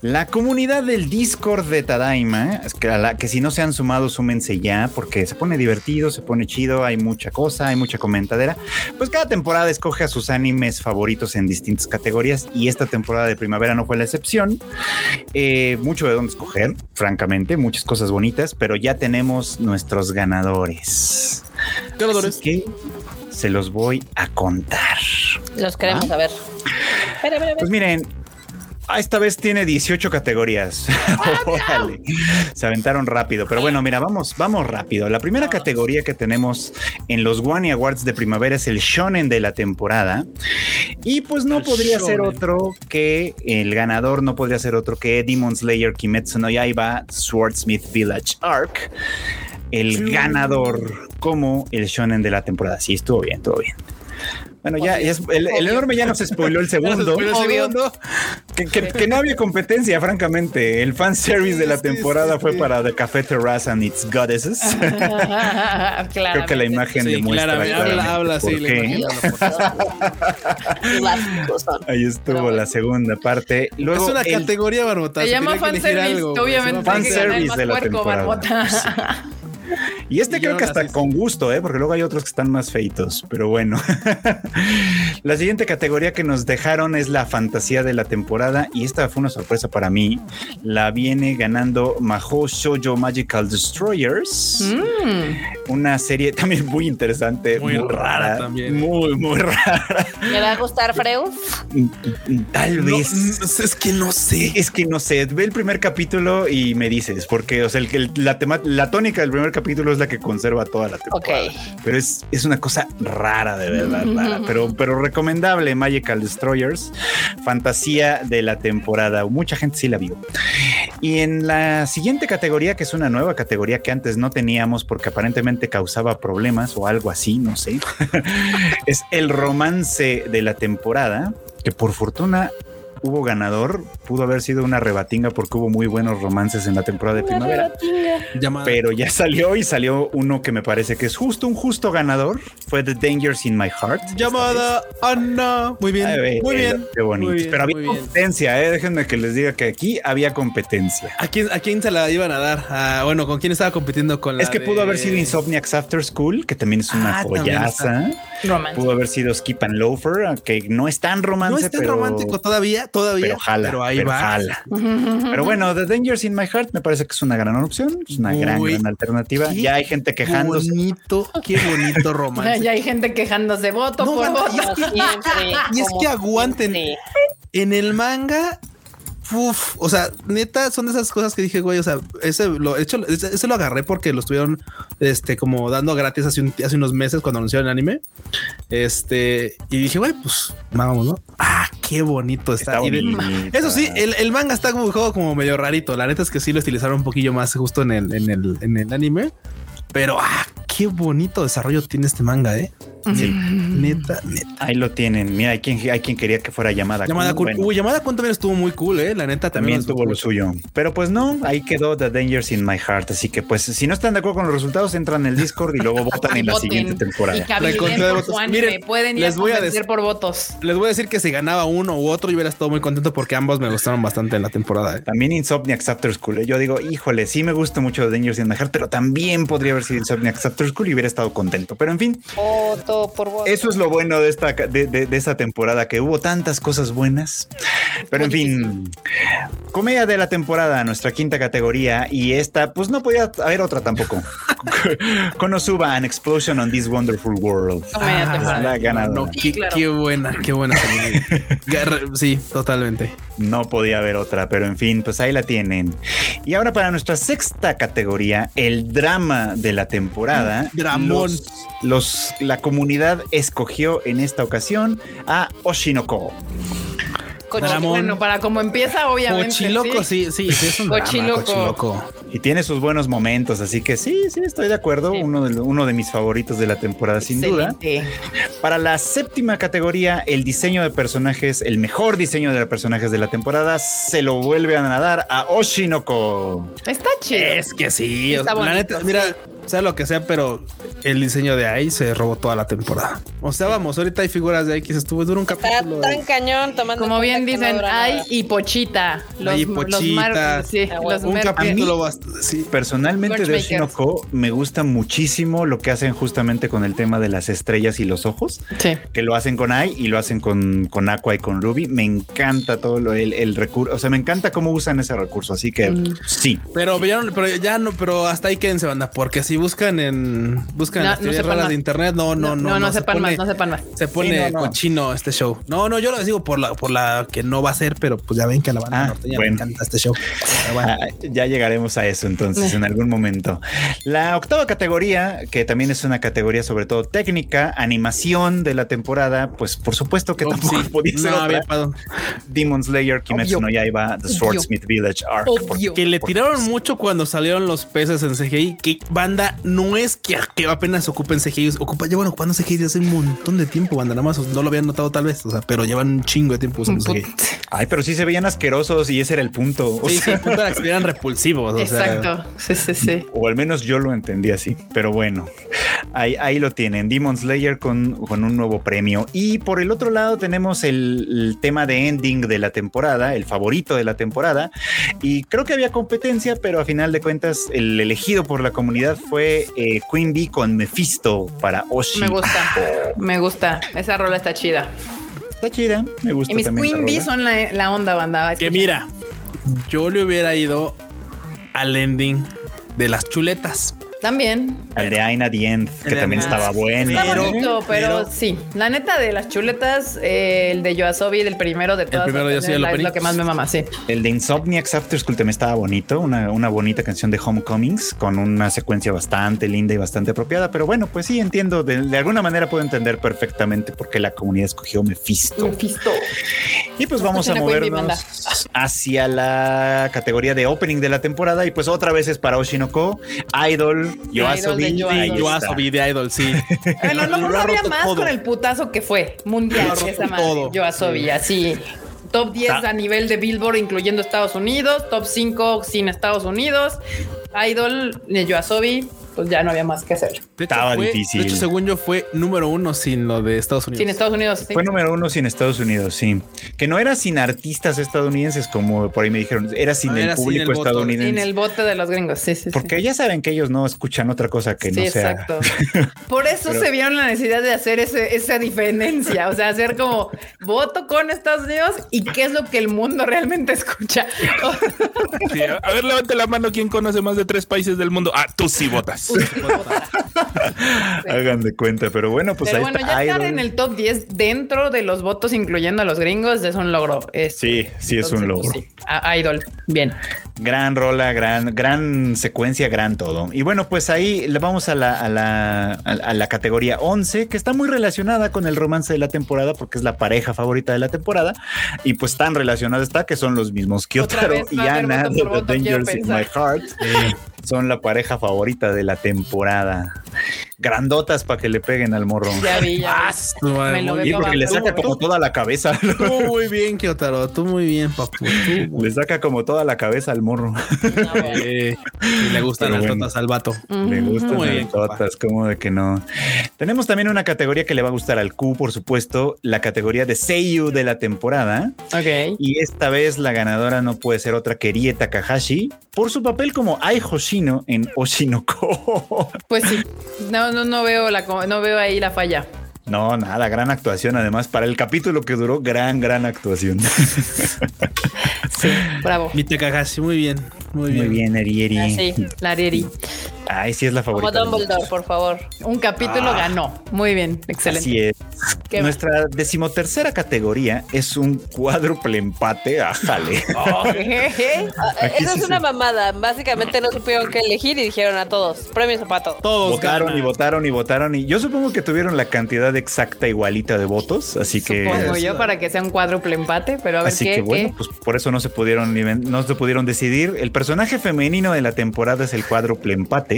[SPEAKER 4] la comunidad del Discord de Tadaima, es que, a la, que si no se han sumado, súmense ya, porque se pone divertido, se pone chido, hay mucha cosa, hay mucha comentadera. Pues cada temporada escoge a sus animes favoritos en distintas categorías y esta temporada de primavera no fue la excepción. Eh, mucho de dónde escoger, francamente, muchas cosas bonitas, pero ya tenemos nuestros ganadores.
[SPEAKER 1] Ganadores.
[SPEAKER 4] Así que se los voy a contar.
[SPEAKER 3] Los queremos saber.
[SPEAKER 4] Pues miren, esta vez tiene 18 categorías. Órale. Se aventaron rápido, pero bueno, mira, vamos, vamos rápido. La primera categoría que tenemos en los Wani Awards de primavera es el shonen de la temporada. Y pues no
[SPEAKER 1] El
[SPEAKER 4] podría ser otro que el ganador no podría ser otro que Demon Slayer Kimetsu no Yaiba Swordsmith Village Arc. El ganador como el shonen de la temporada. Sí, estuvo bien, estuvo bien. Bueno, ya, ya es- el, el enorme ya nos spoiló el segundo.
[SPEAKER 1] El segundo,
[SPEAKER 4] Que, que- que no había competencia, francamente. El fan service de la
[SPEAKER 1] Sí,
[SPEAKER 4] temporada
[SPEAKER 1] sí,
[SPEAKER 4] fue
[SPEAKER 1] sí.
[SPEAKER 4] para The Café Terrace and its Goddesses. Creo que la imagen
[SPEAKER 1] sí,
[SPEAKER 4] demuestra
[SPEAKER 1] claramente,
[SPEAKER 4] claramente
[SPEAKER 1] habla,
[SPEAKER 4] por
[SPEAKER 1] sí,
[SPEAKER 4] qué. Ahí estuvo la segunda parte. Luego
[SPEAKER 1] es una
[SPEAKER 4] el-
[SPEAKER 1] categoría, Barbota.
[SPEAKER 5] Se llama fanservice,
[SPEAKER 1] algo,
[SPEAKER 5] obviamente.
[SPEAKER 4] fanservice de la temporada. Y este
[SPEAKER 1] Y
[SPEAKER 4] creo que hasta con gusto, ¿eh? porque luego hay otros que están más feitos, pero bueno. la siguiente categoría que nos dejaron es la fantasía de la temporada y esta fue una sorpresa para mí. La viene ganando Mahou Shoujo Magical Destroyers,
[SPEAKER 5] Mm.
[SPEAKER 4] una serie también muy interesante,
[SPEAKER 1] Muy
[SPEAKER 4] muy,
[SPEAKER 1] rara
[SPEAKER 4] rara,
[SPEAKER 1] también.
[SPEAKER 4] muy, muy rara.
[SPEAKER 3] ¿Le va a gustar, Freud?
[SPEAKER 4] Tal vez.
[SPEAKER 1] mm, es que no sé.
[SPEAKER 4] Es que no sé, ve el primer capítulo y me dices, porque o sea, el, el- la, tema- la tónica del primer capítulo es la que conserva toda la temporada.
[SPEAKER 3] Ok.
[SPEAKER 4] Pero es, es una cosa rara, de verdad, rara, pero, pero recomendable Magical Destroyers, fantasía de la temporada. Mucha gente sí la vio. Y en la siguiente categoría, que es una nueva categoría que antes no teníamos porque aparentemente causaba problemas o algo así, no sé, es el romance de la temporada, que por fortuna hubo ganador, pudo haber sido una rebatinga porque hubo muy buenos romances en la temporada de primavera. Pero ya salió y salió uno que me parece que es justo un justo ganador. Fue The Dangers in My Heart.
[SPEAKER 1] Llamada Ana. Muy bien. Muy bien.
[SPEAKER 4] Qué bonito.
[SPEAKER 1] Bien,
[SPEAKER 4] Pero había competencia, ¿eh? Déjenme que les diga que aquí había competencia.
[SPEAKER 1] ¿A quién, ¿A quién se la iban a dar? Ah, bueno, ¿con quién estaba compitiendo con la
[SPEAKER 4] Es que pudo haber sido Insomniacs After School, que también es una
[SPEAKER 1] Ah,
[SPEAKER 4] joyaza.
[SPEAKER 5] Romance.
[SPEAKER 4] Pudo haber sido Skip and Loafer, que no es tan romance,
[SPEAKER 1] No es tan
[SPEAKER 4] pero,
[SPEAKER 1] romántico todavía, todavía.
[SPEAKER 4] pero jala,
[SPEAKER 1] pero ahí
[SPEAKER 4] pero
[SPEAKER 1] va.
[SPEAKER 4] jala. Pero bueno, The Dangers in My Heart me parece que es una gran opción, es una gran,
[SPEAKER 1] Uy,
[SPEAKER 4] gran alternativa. Ya hay gente quejándose.
[SPEAKER 1] Bonito, qué bonito romance.
[SPEAKER 5] Ya hay gente quejándose, voto
[SPEAKER 1] No,
[SPEAKER 5] por voto.
[SPEAKER 3] Siempre.
[SPEAKER 1] Y es que aguanten.
[SPEAKER 3] siempre.
[SPEAKER 1] En el manga, uf, o sea, neta, son de esas cosas que dije, güey, o sea, ese lo hecho, ese, ese lo agarré porque lo estuvieron, este, como dando gratis hace, un- hace unos meses cuando anunciaron el anime. Este, y dije, güey, pues vamos, ¿no? Ah, qué bonito está. De- eso sí, el, el manga está como, juego como medio rarito. La neta es que sí lo estilizaron un poquillo más justo en el, en el, en el anime. Pero ah, qué bonito desarrollo tiene este manga, eh.
[SPEAKER 4] Sí.
[SPEAKER 1] Neta, neta.
[SPEAKER 4] Ahí lo tienen. Mira, hay quien, hay quien quería que fuera llamada.
[SPEAKER 1] Llamada
[SPEAKER 4] Kun. Bueno,
[SPEAKER 1] Uy, llamada Kun también estuvo muy cool, eh. La neta
[SPEAKER 4] también
[SPEAKER 1] nos
[SPEAKER 4] tuvo lo suyo. Pero pues no, ahí quedó The Dangers in My Heart. Así que pues si no están de acuerdo con los resultados, entran en el Discord y luego votan en la
[SPEAKER 5] Voten.
[SPEAKER 4] siguiente
[SPEAKER 5] Y
[SPEAKER 4] temporada.
[SPEAKER 1] de votos. Miren,
[SPEAKER 5] Pueden ir a
[SPEAKER 1] les voy a des-
[SPEAKER 5] por votos.
[SPEAKER 1] Les voy a decir que si ganaba uno u otro, yo hubiera estado muy contento porque ambos me gustaron bastante en la temporada. eh.
[SPEAKER 4] También Insomniacs After School. ¿eh? Yo digo, híjole, sí me gusta mucho The Dangers in My Heart, pero también podría haber sido Insomniacs After School y hubiera estado contento. Pero en fin,
[SPEAKER 3] Voto por.
[SPEAKER 4] Eso es lo bueno de esta, de, de- de esta temporada, que hubo tantas cosas buenas. Pero en fin, comedia de la temporada, nuestra quinta categoría. Y esta, pues no podía haber otra tampoco. Konosuba, An Explosion on This Wonderful World.
[SPEAKER 5] Comedia
[SPEAKER 1] Ah,
[SPEAKER 5] temporada.
[SPEAKER 4] la ganadora.
[SPEAKER 1] No, qué,
[SPEAKER 5] claro.
[SPEAKER 1] qué buena, qué buena. sí, totalmente.
[SPEAKER 4] No podía haber otra, pero en fin, pues ahí la tienen. Y ahora para nuestra sexta categoría, el drama de la temporada.
[SPEAKER 1] Dramón.
[SPEAKER 4] Los, los- la comunidad escogió en esta ocasión a Oshinoko.
[SPEAKER 3] Cochi-
[SPEAKER 1] Dramón.
[SPEAKER 5] Bueno, para como empieza, obviamente.
[SPEAKER 1] Cochiloco,
[SPEAKER 5] sí.
[SPEAKER 1] sí, sí, sí, es un drama,
[SPEAKER 5] Cochiloco.
[SPEAKER 1] cochiloco.
[SPEAKER 4] Y tiene sus buenos momentos, así que sí, sí, estoy de acuerdo.
[SPEAKER 3] Sí.
[SPEAKER 4] Uno, de, uno de mis favoritos de la temporada, sin duda. Para la séptima categoría, el diseño de personajes, el mejor diseño de personajes de la temporada, se lo vuelve a dar a Oshinoko.
[SPEAKER 5] Está chido.
[SPEAKER 1] Es que sí.
[SPEAKER 5] Está
[SPEAKER 1] la
[SPEAKER 5] bonito,
[SPEAKER 1] neta, mira, sea lo que sea, pero el diseño de ahí se robó toda la temporada. O sea, vamos, ahorita hay figuras de se estuvo dura un
[SPEAKER 3] Está
[SPEAKER 1] capítulo.
[SPEAKER 3] tan cañón tomando.
[SPEAKER 5] Como
[SPEAKER 3] en
[SPEAKER 5] bien
[SPEAKER 3] no
[SPEAKER 5] dicen, hay y pochita. Los,
[SPEAKER 1] Hay
[SPEAKER 5] los
[SPEAKER 1] pochita.
[SPEAKER 5] sí,
[SPEAKER 3] Ah,
[SPEAKER 5] los
[SPEAKER 1] un
[SPEAKER 5] mer-
[SPEAKER 1] capítulo bast- sí.
[SPEAKER 4] Personalmente de
[SPEAKER 5] Watchmakers.
[SPEAKER 4] Oshinoko me gusta muchísimo lo que hacen justamente con el tema de las estrellas y los ojos,
[SPEAKER 5] Sí.
[SPEAKER 4] que lo hacen con Ai y lo hacen con, con Aqua y con Ruby. Me encanta todo lo, el, el recurso, o sea, me encanta cómo usan ese recurso, así que
[SPEAKER 5] Mm.
[SPEAKER 4] sí.
[SPEAKER 1] Pero ya, no- pero ya no, pero hasta ahí quédense, banda, porque si buscan en buscan en
[SPEAKER 5] No,
[SPEAKER 1] las
[SPEAKER 5] no
[SPEAKER 1] raras
[SPEAKER 5] más.
[SPEAKER 1] de internet, no, no, no,
[SPEAKER 5] no, no
[SPEAKER 1] se
[SPEAKER 5] sepan
[SPEAKER 1] pone-
[SPEAKER 5] más, no sepan más.
[SPEAKER 1] Se pone
[SPEAKER 4] Sí, no, no.
[SPEAKER 1] cochino este show. No, no, yo lo digo por la, por la que no va a ser, pero pues ya ven que a la banda
[SPEAKER 4] Ah,
[SPEAKER 1] norteña
[SPEAKER 4] bueno.
[SPEAKER 1] le encanta este show. Pero bueno.
[SPEAKER 4] Ah, ya llegaremos a eso entonces en algún momento. La octava categoría, que también es una categoría sobre todo técnica, animación de la temporada, pues por supuesto que
[SPEAKER 1] Oh,
[SPEAKER 4] tampoco
[SPEAKER 1] sí.
[SPEAKER 4] podía ser
[SPEAKER 1] No
[SPEAKER 4] otra. Demon Slayer, Kimetsu
[SPEAKER 5] Obvio.
[SPEAKER 4] no Yaiba, The
[SPEAKER 5] Obvio.
[SPEAKER 4] Swordsmith Village Arc.
[SPEAKER 5] Obvio.
[SPEAKER 1] Que le tiraron mucho cuando salieron los peces en CGI. Que banda no es que, que apenas ocupen CGI, ocupa, llevan ocupando CGI hace un montón de tiempo, banda. Nada más no lo habían notado tal vez, o sea, pero llevan un chingo de tiempo usando CGI.
[SPEAKER 4] Ay, pero sí se veían asquerosos y ese era el punto. O,
[SPEAKER 1] Sí, sí, el punto era que se vieran repulsivos. o sea,
[SPEAKER 5] Exacto. Sí, sí, sí.
[SPEAKER 4] o al menos yo lo entendí así. Pero bueno, ahí, ahí lo tienen. Demon Slayer con, con un nuevo premio. Y por el otro lado tenemos el, el tema de ending de la temporada, el favorito de la temporada. Y creo que había competencia, pero a final de cuentas el elegido por la comunidad fue eh, Queen Bee con Mephisto para Oshi.
[SPEAKER 5] Me gusta. Me gusta. Esa rola está chida.
[SPEAKER 4] Está chida, me gusta
[SPEAKER 5] Y mis
[SPEAKER 4] también
[SPEAKER 5] Queen Bee son la, la onda, banda.
[SPEAKER 1] que mira, yo le hubiera ido al ending de las chuletas.
[SPEAKER 5] También.
[SPEAKER 4] El de Aina the End, que
[SPEAKER 1] El de
[SPEAKER 4] también
[SPEAKER 1] Aina.
[SPEAKER 4] estaba bueno.
[SPEAKER 5] Está
[SPEAKER 1] Pero-
[SPEAKER 5] bonito, pero,
[SPEAKER 1] pero-
[SPEAKER 5] sí. La neta de las chuletas, eh, el de Yoasobi, del primero de todas.
[SPEAKER 1] primero yo sí,
[SPEAKER 5] es
[SPEAKER 1] el
[SPEAKER 5] la- es lo que más me mama, sí.
[SPEAKER 4] El de Insomniacs After School también estaba bonito, una, una bonita canción de Homecomings con una secuencia bastante linda y bastante apropiada. Pero bueno, pues sí, entiendo, de, de alguna manera puedo entender perfectamente por qué la comunidad escogió Mephisto.
[SPEAKER 5] Mephisto.
[SPEAKER 4] Y pues vamos a movernos hacia la categoría de opening de la temporada. Y pues otra vez es para Oshinoko, Idol, Yoasobi.
[SPEAKER 5] de
[SPEAKER 4] ahí
[SPEAKER 5] Yoasobi.
[SPEAKER 1] asobi de Idol, sí.
[SPEAKER 5] Bueno, a lo mejor más
[SPEAKER 1] todo.
[SPEAKER 5] con el putazo que fue mundial. Esa madre.
[SPEAKER 1] todo.
[SPEAKER 5] Yoasobi, así. Top 10
[SPEAKER 4] Ah.
[SPEAKER 5] a nivel de Billboard, incluyendo Estados Unidos. Top 5 sin Estados Unidos. Idol, de Yoasobi, pues ya no había más que hacer.
[SPEAKER 1] De hecho,
[SPEAKER 4] Estaba
[SPEAKER 1] fue-
[SPEAKER 4] difícil.
[SPEAKER 1] De hecho, según yo, fue número uno sin lo de Estados Unidos.
[SPEAKER 5] Sin Estados Unidos. sí.
[SPEAKER 4] Fue número uno sin Estados Unidos, sí. Que no era sin artistas estadounidenses, como por ahí me dijeron, era sin
[SPEAKER 1] No,
[SPEAKER 4] el
[SPEAKER 1] era sin
[SPEAKER 4] público
[SPEAKER 1] el
[SPEAKER 4] estadounidense.
[SPEAKER 5] Sin el bote de los gringos. Sí, sí, sí.
[SPEAKER 4] Porque ya saben que ellos no escuchan otra cosa que
[SPEAKER 5] Sí,
[SPEAKER 4] no sea.
[SPEAKER 5] exacto. Por eso
[SPEAKER 4] Pero-
[SPEAKER 5] se vieron la necesidad de hacer ese, esa diferencia, o sea, hacer como voto con Estados Unidos y qué es lo que el mundo realmente escucha.
[SPEAKER 2] Sí, a, a ver, levante la mano quién conoce más de tres países del mundo. Ah, tú sí votas.
[SPEAKER 4] Hagan de cuenta, pero bueno, pues
[SPEAKER 5] Pero
[SPEAKER 4] ahí
[SPEAKER 5] bueno,
[SPEAKER 4] está
[SPEAKER 5] ya estar en el top 10 dentro de los votos, incluyendo a los gringos, es un logro. Es-
[SPEAKER 4] Sí, sí es un logro.
[SPEAKER 5] pues, sí. A- Idol, bien.
[SPEAKER 4] Gran rola, gran, gran secuencia, gran todo. Y bueno, pues ahí le vamos a la, a la, a la categoría 11, que está muy relacionada con el romance de la temporada, porque es la pareja favorita de la temporada. Y pues tan relacionada está que son los mismos Kyotaro
[SPEAKER 5] vez
[SPEAKER 4] y Ana de The Dangers in. My Heart. Son la pareja favorita de la temporada. Grandotas para que le peguen al morro.
[SPEAKER 5] Ya vi, ya vi.
[SPEAKER 1] No,
[SPEAKER 5] Me lo
[SPEAKER 4] Y porque le saca como toda la cabeza.
[SPEAKER 1] Tú muy bien, Kyotaro. Tú muy bien, papu. Tú,
[SPEAKER 4] Le saca como toda la cabeza al morro.
[SPEAKER 1] Eh, y le gustan
[SPEAKER 4] Pero
[SPEAKER 1] las
[SPEAKER 4] bueno.
[SPEAKER 1] totas al vato.
[SPEAKER 4] Le gustan
[SPEAKER 1] Muy
[SPEAKER 4] las
[SPEAKER 1] bien,
[SPEAKER 4] totas, como de que no. Tenemos también una categoría que le va a gustar al Q, por supuesto, la categoría de Seiyu de la temporada.
[SPEAKER 5] Ok.
[SPEAKER 4] Y esta vez la ganadora no puede ser otra que Rie Takahashi por su papel como Ai Hoshino en Oshinoko.
[SPEAKER 5] Pues sí. No, no, no veo la no veo ahí la falla.
[SPEAKER 4] No, nada, gran actuación. Además, para el capítulo que duró, gran, gran actuación.
[SPEAKER 5] Sí, bravo.
[SPEAKER 1] Mi Takahashi, muy bien. Muy bien.
[SPEAKER 4] Muy bien.
[SPEAKER 5] Ah, sí, la Riri.
[SPEAKER 4] Ay, sí es la
[SPEAKER 3] Como
[SPEAKER 4] favorita.
[SPEAKER 3] Dumbledore, por favor.
[SPEAKER 5] Un capítulo ganó. Muy bien, excelente.
[SPEAKER 4] Así es.
[SPEAKER 5] ¿Qué
[SPEAKER 4] Nuestra decimotercera categoría es un cuádruple empate. Ájale.
[SPEAKER 3] Ah,
[SPEAKER 4] Aquí
[SPEAKER 3] Esa
[SPEAKER 4] sí
[SPEAKER 3] es una mamada. Básicamente no supieron qué elegir y dijeron a todos, premio zapato.
[SPEAKER 1] Todos
[SPEAKER 4] votaron
[SPEAKER 1] ganan.
[SPEAKER 4] y votaron y votaron y yo supongo que tuvieron la cantidad exacta igualita de votos, así que
[SPEAKER 5] Supongo yo para que sea un cuádruple empate, pero a ver
[SPEAKER 4] así
[SPEAKER 5] qué,
[SPEAKER 4] que bueno,
[SPEAKER 5] qué?
[SPEAKER 4] pues por eso no se pudieron no se pudieron decidir. El personaje femenino de la temporada es el cuádruple empate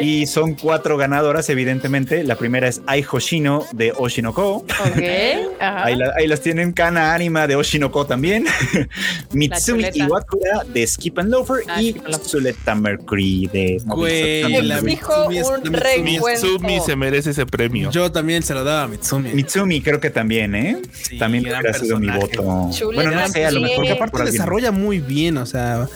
[SPEAKER 4] Y son cuatro ganadoras evidentemente. La primera es Ai Hoshino de Oshinoko. Ahí, la- ahí las tienen Kana Anima de Oshinoko también. Mitsumi. Iwakura de Skip and Loafer
[SPEAKER 5] Ah,
[SPEAKER 4] y. Suleta Mercury de
[SPEAKER 1] Güey, la Mitsumi es-
[SPEAKER 3] un
[SPEAKER 1] la Mitsumi
[SPEAKER 2] se merece ese premio.
[SPEAKER 1] Yo también se lo daba a Mitsumi.
[SPEAKER 4] Mitsumi creo que también, ¿eh?
[SPEAKER 1] Sí,
[SPEAKER 4] también hubiera sido mi voto.
[SPEAKER 3] Chuleta
[SPEAKER 4] bueno, no sé, a lo mejor que
[SPEAKER 1] aparte desarrolla muy bien, o sea.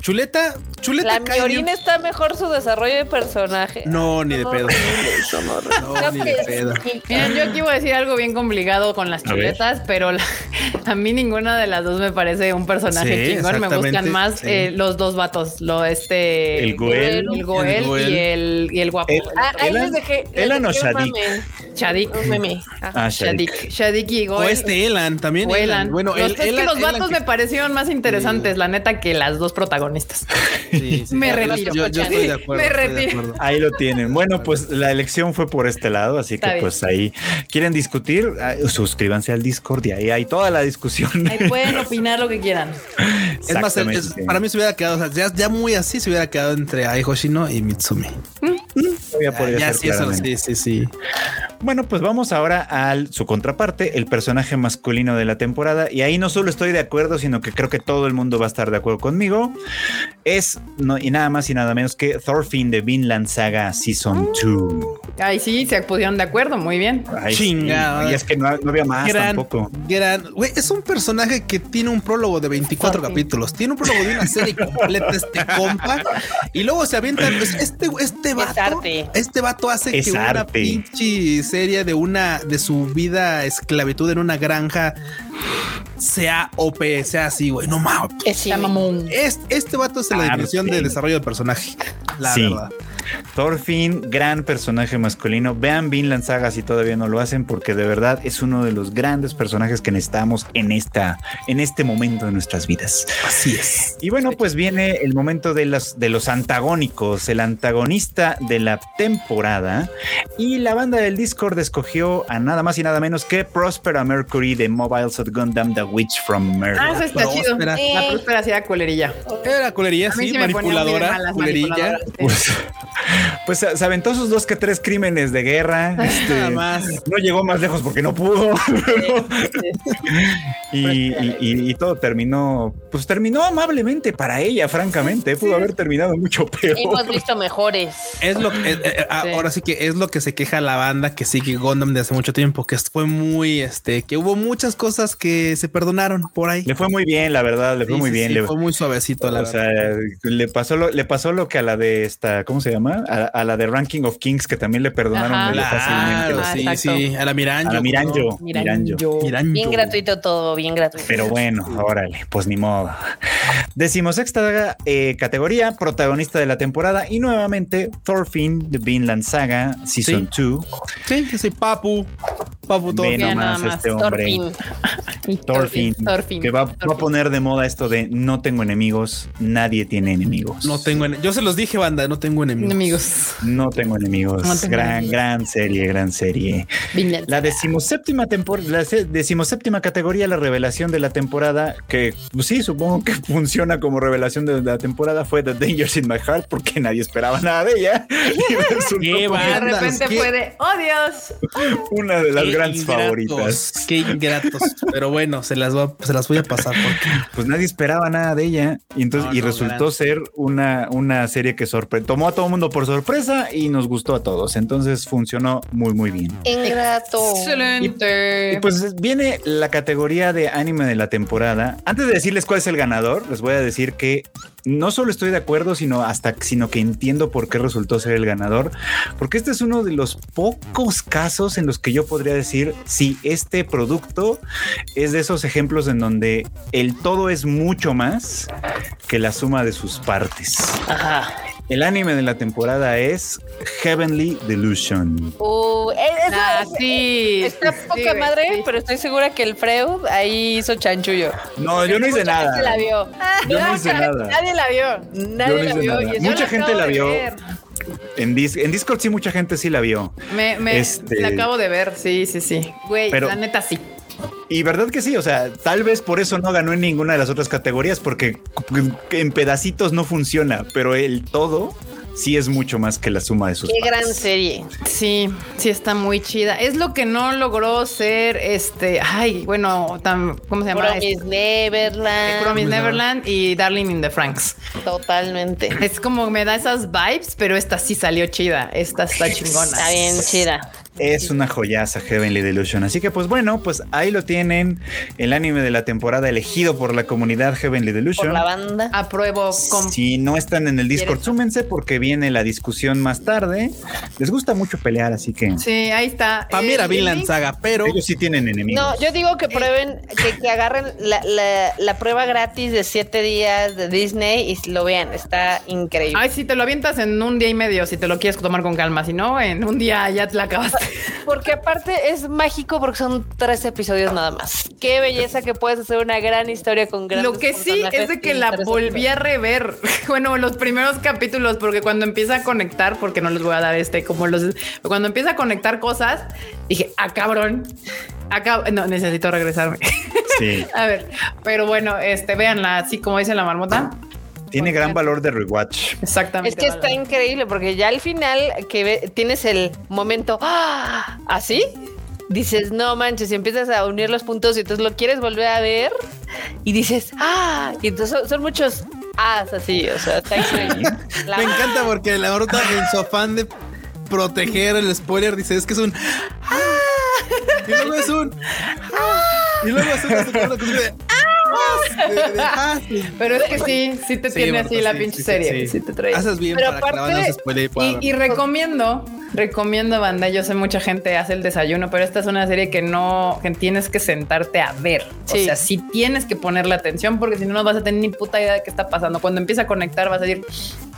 [SPEAKER 1] Chuleta, Chuleta
[SPEAKER 3] La
[SPEAKER 1] cae bien-
[SPEAKER 3] está mejor su desarrollo de personaje.
[SPEAKER 1] No, ni de pedo. No, ni de.
[SPEAKER 5] Miren, yo aquí voy a decir algo bien complicado con las chuletas, pero la- a mí ninguna de las dos me parece un personaje
[SPEAKER 1] Sí,
[SPEAKER 5] chingón. Me gustan más
[SPEAKER 1] sí.
[SPEAKER 5] eh, los dos vatos, lo este
[SPEAKER 4] El Goel.
[SPEAKER 5] el Goel,
[SPEAKER 1] El Goel.
[SPEAKER 5] y el y el guapo.
[SPEAKER 4] El-
[SPEAKER 3] Ah, ahí
[SPEAKER 4] Elan-
[SPEAKER 3] les dejé. les
[SPEAKER 4] Elan o Shadik.
[SPEAKER 5] Shadik.
[SPEAKER 4] Ah, Shadik.
[SPEAKER 5] Shadik. Y
[SPEAKER 1] O
[SPEAKER 5] Goel.
[SPEAKER 1] este Elan también.
[SPEAKER 5] o Elan.
[SPEAKER 1] Bueno,
[SPEAKER 5] Los- es que los vatos me parecieron más interesantes, la neta, que las dos protagonistas.
[SPEAKER 1] Sí, sí,
[SPEAKER 5] Me retiro.
[SPEAKER 1] Yo, yo estoy de acuerdo.
[SPEAKER 5] Me
[SPEAKER 1] estoy de
[SPEAKER 5] retiro.
[SPEAKER 1] acuerdo.
[SPEAKER 4] Ahí lo tienen. Bueno, pues la elección fue por este lado, así
[SPEAKER 5] Está
[SPEAKER 4] que
[SPEAKER 5] bien.
[SPEAKER 4] pues ahí quieren discutir, ah, suscríbanse al Discord y ahí hay toda la discusión.
[SPEAKER 5] Ahí pueden opinar lo que quieran.
[SPEAKER 1] Es más, es- para mí se hubiera quedado, o sea, ya, ya muy así se hubiera quedado entre Ai Hoshino y Mitsumi.
[SPEAKER 4] Todavía podría
[SPEAKER 1] ya
[SPEAKER 4] ser
[SPEAKER 1] sí, eso sí, sí, sí.
[SPEAKER 4] Bueno, pues vamos ahora a su contraparte, el personaje masculino de la temporada. Y ahí no solo estoy de acuerdo, sino que creo que todo el mundo va a estar de acuerdo conmigo. Es no, y nada más y nada menos que Thorfinn de Vinland Saga Season 2.
[SPEAKER 5] Ahí sí, se pusieron de acuerdo, muy bien.
[SPEAKER 4] Ay, sí. Y es que no, no había más
[SPEAKER 1] gran,
[SPEAKER 4] tampoco.
[SPEAKER 1] gran, güey, es un personaje que tiene un prólogo de 24
[SPEAKER 5] Thorfinn.
[SPEAKER 1] capítulos. Tiene un prólogo de una serie completa este compa. Y luego se avienta pues, este, este vato. Este vato hace
[SPEAKER 4] Es
[SPEAKER 1] que una pinche serie de una de su vida esclavitud en una granja sea OP, sea así, güey. No mames.
[SPEAKER 3] Sí.
[SPEAKER 5] Ya mamón.
[SPEAKER 1] Es- Este vato es la definición de desarrollo de personaje. La
[SPEAKER 4] Sí.
[SPEAKER 1] verdad.
[SPEAKER 4] Thorfinn, gran personaje masculino. Vean Vinland Saga si todavía no lo hacen, porque de verdad es uno de los grandes personajes que necesitamos en esta, en este momento de nuestras vidas.
[SPEAKER 1] Así es.
[SPEAKER 4] Y bueno, pues viene el momento de los, de los antagónicos, el antagonista de la temporada. Y la banda del Discord escogió a nada más y nada menos que Prospera Mercury de Mobile Gundam The Witch from Murder.
[SPEAKER 5] Ah, eso está chido. La próspera sí era colería.
[SPEAKER 1] Era culería,
[SPEAKER 5] A mí
[SPEAKER 1] sí,
[SPEAKER 5] sí
[SPEAKER 1] manipuladora,
[SPEAKER 5] malas,
[SPEAKER 1] culerilla.
[SPEAKER 4] Pues, pues se aventó sus dos que tres crímenes de guerra. este,
[SPEAKER 1] Nada más.
[SPEAKER 4] No llegó más lejos porque no pudo. y, y- y- y todo terminó, pues terminó amablemente para ella, francamente. Pudo haber terminado mucho peor.
[SPEAKER 3] Hemos visto mejores.
[SPEAKER 1] Es lo que, eh, eh, ah,
[SPEAKER 5] Sí.
[SPEAKER 1] ahora sí que es lo que se queja la banda que sigue Gundam de hace mucho tiempo, que fue muy, este, que hubo muchas cosas que se perdonaron por ahí.
[SPEAKER 4] Le fue muy bien, la verdad, le fue
[SPEAKER 1] Sí,
[SPEAKER 4] muy
[SPEAKER 1] sí,
[SPEAKER 4] bien.
[SPEAKER 1] sí,
[SPEAKER 4] le,
[SPEAKER 1] fue muy suavecito, la
[SPEAKER 4] o
[SPEAKER 1] verdad.
[SPEAKER 4] sea, le pasó lo, le pasó lo que a la de esta, ¿cómo se llama? A, a la de Ranking of Kings, que también le perdonaron
[SPEAKER 5] Ajá.
[SPEAKER 4] medio fácilmente.
[SPEAKER 1] Claro,
[SPEAKER 5] Ah,
[SPEAKER 1] sí,
[SPEAKER 5] exacto.
[SPEAKER 1] sí, a la Miranjo.
[SPEAKER 4] A la Miranjo,
[SPEAKER 5] Mira,
[SPEAKER 4] Miranjo.
[SPEAKER 5] yo.
[SPEAKER 1] Miranjo.
[SPEAKER 3] Bien gratuito todo, bien gratuito.
[SPEAKER 4] Pero bueno, órale, pues ni modo. Decimosexta eh, categoría, protagonista de la temporada y nuevamente Thorfinn de Vinland Saga Season 2.
[SPEAKER 1] Sí, sí, sí, Papu. Papu todo.
[SPEAKER 4] Ve nomás
[SPEAKER 5] nada más.
[SPEAKER 4] este hombre.
[SPEAKER 3] Thorfinn.
[SPEAKER 4] Thorfinn,
[SPEAKER 5] Thorfinn.
[SPEAKER 4] que va, va a poner de moda esto de no tengo enemigos, nadie tiene enemigos.
[SPEAKER 1] No tengo, yo se los dije, banda, no tengo enemigos.
[SPEAKER 5] enemigos.
[SPEAKER 4] No tengo enemigos.
[SPEAKER 5] No tengo
[SPEAKER 4] gran,
[SPEAKER 5] enemigos.
[SPEAKER 4] gran serie, gran serie.
[SPEAKER 5] Vinland.
[SPEAKER 4] La decimoséptima temporada, la decimoséptima categoría, la revelación de la temporada, que pues sí, supongo que funciona como revelación de la temporada, fue The Dangers in My Heart, porque nadie esperaba nada de ella. Y
[SPEAKER 5] Y de
[SPEAKER 1] bandas,
[SPEAKER 5] repente
[SPEAKER 1] qué-
[SPEAKER 5] fue de, oh Dios.
[SPEAKER 4] una de las
[SPEAKER 1] Qué
[SPEAKER 4] grandes
[SPEAKER 1] ingratos,
[SPEAKER 4] favoritas.
[SPEAKER 1] Qué ingratos. Pero bueno, se las, voy a- se las voy a pasar porque
[SPEAKER 4] Pues nadie esperaba nada de ella. Y entonces,
[SPEAKER 1] No,
[SPEAKER 4] y
[SPEAKER 1] no,
[SPEAKER 4] resultó
[SPEAKER 1] gran.
[SPEAKER 4] ser una, una serie que sorprendió, tomó a todo el mundo por sorpresa y nos gustó a todos. Entonces funcionó muy, muy bien.
[SPEAKER 3] Ingrato.
[SPEAKER 5] Excelente.
[SPEAKER 4] Y pues viene la categoría de anime de la temporada. Antes de decirles cuál es el ganador, les voy a decir que no solo estoy de acuerdo, sino hasta sino que entiendo por qué resultó ser el ganador, porque este es uno de los pocos casos en los que yo podría decir si este producto es de esos ejemplos en donde el todo es mucho más que la suma de sus partes.
[SPEAKER 3] Ajá.
[SPEAKER 4] El anime de la temporada es Heavenly Delusion.
[SPEAKER 3] Uh, es
[SPEAKER 5] Ah, sí.
[SPEAKER 3] Está
[SPEAKER 5] sí,
[SPEAKER 3] poca
[SPEAKER 5] güey,
[SPEAKER 3] madre,
[SPEAKER 5] sí.
[SPEAKER 3] pero estoy segura que el Freud ahí hizo chanchullo.
[SPEAKER 4] No, yo no hice
[SPEAKER 3] Mucha gente la
[SPEAKER 4] nada.
[SPEAKER 3] vio.
[SPEAKER 4] Yo no hice nada.
[SPEAKER 3] Nadie la vio. Nadie
[SPEAKER 4] no
[SPEAKER 3] la vio.
[SPEAKER 4] nada.
[SPEAKER 3] es-
[SPEAKER 4] Mucha gente la vio. En, Dis- en Discord sí mucha gente sí la vio.
[SPEAKER 5] Me, me
[SPEAKER 4] Este-
[SPEAKER 5] la acabo de ver, sí, sí, sí. Güey,
[SPEAKER 4] Pero-
[SPEAKER 5] la neta sí.
[SPEAKER 4] Y verdad que sí, o sea, tal vez por eso no ganó en ninguna de las otras categorías, porque en pedacitos no funciona, pero el todo sí es mucho más que la suma de sus
[SPEAKER 3] Qué gran serie.
[SPEAKER 5] Sí, sí está muy chida. Es lo que no logró ser este, ay, bueno, tan, ¿cómo se llama?
[SPEAKER 3] Promise
[SPEAKER 5] Este,
[SPEAKER 3] Neverland.
[SPEAKER 5] Promise Neverland y Darling in the Franks.
[SPEAKER 3] Totalmente.
[SPEAKER 5] Es como me da esas vibes, pero esta sí salió chida. Esta está chingona.
[SPEAKER 3] Está bien chida.
[SPEAKER 4] Es una joyaza Heavenly Delusion. Así que pues bueno, pues ahí lo tienen, el anime de la temporada elegido por la comunidad Heavenly
[SPEAKER 3] Por
[SPEAKER 4] Delusion.
[SPEAKER 3] la banda.
[SPEAKER 5] Apruebo con
[SPEAKER 4] Si no están en el Discord,
[SPEAKER 5] ¿Quieres?
[SPEAKER 4] súmense porque viene la discusión más tarde. Les gusta mucho pelear, así que
[SPEAKER 5] Sí, ahí está.
[SPEAKER 1] Para mí era
[SPEAKER 5] El-
[SPEAKER 1] Vinland Saga, pero
[SPEAKER 4] ellos sí tienen enemigos.
[SPEAKER 3] No, yo digo que prueben, que, que agarren la, la- la prueba gratis de siete días de Disney y lo vean. Está increíble.
[SPEAKER 5] Ay, si te lo avientas en un día y medio, si te lo quieres tomar con calma, si no, en un día ya te la acabaste.
[SPEAKER 3] Porque aparte es mágico porque son tres episodios nada más. Qué belleza que puedes hacer una gran historia con grandes
[SPEAKER 5] Lo que sí es de que la volví a rever. Bueno, los primeros capítulos, porque cuando empieza a conectar, porque no les voy a dar este, como los. Cuando empieza a conectar cosas, dije, ah, cabrón. Acá, no, necesito regresarme.
[SPEAKER 4] Sí,
[SPEAKER 5] a ver, pero bueno, este, véanla, así como dice la marmota.
[SPEAKER 4] Tiene gran valor de rewatch.
[SPEAKER 5] Exactamente.
[SPEAKER 3] Es que está increíble porque ya al final que ve- tienes el momento ¡ah! así, dices, no manches, y empiezas a unir los puntos y entonces lo quieres volver a ver y dices, ah, y entonces son, son muchos as así, o sea, está increíble. La-
[SPEAKER 1] me encanta porque la Marmota en su afán de proteger el spoiler dice es que es un ¡Ah! y luego es un ¡Ah! y luego es una
[SPEAKER 5] Pero es que sí, sí te
[SPEAKER 1] Sí,
[SPEAKER 5] tiene
[SPEAKER 1] Marta,
[SPEAKER 5] así la
[SPEAKER 1] sí,
[SPEAKER 5] pinche
[SPEAKER 1] sí,
[SPEAKER 5] serie.
[SPEAKER 1] sí.
[SPEAKER 5] Sí, te trae.
[SPEAKER 1] Haces bien
[SPEAKER 3] Pero
[SPEAKER 1] para que la
[SPEAKER 3] aparte-
[SPEAKER 1] y
[SPEAKER 5] Y, y recomiendo, recomiendo banda. Yo sé mucha gente hace el desayuno, pero esta es una serie que no, que tienes que sentarte a ver.
[SPEAKER 3] Sí.
[SPEAKER 5] O sea, sí tienes que ponerle atención porque si no, no vas a tener ni puta idea de qué está pasando. Cuando empieza a conectar, vas a decir,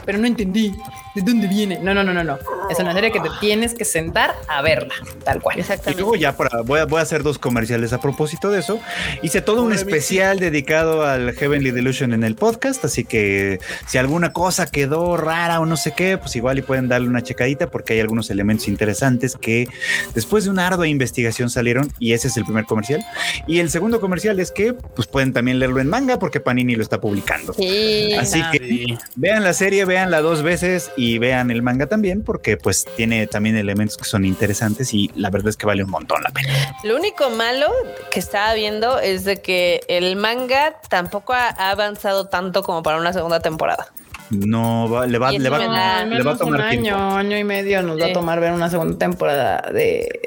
[SPEAKER 5] pero no entendí de dónde viene. No, no, no, no, no. Es una serie que te tienes que sentar a verla, tal cual.
[SPEAKER 4] Y
[SPEAKER 3] Exactamente.
[SPEAKER 4] luego ya para, voy, a, voy a hacer dos comerciales a propósito de eso. Hice todo un especial dedicado al Heavenly Delusion en el podcast, así que si alguna cosa quedó rara o no sé qué, pues igual y pueden darle una checadita porque hay algunos elementos interesantes que después de una ardua investigación salieron y ese es el primer comercial. Y el segundo comercial es que pues pueden también leerlo en manga porque Panini lo está publicando.
[SPEAKER 3] Sí.
[SPEAKER 4] Así que
[SPEAKER 1] Sí.
[SPEAKER 4] vean la serie, veanla dos veces y vean el manga también porque pues tiene también elementos que son interesantes y la verdad es que vale un montón la pena.
[SPEAKER 3] Lo único malo que estaba viendo es de que el manga tampoco ha avanzado tanto como para una segunda temporada.
[SPEAKER 4] No va, le va, le va,
[SPEAKER 3] da-
[SPEAKER 4] le va a tomar
[SPEAKER 5] un
[SPEAKER 4] tiempo.
[SPEAKER 5] año, año y medio nos va a tomar ver una segunda temporada de.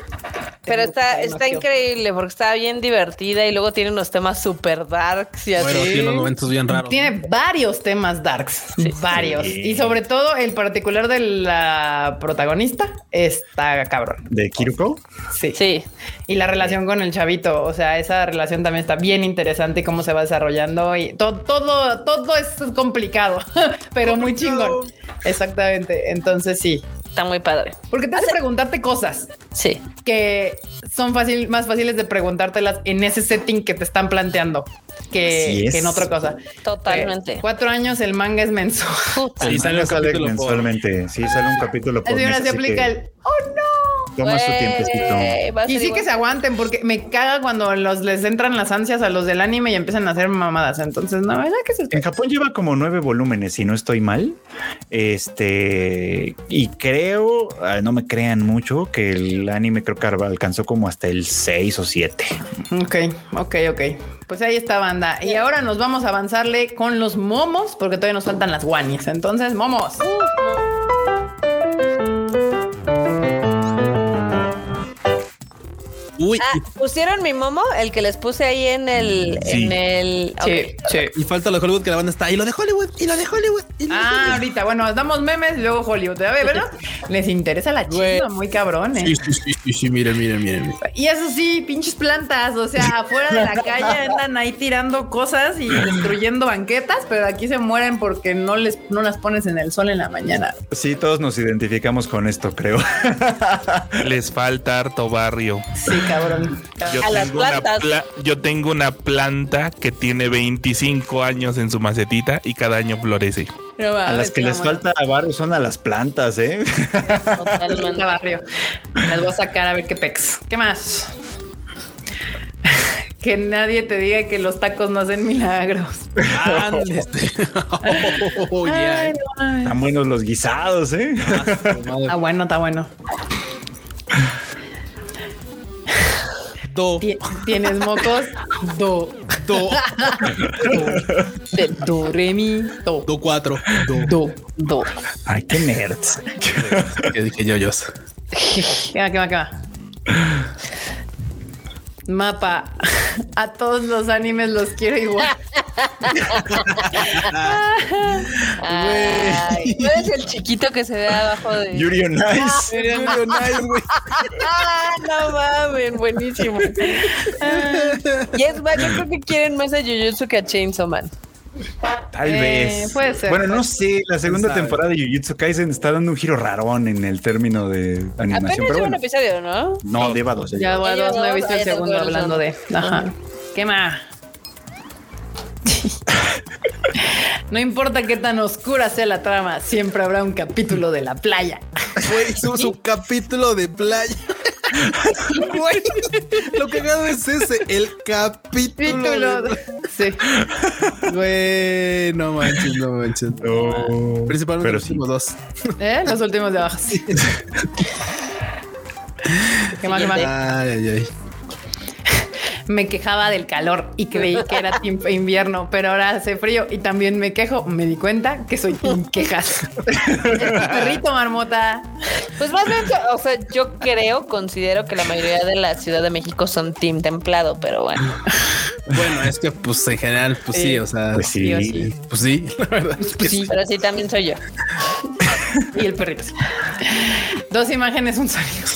[SPEAKER 3] Pero
[SPEAKER 5] de
[SPEAKER 3] está, está increíble porque está bien divertida y luego tiene unos temas super darks y así.
[SPEAKER 1] Bueno, tiene unos momentos bien raros.
[SPEAKER 5] Tiene varios temas darks, varios.
[SPEAKER 4] Sí.
[SPEAKER 5] Y sobre todo el particular de la protagonista está cabrón.
[SPEAKER 4] ¿De Kiruko?
[SPEAKER 5] Sí.
[SPEAKER 3] Sí.
[SPEAKER 5] Y la relación con el chavito, o sea, esa relación también está bien interesante y cómo se va desarrollando y to- todo, todo es complicado, pero muy chingón. Exactamente. Entonces sí,
[SPEAKER 3] Está muy padre.
[SPEAKER 5] porque te hace preguntarte cosas
[SPEAKER 3] Sí.
[SPEAKER 5] que son fácil, más fáciles de preguntártelas en ese setting que te están planteando que,
[SPEAKER 4] Así es.
[SPEAKER 5] que en otra cosa.
[SPEAKER 3] Totalmente.
[SPEAKER 5] Eh, cuatro años el manga es mensual.
[SPEAKER 1] Sí, sale un por-
[SPEAKER 4] mensualmente. Sí, sale un capítulo por mes.
[SPEAKER 5] se aplica
[SPEAKER 4] que
[SPEAKER 5] el oh no.
[SPEAKER 4] Toma su tiempecito.
[SPEAKER 5] Y sí
[SPEAKER 3] igual.
[SPEAKER 5] que se aguanten porque me caga cuando los les entran las ansias a los del anime y empiezan a hacer mamadas. Entonces, no, ¿verdad que se
[SPEAKER 4] En Japón lleva como nueve volúmenes, si no estoy mal. Este, y creo, ah, no me crean mucho, que el anime creo que alcanzó como hasta el 6 o 7.
[SPEAKER 5] Ok, ok, ok. Pues ahí está banda. Y ahora nos vamos a avanzarle con los momos porque todavía nos faltan las guanis. Entonces, momos.
[SPEAKER 1] Uy,
[SPEAKER 3] Ah, pusieron mi momo, el que les puse ahí en el,
[SPEAKER 2] Sí.
[SPEAKER 3] en el.
[SPEAKER 5] Sí,
[SPEAKER 3] ok.
[SPEAKER 5] sí.
[SPEAKER 1] y falta lo de Hollywood que la banda está. Y lo de Hollywood, y lo de Hollywood. Y lo de
[SPEAKER 5] Ah,
[SPEAKER 1] Hollywood.
[SPEAKER 5] ahorita, bueno, damos memes, luego Hollywood. A ver, ¿verdad? Les interesa la chisma, muy cabrón, ¿eh?
[SPEAKER 1] Sí, sí, sí, sí, sí, miren, miren, miren.
[SPEAKER 5] Y eso sí, pinches plantas, o sea, afuera de la calle andan ahí tirando cosas y destruyendo banquetas, pero aquí se mueren porque no les no las pones en el sol en la mañana.
[SPEAKER 4] Sí, todos nos identificamos con esto, creo.
[SPEAKER 2] Les falta harto barrio.
[SPEAKER 5] Sí, cabrón.
[SPEAKER 2] Yo
[SPEAKER 3] A las
[SPEAKER 2] tengo, una
[SPEAKER 3] plantas.
[SPEAKER 2] pla- yo tengo una planta que tiene 25 años en su macetita y cada año florece.
[SPEAKER 4] A las que les falta barro son a las plantas, ¿eh?
[SPEAKER 3] Totalmente.
[SPEAKER 5] barrio. Las voy a sacar a ver qué pex. ¿Qué más? que nadie te diga que los tacos no hacen milagros.
[SPEAKER 1] Oh.
[SPEAKER 5] Ay, no.
[SPEAKER 4] Están buenos los guisados, ¿eh?
[SPEAKER 5] Está bueno, está bueno.
[SPEAKER 1] Do,
[SPEAKER 5] Ti- ¿Tienes mocos? Do.
[SPEAKER 1] do,
[SPEAKER 5] De do, re, mi, do.
[SPEAKER 1] do cuatro. Do.
[SPEAKER 5] Do.
[SPEAKER 3] Do.
[SPEAKER 4] Ay, qué nerds.
[SPEAKER 1] Que dije yo, yo.
[SPEAKER 5] ¿Qué va, qué va, qué va? Mapa. A todos los animes los quiero igual.
[SPEAKER 3] Ay, ¿Cuál es el chiquito que se ve abajo de.?
[SPEAKER 4] Yuri on Ice.
[SPEAKER 1] Yuri on Ice, güey.
[SPEAKER 3] Ah, no mames, buenísimo. Ah, y es más, yo creo que quieren más a Jujutsu que a Chainsaw Man.
[SPEAKER 4] Tal
[SPEAKER 5] Eh,
[SPEAKER 4] vez.
[SPEAKER 5] puede ser,
[SPEAKER 4] Bueno, no sé. La segunda temporada de Jujutsu Kaisen está dando un giro rarón en el término de animación.
[SPEAKER 3] Apenas
[SPEAKER 4] Pero
[SPEAKER 3] lleva un
[SPEAKER 4] bueno,
[SPEAKER 3] episodio, ¿no?
[SPEAKER 4] no, lleva dos.
[SPEAKER 5] Ya
[SPEAKER 4] lleva
[SPEAKER 5] dos, no he visto el segundo hablando de. Ajá. ¿Qué más? No importa qué tan oscura sea la trama, siempre habrá un capítulo de la playa.
[SPEAKER 1] Güey, hicimos un capítulo de playa. Güey, lo cagado es ese, el capítulo.
[SPEAKER 5] Capítulo.
[SPEAKER 1] de-
[SPEAKER 5] Sí.
[SPEAKER 1] Güey, no manches, no manches.
[SPEAKER 4] No.
[SPEAKER 1] Principalmente los
[SPEAKER 4] sí.
[SPEAKER 1] últimos dos.
[SPEAKER 5] ¿Eh? Los últimos de abajo. sí. ¿Qué más, qué más?
[SPEAKER 1] Ay, ay, ay.
[SPEAKER 5] Me quejaba del calor y creí que era tiempo invierno, pero ahora hace frío y también me quejo. Me di cuenta que soy team quejas. Perrito, marmota.
[SPEAKER 3] Pues más bien, o sea, yo creo, considero que la mayoría de la Ciudad de México son team templado, pero bueno.
[SPEAKER 1] Bueno, es que pues en general, pues sí,
[SPEAKER 5] Sí.
[SPEAKER 1] o sea,
[SPEAKER 4] Pues sí.
[SPEAKER 5] Sí o sí.
[SPEAKER 1] pues sí, la verdad es que
[SPEAKER 5] Pues sí.
[SPEAKER 3] Pero sí, también soy yo.
[SPEAKER 5] Y el perrito. sí. Dos imágenes, un sonido.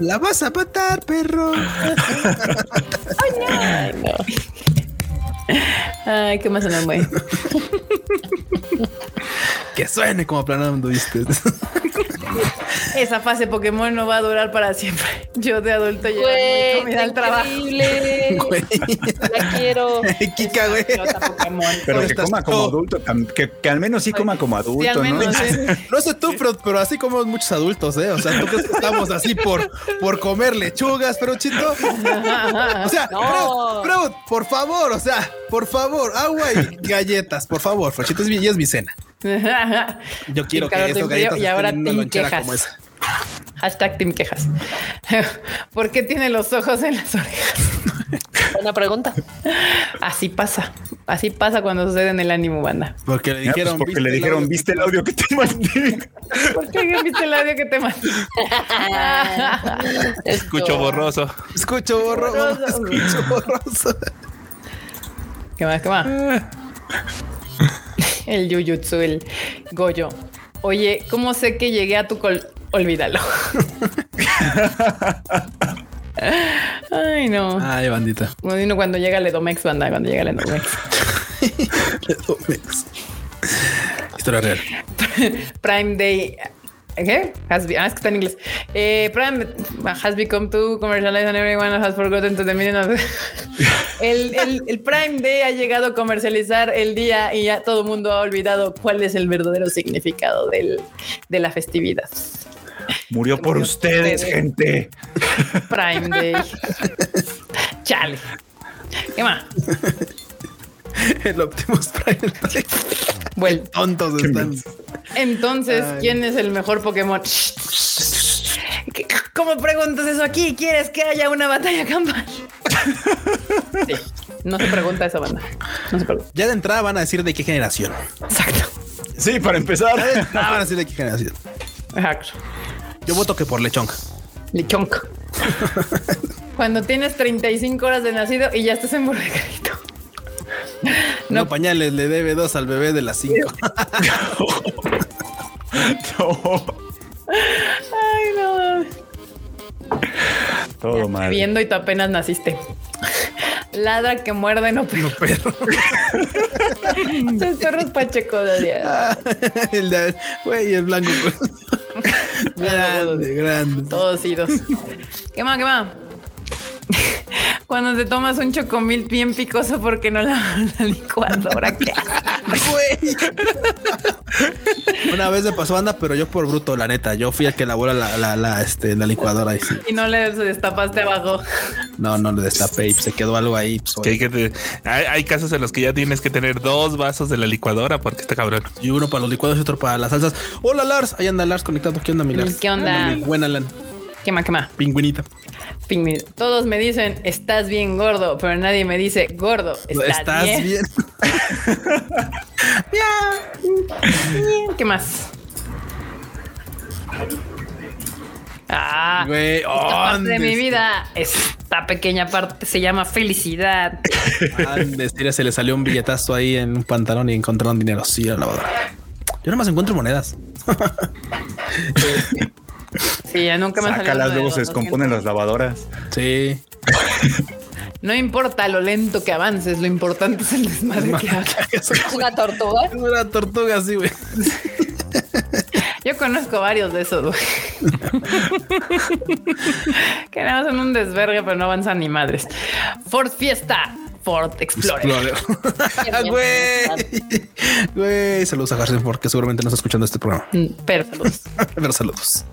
[SPEAKER 1] La vas a matar, perro.
[SPEAKER 3] Ay, no.
[SPEAKER 5] Ay, qué más se mueve.
[SPEAKER 1] Que suene como planando, viste.
[SPEAKER 5] Esa fase Pokémon no va a durar para siempre. Yo de adulto mi
[SPEAKER 3] Güey,
[SPEAKER 5] comida al trabajo.
[SPEAKER 1] Güey.
[SPEAKER 3] La quiero.
[SPEAKER 1] Kika, güey.
[SPEAKER 4] Pero que coma como adulto, que, que al menos sí coma como adulto,
[SPEAKER 5] Sí, al menos,
[SPEAKER 4] ¿no?
[SPEAKER 5] sí.
[SPEAKER 1] No sé tú, pero, pero así como muchos adultos, ¿eh? O sea, tú crees que estamos así por, por comer lechugas, pero chito. O sea,
[SPEAKER 3] No.
[SPEAKER 1] Freud, por favor, o sea, por favor, agua y galletas, por favor, Frochito, es mi, es mi cena. Yo quiero
[SPEAKER 5] Y
[SPEAKER 1] que galletas
[SPEAKER 5] y ahora
[SPEAKER 1] una
[SPEAKER 5] team
[SPEAKER 1] lonchera
[SPEAKER 5] quejas.
[SPEAKER 1] como esa.
[SPEAKER 5] Hashtag Team Quejas. ¿Por qué tiene los ojos en las orejas?
[SPEAKER 3] Una pregunta.
[SPEAKER 5] Así pasa. Así pasa cuando sucede en el ánimo, banda.
[SPEAKER 1] Porque le
[SPEAKER 4] Ya, pues,
[SPEAKER 1] dijeron,
[SPEAKER 4] porque
[SPEAKER 1] ¿viste
[SPEAKER 4] le
[SPEAKER 1] el
[SPEAKER 4] dijeron,
[SPEAKER 1] audio?
[SPEAKER 4] ¿viste el audio que te mandé?
[SPEAKER 5] ¿Por qué viste el audio que te mandé?
[SPEAKER 2] Escucho borroso.
[SPEAKER 1] Escucho borroso,
[SPEAKER 5] Borroso.
[SPEAKER 1] escucho borroso.
[SPEAKER 5] ¿Qué más? ¿Qué más? El Jujutsu, el Goyo. Oye, ¿cómo sé que llegué a tu col? Olvídalo. Ay, no.
[SPEAKER 1] Ay, bandita.
[SPEAKER 5] Uno cuando llega el Edomex, banda, cuando llega el Edomex.
[SPEAKER 1] Historia real.
[SPEAKER 5] Prime Day. ¿Qué? Has be- ah, es que está en inglés. Eh, Prime has become too commercialized and everyone has forgotten to the meaning of el, el, el Prime Day ha llegado a comercializar el día y ya todo el mundo ha olvidado cuál es el verdadero significado del, de la festividad.
[SPEAKER 4] Murió por ustedes, gente.
[SPEAKER 5] Prime Day. Chale. ¿Qué más?
[SPEAKER 1] El Optimus Prime.
[SPEAKER 5] Bueno,
[SPEAKER 1] Tontos están.
[SPEAKER 5] entonces. ¿quién es el mejor Pokémon? ¿Qué- ¿Cómo preguntas eso aquí? ¿Quieres que haya una batalla campal? Sí, no se pregunta eso, banda. No se pregunta.
[SPEAKER 1] Ya de entrada van a decir de qué generación.
[SPEAKER 5] Exacto.
[SPEAKER 4] Sí, para empezar.
[SPEAKER 1] Ya de entrada van a decir de qué generación.
[SPEAKER 5] Exacto.
[SPEAKER 1] Yo voto que por lechonca.
[SPEAKER 5] Lechonca. Cuando tienes 35 horas de nacido y ya estás emborracadito.
[SPEAKER 1] No, pañales, le debe dos al bebé de las cinco.
[SPEAKER 5] Ay, no.
[SPEAKER 4] Todo mal.
[SPEAKER 5] Viendo y tú apenas naciste. Ladra que muerde, no perro.
[SPEAKER 1] Perro.
[SPEAKER 5] Estos perros pachecos de día.
[SPEAKER 1] el de, güey, el blanco. pues. grande, grande.
[SPEAKER 5] Todos idos. ¿Qué más? ¿Qué más? Cuando te tomas un chocomil bien picoso porque no la, la licuadora.
[SPEAKER 1] Una vez me pasó anda, pero yo por bruto, la neta. Yo fui el que elaboró la, la, la, este, la licuadora y sí.
[SPEAKER 5] Y no le destapaste abajo.
[SPEAKER 1] No, no le destapé y se quedó algo ahí. Pues,
[SPEAKER 2] Que hay, que te- hay, hay casos en los que ya tienes que tener dos vasos de la licuadora porque está cabrón.
[SPEAKER 1] Y uno para los licuados y otro para las salsas. Hola Lars, ahí anda Lars conectado. ¿Qué onda, mi Lars?
[SPEAKER 5] ¿Qué onda?
[SPEAKER 1] Mi buena Lan,
[SPEAKER 5] ¿Qué más? ¿Qué más?
[SPEAKER 1] pingüinita.
[SPEAKER 5] Pingüino. Todos me dicen, estás bien gordo, pero nadie me dice, gordo, estás,
[SPEAKER 1] ¿Estás
[SPEAKER 5] bien.
[SPEAKER 1] bien?
[SPEAKER 5] ¿Qué más? Ah,
[SPEAKER 1] Güey,
[SPEAKER 5] esta parte de mi vida, esta pequeña parte se llama felicidad.
[SPEAKER 1] Andes, se le salió un billetazo ahí en un pantalón y encontraron dinero. Sí, la lavadora. Yo nada más encuentro monedas.
[SPEAKER 5] Sí, ya nunca me
[SPEAKER 4] Sácalas, luego se descomponen las lavadoras.
[SPEAKER 1] Sí.
[SPEAKER 5] 200. No importa lo lento que avances, lo importante es el desmadre que hagas.
[SPEAKER 3] Es una tortuga.
[SPEAKER 1] Es una tortuga así, güey.
[SPEAKER 5] Yo conozco varios de esos, güey. que nada más son un desvergue, pero no avanzan ni madres. Ford Fiesta, Ford Explorer.
[SPEAKER 1] Explorer. Güey. Güey, saludos a Harrison porque seguramente no está escuchando este programa.
[SPEAKER 5] Mm, Pero saludos.
[SPEAKER 1] Pero saludos.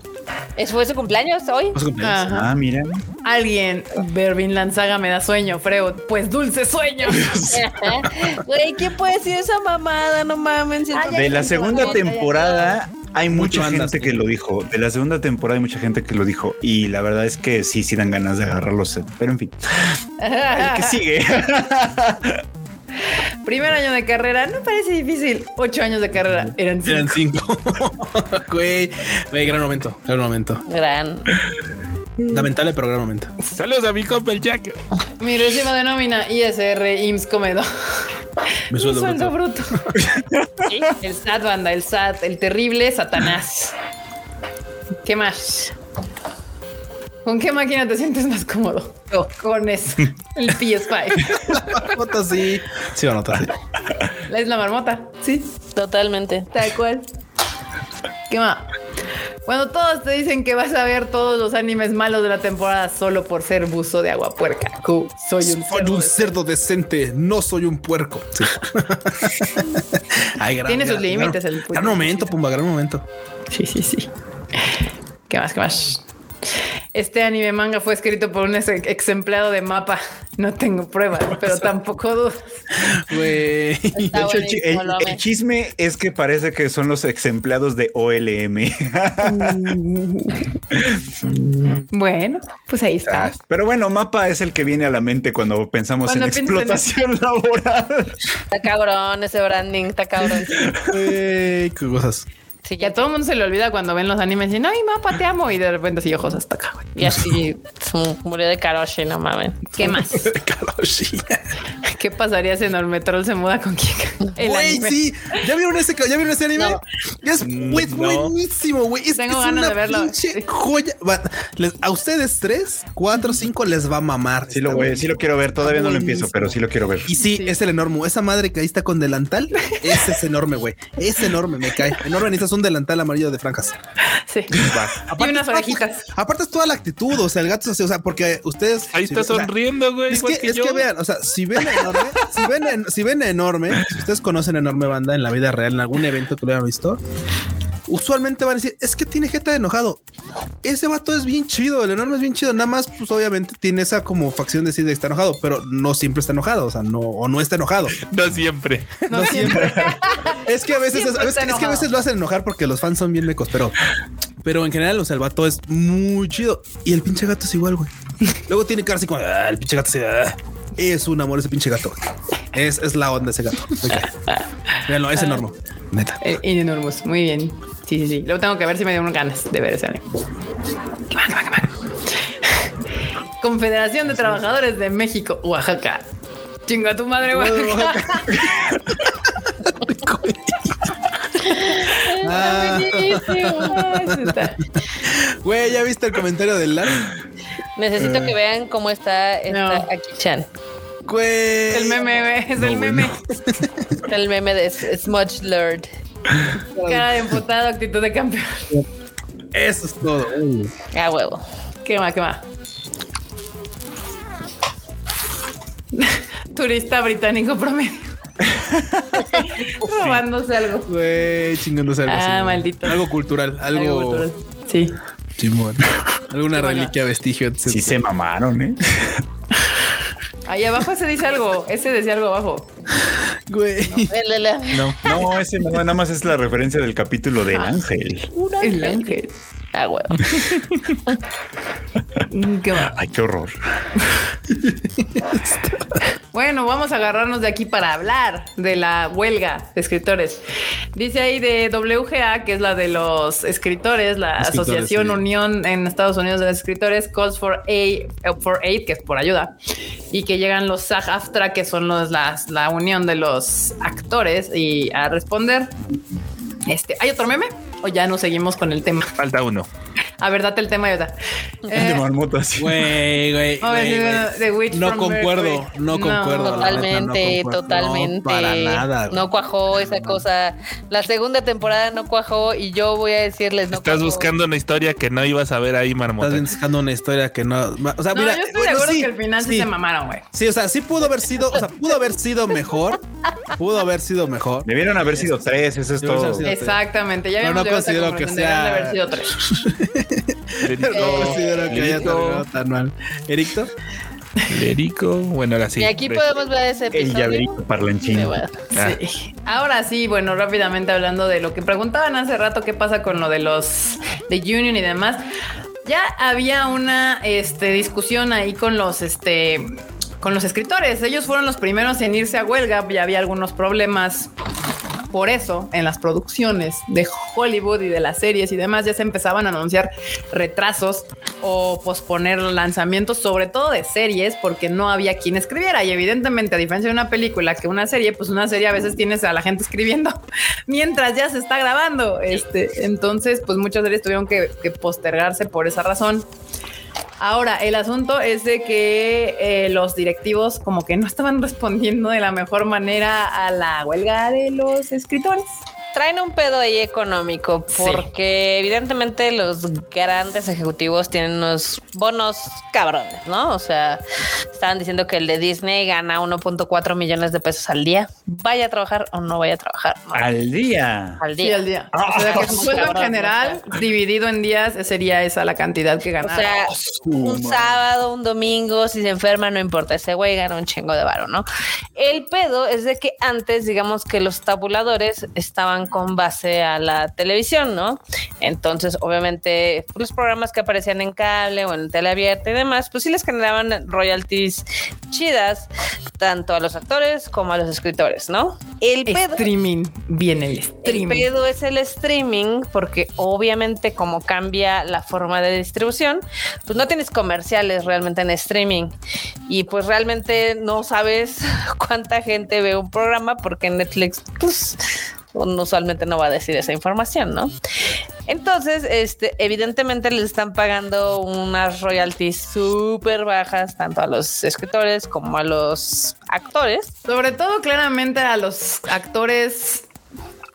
[SPEAKER 3] ¿Eso fue su cumpleaños hoy?
[SPEAKER 1] Fue su cumpleaños.
[SPEAKER 5] Ajá.
[SPEAKER 4] Ah, mira.
[SPEAKER 5] Alguien, Bervin Lanzaga me da sueño, Freud. Pues dulce sueño.
[SPEAKER 3] Güey, ¿qué puede decir esa mamada? No mames.
[SPEAKER 5] Ay,
[SPEAKER 4] De la segunda temporada hay
[SPEAKER 1] Mucho
[SPEAKER 4] mucha
[SPEAKER 1] andas,
[SPEAKER 4] gente que lo dijo. De la segunda temporada hay mucha gente que lo dijo. Y la verdad es que sí, sí dan ganas de agarrarlos. Pero en fin, el que sigue.
[SPEAKER 5] Primer año de carrera, no parece difícil. Ocho años de carrera, eran cinco.
[SPEAKER 1] Eran cinco. Güey, güey, gran momento, gran momento.
[SPEAKER 3] Gran.
[SPEAKER 1] Lamentable, pero gran momento.
[SPEAKER 2] Saludos a mi compa el Jack.
[SPEAKER 5] Mi recibo de nómina, ISR, IMSS, Comedor.
[SPEAKER 1] Mi
[SPEAKER 5] Mi
[SPEAKER 1] sueldo
[SPEAKER 5] sueldo
[SPEAKER 1] bruto.
[SPEAKER 5] bruto. el SAT, banda, el SAT, el terrible Satanás. ¿Qué más? ¿Con qué máquina te sientes más cómodo? Yo, con eso. El PS5.
[SPEAKER 1] Nota sí. Sí, la nota sí.
[SPEAKER 5] La isla marmota. Sí,
[SPEAKER 3] Totalmente.
[SPEAKER 5] tal cual. ¿Qué más? Cuando todos te dicen que vas a ver todos los animes malos de la temporada solo por ser buzo de agua puerca. Cu, soy un
[SPEAKER 1] Soy
[SPEAKER 5] cerdo
[SPEAKER 1] un
[SPEAKER 5] de-
[SPEAKER 1] cerdo decente, no soy un puerco. Sí. Ay, gran-
[SPEAKER 5] Tiene sus
[SPEAKER 1] gran-
[SPEAKER 5] límites
[SPEAKER 1] Gran,
[SPEAKER 5] el puerco.
[SPEAKER 1] gran momento, Pumba, gran momento.
[SPEAKER 5] Sí, sí, sí. ¿Qué más? ¿Qué más? Este anime manga fue escrito por un ex, ex empleado de mapa. No tengo pruebas, pero tampoco dudas.
[SPEAKER 1] Güey.
[SPEAKER 4] El, el- chisme es que parece que son los ex empleados de OLM.
[SPEAKER 5] Bueno, pues ahí está.
[SPEAKER 4] Pero bueno, mapa es el que viene a la mente cuando pensamos
[SPEAKER 5] Cuando
[SPEAKER 4] en explotación laboral.
[SPEAKER 3] Está cabrón ese branding, está cabrón.
[SPEAKER 1] Qué cosas.
[SPEAKER 3] Sí,
[SPEAKER 5] Que a
[SPEAKER 3] ya,
[SPEAKER 5] todo el mundo se le olvida cuando ven los animes y dicen, ay, mapa, te amo. Y de repente así ojos hasta acá. güey.
[SPEAKER 3] y así murió de Karoshi, no mames.
[SPEAKER 5] ¿Qué más?
[SPEAKER 1] Karoshi.
[SPEAKER 5] ¿Qué pasaría si Enormetrol se muda con Kika? El
[SPEAKER 1] Güey,
[SPEAKER 5] anime.
[SPEAKER 1] sí. ¿Ya vieron ese, ya vieron ese anime?
[SPEAKER 3] No.
[SPEAKER 1] Es, güey, es
[SPEAKER 2] No.
[SPEAKER 1] buenísimo, güey. Es,
[SPEAKER 5] Tengo
[SPEAKER 1] es
[SPEAKER 5] ganas
[SPEAKER 1] una
[SPEAKER 5] de verlo.
[SPEAKER 1] pinche joya. Va- les- a ustedes tres, cuatro, cinco les va a mamar.
[SPEAKER 4] Sí lo, voy- sí lo quiero ver. Todavía no lo empiezo, pero sí lo quiero ver.
[SPEAKER 1] Y sí,
[SPEAKER 5] Sí.
[SPEAKER 1] es el enorme. Esa madre que ahí está con delantal, ese es enorme, güey. Es enorme, me cae. Enorme, necesitas un delantal amarillo de franjas.
[SPEAKER 5] Sí. Y unas
[SPEAKER 1] es-
[SPEAKER 5] orejitas.
[SPEAKER 1] Aparte es toda la actitud, o sea, el gato, o sea, porque ustedes...
[SPEAKER 2] Ahí
[SPEAKER 1] si-
[SPEAKER 2] está sonriendo, güey.
[SPEAKER 1] Es
[SPEAKER 2] igual
[SPEAKER 1] que,
[SPEAKER 2] que
[SPEAKER 1] es
[SPEAKER 2] yo.
[SPEAKER 1] que vean, o sea, si ven a enorme, si ven, en- si ven a enorme, si ustedes conocen a enorme banda en la vida real, en algún evento que lo hayan visto, usualmente van a decir, es que tiene jeta de enojado. Ese vato es bien chido, el enorme es bien chido. Nada más, pues obviamente tiene esa como facción de decir de está enojado, pero no siempre está enojado, o sea, no, o no está enojado.
[SPEAKER 2] No siempre.
[SPEAKER 5] No, siempre.
[SPEAKER 1] Es que a veces, veces-
[SPEAKER 5] está
[SPEAKER 1] es que a veces lo hacen enojar porque los fans son bien mecos, pero, pero en general, o sea, el vato es muy chido y el pinche gato es igual, güey. Luego tiene cara así como "Ah, el pinche gato así, ah". es un amor ese pinche gato. Es, es la onda ese gato. Ok. Véanlo, es enorme. Neta.
[SPEAKER 5] Eh, Enormous. Muy bien. Sí, sí, sí. Luego tengo que ver si me dieron ganas de ver ese anime. ¿Qué más, qué más, qué más? Confederación de Trabajadores de México, Oaxaca. Chinga tu madre, Oaxaca.
[SPEAKER 1] Ah, Güey, ¿ya viste el comentario del LAR?
[SPEAKER 3] Necesito que vean cómo está esta
[SPEAKER 5] No.
[SPEAKER 3] Aki-chan.
[SPEAKER 1] Güey.
[SPEAKER 5] El meme, güey, es el meme.
[SPEAKER 3] El meme de Smudge Lord.
[SPEAKER 5] Cara de emputado, actitud de campeón.
[SPEAKER 1] Eso es todo. Uy.
[SPEAKER 3] A huevo.
[SPEAKER 5] ¿Qué más, qué más? Turista británico promedio. Robándose algo.
[SPEAKER 1] Güey, chingándose algo.
[SPEAKER 5] Ah, maldito.
[SPEAKER 1] Algo cultural, algo.
[SPEAKER 5] Algo cultural. Sí.
[SPEAKER 1] Simón. Alguna reliquia, vestigio, etc.
[SPEAKER 4] Sí se mamaron, ¿eh?
[SPEAKER 5] Ahí abajo se dice algo. Ese decía algo abajo.
[SPEAKER 1] Güey.
[SPEAKER 4] No, no, ese no, nada más es la referencia del capítulo del ángel.
[SPEAKER 5] El ángel.
[SPEAKER 3] A huevo.
[SPEAKER 5] Mm.
[SPEAKER 4] Ay, qué horror.
[SPEAKER 5] Bueno, vamos a agarrarnos de aquí para hablar de la huelga de escritores. Dice ahí de WGA, que es la de los escritores, la
[SPEAKER 1] Escritores,
[SPEAKER 5] Asociación
[SPEAKER 1] sí.
[SPEAKER 5] Unión en Estados Unidos de los Escritores, calls for aid, for aid, que es por ayuda, y que llegan los SAG-AFTRA, que son los, las, la unión de los actores, y a responder. Este, ¿hay otro meme? O ya no seguimos con el tema.
[SPEAKER 2] Falta uno.
[SPEAKER 5] A ver, date el tema, Yota.
[SPEAKER 4] de
[SPEAKER 5] Eh,
[SPEAKER 4] marmota, sí.
[SPEAKER 1] Güey, güey.
[SPEAKER 5] Sí, Witch
[SPEAKER 1] No concuerdo, no concuerdo. la neta,
[SPEAKER 3] Totalmente,
[SPEAKER 1] no concuerdo.
[SPEAKER 3] totalmente.
[SPEAKER 1] No, para nada. güey.
[SPEAKER 3] No cuajó esa cosa. La segunda temporada no cuajó y yo voy a decirles no
[SPEAKER 2] Estás
[SPEAKER 3] cuajó.
[SPEAKER 2] buscando una historia que no ibas a ver ahí, marmota.
[SPEAKER 1] Estás buscando una historia que no. O sea,
[SPEAKER 5] No,
[SPEAKER 1] mira.
[SPEAKER 5] yo estoy
[SPEAKER 1] bueno,
[SPEAKER 5] de acuerdo
[SPEAKER 1] sí,
[SPEAKER 5] que al final sí, se mamaron, güey.
[SPEAKER 1] Sí, o sea, sí pudo haber sido, o sea, pudo haber sido mejor. Pudo haber sido mejor.
[SPEAKER 4] Debieron haber sido tres, eso es todo.
[SPEAKER 5] Exactamente, ya habíamos
[SPEAKER 1] considero que sea-
[SPEAKER 5] haber sido tres.
[SPEAKER 2] Federico,
[SPEAKER 1] No considero que haya terminado tan mal. ¿Ericto?
[SPEAKER 2] Federico, bueno, ahora sí.
[SPEAKER 3] Y aquí podemos ver ese
[SPEAKER 4] El
[SPEAKER 3] episodio.
[SPEAKER 4] llaverito parlanchín.
[SPEAKER 2] Ah.
[SPEAKER 5] Sí. Ahora sí, bueno, rápidamente hablando de lo que preguntaban hace rato, qué pasa con lo de los de Union y demás. Ya había una este, discusión ahí con los este con los escritores. Ellos fueron los primeros en irse a huelga. Ya había algunos problemas por eso en las producciones de Hollywood y de las series y demás ya se empezaban a anunciar retrasos o posponer lanzamientos, sobre todo de series, porque no había quien escribiera. Y evidentemente, a diferencia de una película que una serie, pues una serie a veces tienes a la gente escribiendo mientras ya se está grabando. Este, entonces, pues muchas series tuvieron que, que postergarse por esa razón. Ahora, el asunto es de que eh, los directivos como que no estaban respondiendo de la mejor manera a la huelga de los escritores.
[SPEAKER 3] Traen un pedo ahí económico
[SPEAKER 5] Sí.
[SPEAKER 3] porque evidentemente los grandes ejecutivos tienen unos bonos cabrones, ¿no? O sea, estaban diciendo que el de Disney gana 1.4 millones de pesos al día. Vaya a trabajar o no vaya a trabajar. ¿no?
[SPEAKER 4] Al día.
[SPEAKER 3] Al
[SPEAKER 5] Sí,
[SPEAKER 3] día.
[SPEAKER 5] al día. O sea, que su sueldo en general, dividido en días, sería esa la cantidad que
[SPEAKER 3] O
[SPEAKER 5] ganaba.
[SPEAKER 3] sea, un sábado, un domingo, si se enferma, no importa, ese güey gana un chingo de varo, ¿no? El pedo es de que antes, digamos que los tabuladores estaban con base a la televisión, ¿no? Entonces, obviamente, los programas que aparecían en cable o en tele abierta y demás, pues sí les generaban royalties chidas, tanto a los actores como a los escritores, ¿no? El pedo
[SPEAKER 5] streaming, viene el
[SPEAKER 3] el
[SPEAKER 5] streaming.
[SPEAKER 3] pedo es el streaming, porque obviamente como cambia la forma de distribución, pues no tienes comerciales realmente en streaming y pues realmente no sabes cuánta gente ve un programa porque Netflix pues usualmente no va a decir esa información, ¿no? Entonces, este, evidentemente les están pagando unas royalties súper bajas tanto a los escritores como a los actores.
[SPEAKER 5] Sobre todo, claramente, a los actores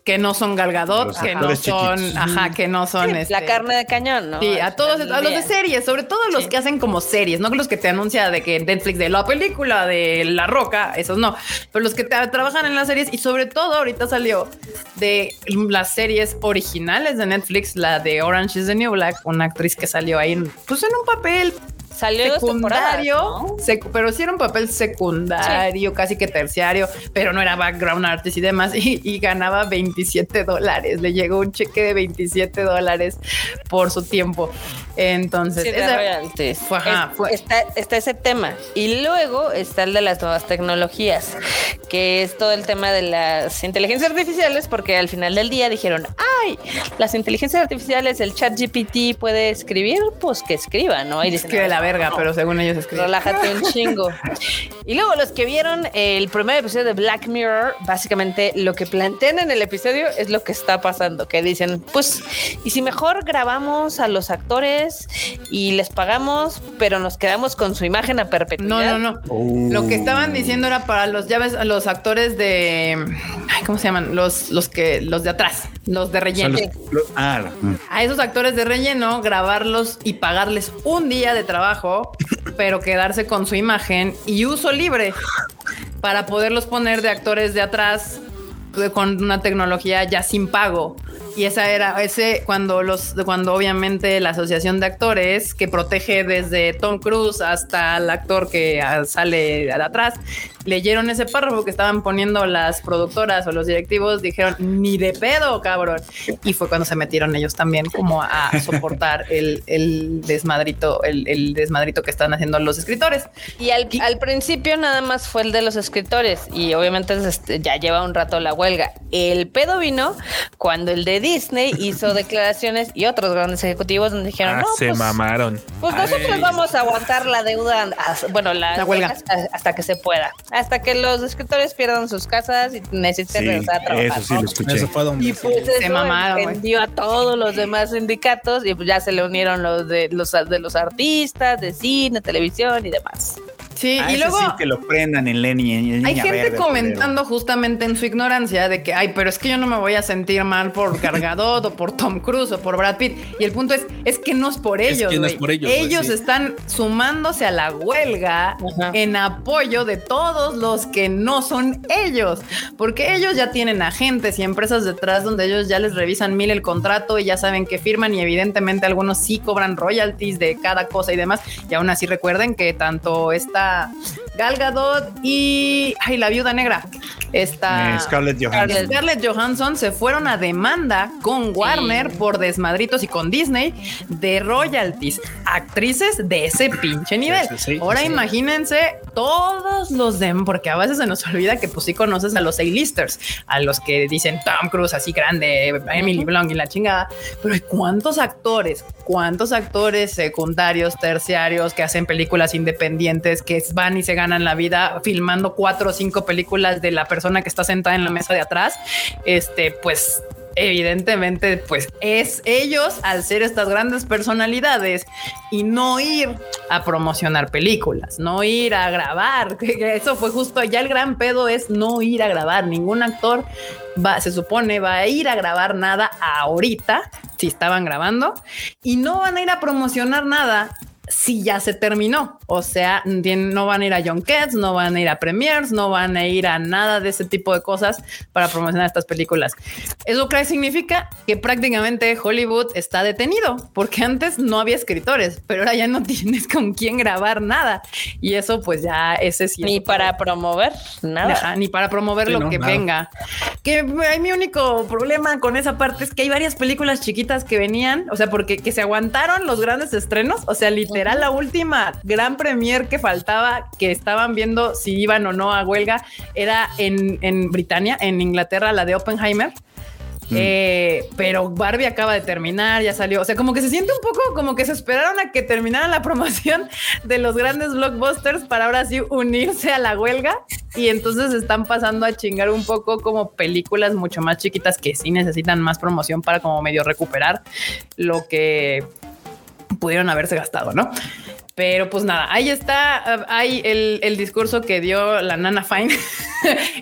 [SPEAKER 5] que no son Galgadot, que no son,
[SPEAKER 4] chiquitos.
[SPEAKER 5] ajá, que no son
[SPEAKER 3] La
[SPEAKER 5] este,
[SPEAKER 3] carne de cañón, ¿no?
[SPEAKER 5] Sí, a todos, a los de series, sobre todo los que hacen como series, no los que te anuncia de que Netflix de la película de La Roca, esos no, pero los que te, trabajan en las series y sobre todo ahorita salió de las series originales de Netflix, la de Orange is the New Black, una actriz que salió ahí, pues en un papel
[SPEAKER 3] Salió
[SPEAKER 5] secundario,
[SPEAKER 3] ¿no?
[SPEAKER 5] secu- pero sí era un papel secundario, casi que terciario, pero no era background artist y demás, y, y ganaba 27 dólares. Le llegó un cheque de 27 dólares por su tiempo. Entonces,
[SPEAKER 3] Sí, de
[SPEAKER 5] esa-
[SPEAKER 3] royalties.
[SPEAKER 5] fue- ajá,
[SPEAKER 3] Es-
[SPEAKER 5] fue-
[SPEAKER 3] Está, está ese tema. Y luego está el de las nuevas tecnologías, que es todo el tema de las inteligencias artificiales, porque al final del día dijeron, ay, las inteligencias artificiales, el chat GPT puede escribir, pues que escriba, ¿no? Y dicen,
[SPEAKER 5] escribe
[SPEAKER 3] "Ah,
[SPEAKER 5] la verga,
[SPEAKER 3] no,
[SPEAKER 5] pero según ellos escribe.
[SPEAKER 3] Relájate un chingo. Y luego los que vieron el primer episodio de Black Mirror, básicamente lo que plantean en el episodio es lo que está pasando, que dicen, pues, ¿y si mejor grabamos a los actores y les pagamos, pero nos quedamos con su imagen a
[SPEAKER 5] No,
[SPEAKER 3] perpetuidad?
[SPEAKER 5] no, no.
[SPEAKER 4] Oh.
[SPEAKER 5] Lo que estaban diciendo era para los, ya ves, a los actores de, ay, ¿cómo se llaman? Los, los que, los de atrás, los de relleno.
[SPEAKER 4] los- los- ah.
[SPEAKER 5] A esos actores de relleno, grabarlos y pagarles un día de trabajo, pero quedarse con su imagen y uso libre para poderlos poner de actores de atrás con una tecnología ya sin pago. Y esa era ese cuando los cuando obviamente la asociación de actores que protege desde Tom Cruise hasta el actor que ah, sale de atrás leyeron ese párrafo que estaban poniendo las productoras o los directivos dijeron ni de pedo cabrón y fue cuando se metieron ellos también como a soportar el, el desmadrito el, el desmadrito que están haciendo los escritores
[SPEAKER 3] Y al, al principio nada más fue el de los escritores y obviamente este, ya lleva un rato la huelga. El pedo vino cuando el de Disney hizo declaraciones y otros grandes ejecutivos donde dijeron,
[SPEAKER 2] Ah,
[SPEAKER 3] no,
[SPEAKER 2] se
[SPEAKER 3] pues,
[SPEAKER 2] mamaron.
[SPEAKER 3] Pues nosotros vamos a aguantar la deuda, bueno, la,
[SPEAKER 5] La huelga.
[SPEAKER 3] hasta, hasta que se pueda, hasta que los escritores pierdan sus casas y necesiten
[SPEAKER 4] Sí,
[SPEAKER 3] regresar a trabajar.
[SPEAKER 4] eso sí
[SPEAKER 3] ¿no?
[SPEAKER 4] lo escuché.
[SPEAKER 1] Eso fue donde
[SPEAKER 3] Y pues eso
[SPEAKER 5] mamaron, güey.
[SPEAKER 3] entendió a todos los demás sindicatos y pues ya se le unieron los de los de los artistas, de cine, televisión y demás.
[SPEAKER 5] Sí y
[SPEAKER 4] ese
[SPEAKER 5] luego
[SPEAKER 4] sí que lo prendan en Lenny. en
[SPEAKER 5] Hay gente
[SPEAKER 4] Verde,
[SPEAKER 5] comentando justamente en su ignorancia de que, ay, pero es que yo no me voy a sentir mal por Gargadot o por Tom Cruise o por Brad Pitt. Y el punto es, es que no es por
[SPEAKER 1] Es
[SPEAKER 5] ellos.
[SPEAKER 1] que no es
[SPEAKER 5] güey.
[SPEAKER 1] por ellos, sí.
[SPEAKER 5] están sumándose a la huelga
[SPEAKER 3] Ajá.
[SPEAKER 5] en apoyo de todos los que no son ellos, porque ellos ya tienen agentes y empresas detrás donde ellos ya les revisan mil el contrato y ya saben que firman y evidentemente algunos sí cobran royalties de cada cosa y demás. Y aún así recuerden que tanto esta Gal Gadot y ay, la viuda negra, esta
[SPEAKER 4] Eh, Scarlett Johansson.
[SPEAKER 5] Scarlett Johansson se fueron a demanda con Warner por desmadritos y con Disney de royalties, actrices de ese pinche nivel.
[SPEAKER 1] sí, sí,
[SPEAKER 5] Ahora
[SPEAKER 1] sí.
[SPEAKER 5] imagínense todos los de, porque a veces se nos olvida que pues sí conoces a los A-listers, a los que dicen Tom Cruise así grande, Emily Blunt y la chingada, pero cuántos actores, cuántos actores secundarios, terciarios que hacen películas independientes, que van y se ganan la vida filmando cuatro o cinco películas de la persona que está sentada en la mesa de atrás, este, pues evidentemente, pues es ellos al ser estas grandes personalidades y no ir a promocionar películas, no ir a grabar. Eso fue justo, ya el gran pedo es no ir a grabar. Ningún actor va, se supone, va a ir a grabar nada ahorita, si estaban grabando, y no van a ir a promocionar nada si ya se terminó. O sea, no van a ir a John Cats, no van a ir a premiers, no van a ir a nada de ese tipo de cosas para promocionar estas películas. Eso que significa que prácticamente Hollywood está detenido, porque antes no había escritores, pero ahora ya no tienes con quién grabar nada. Y eso pues ya ese sí. es
[SPEAKER 3] Ni para promover nada.
[SPEAKER 5] Ajá, ni para promover
[SPEAKER 1] Sí,
[SPEAKER 5] lo
[SPEAKER 1] no,
[SPEAKER 5] que
[SPEAKER 1] nada.
[SPEAKER 5] venga. Que hay mi único problema con esa parte es que hay varias películas chiquitas que venían, o sea, porque que se aguantaron los grandes estrenos, o sea, literal la última gran premier que faltaba, que estaban viendo si iban o no a huelga, era en, en Britania, en Inglaterra, la de Oppenheimer. Eh, pero Barbie acaba de terminar, ya salió. O sea, como que se siente un poco como que se esperaron a que terminara la promoción de los grandes blockbusters para ahora sí unirse a la huelga. Y entonces están pasando a chingar un poco como películas mucho más chiquitas que sí necesitan más promoción para como medio recuperar lo que pudieron haberse gastado, ¿no? Pero pues nada, ahí está, hay el, el discurso que dio la Nana Fine.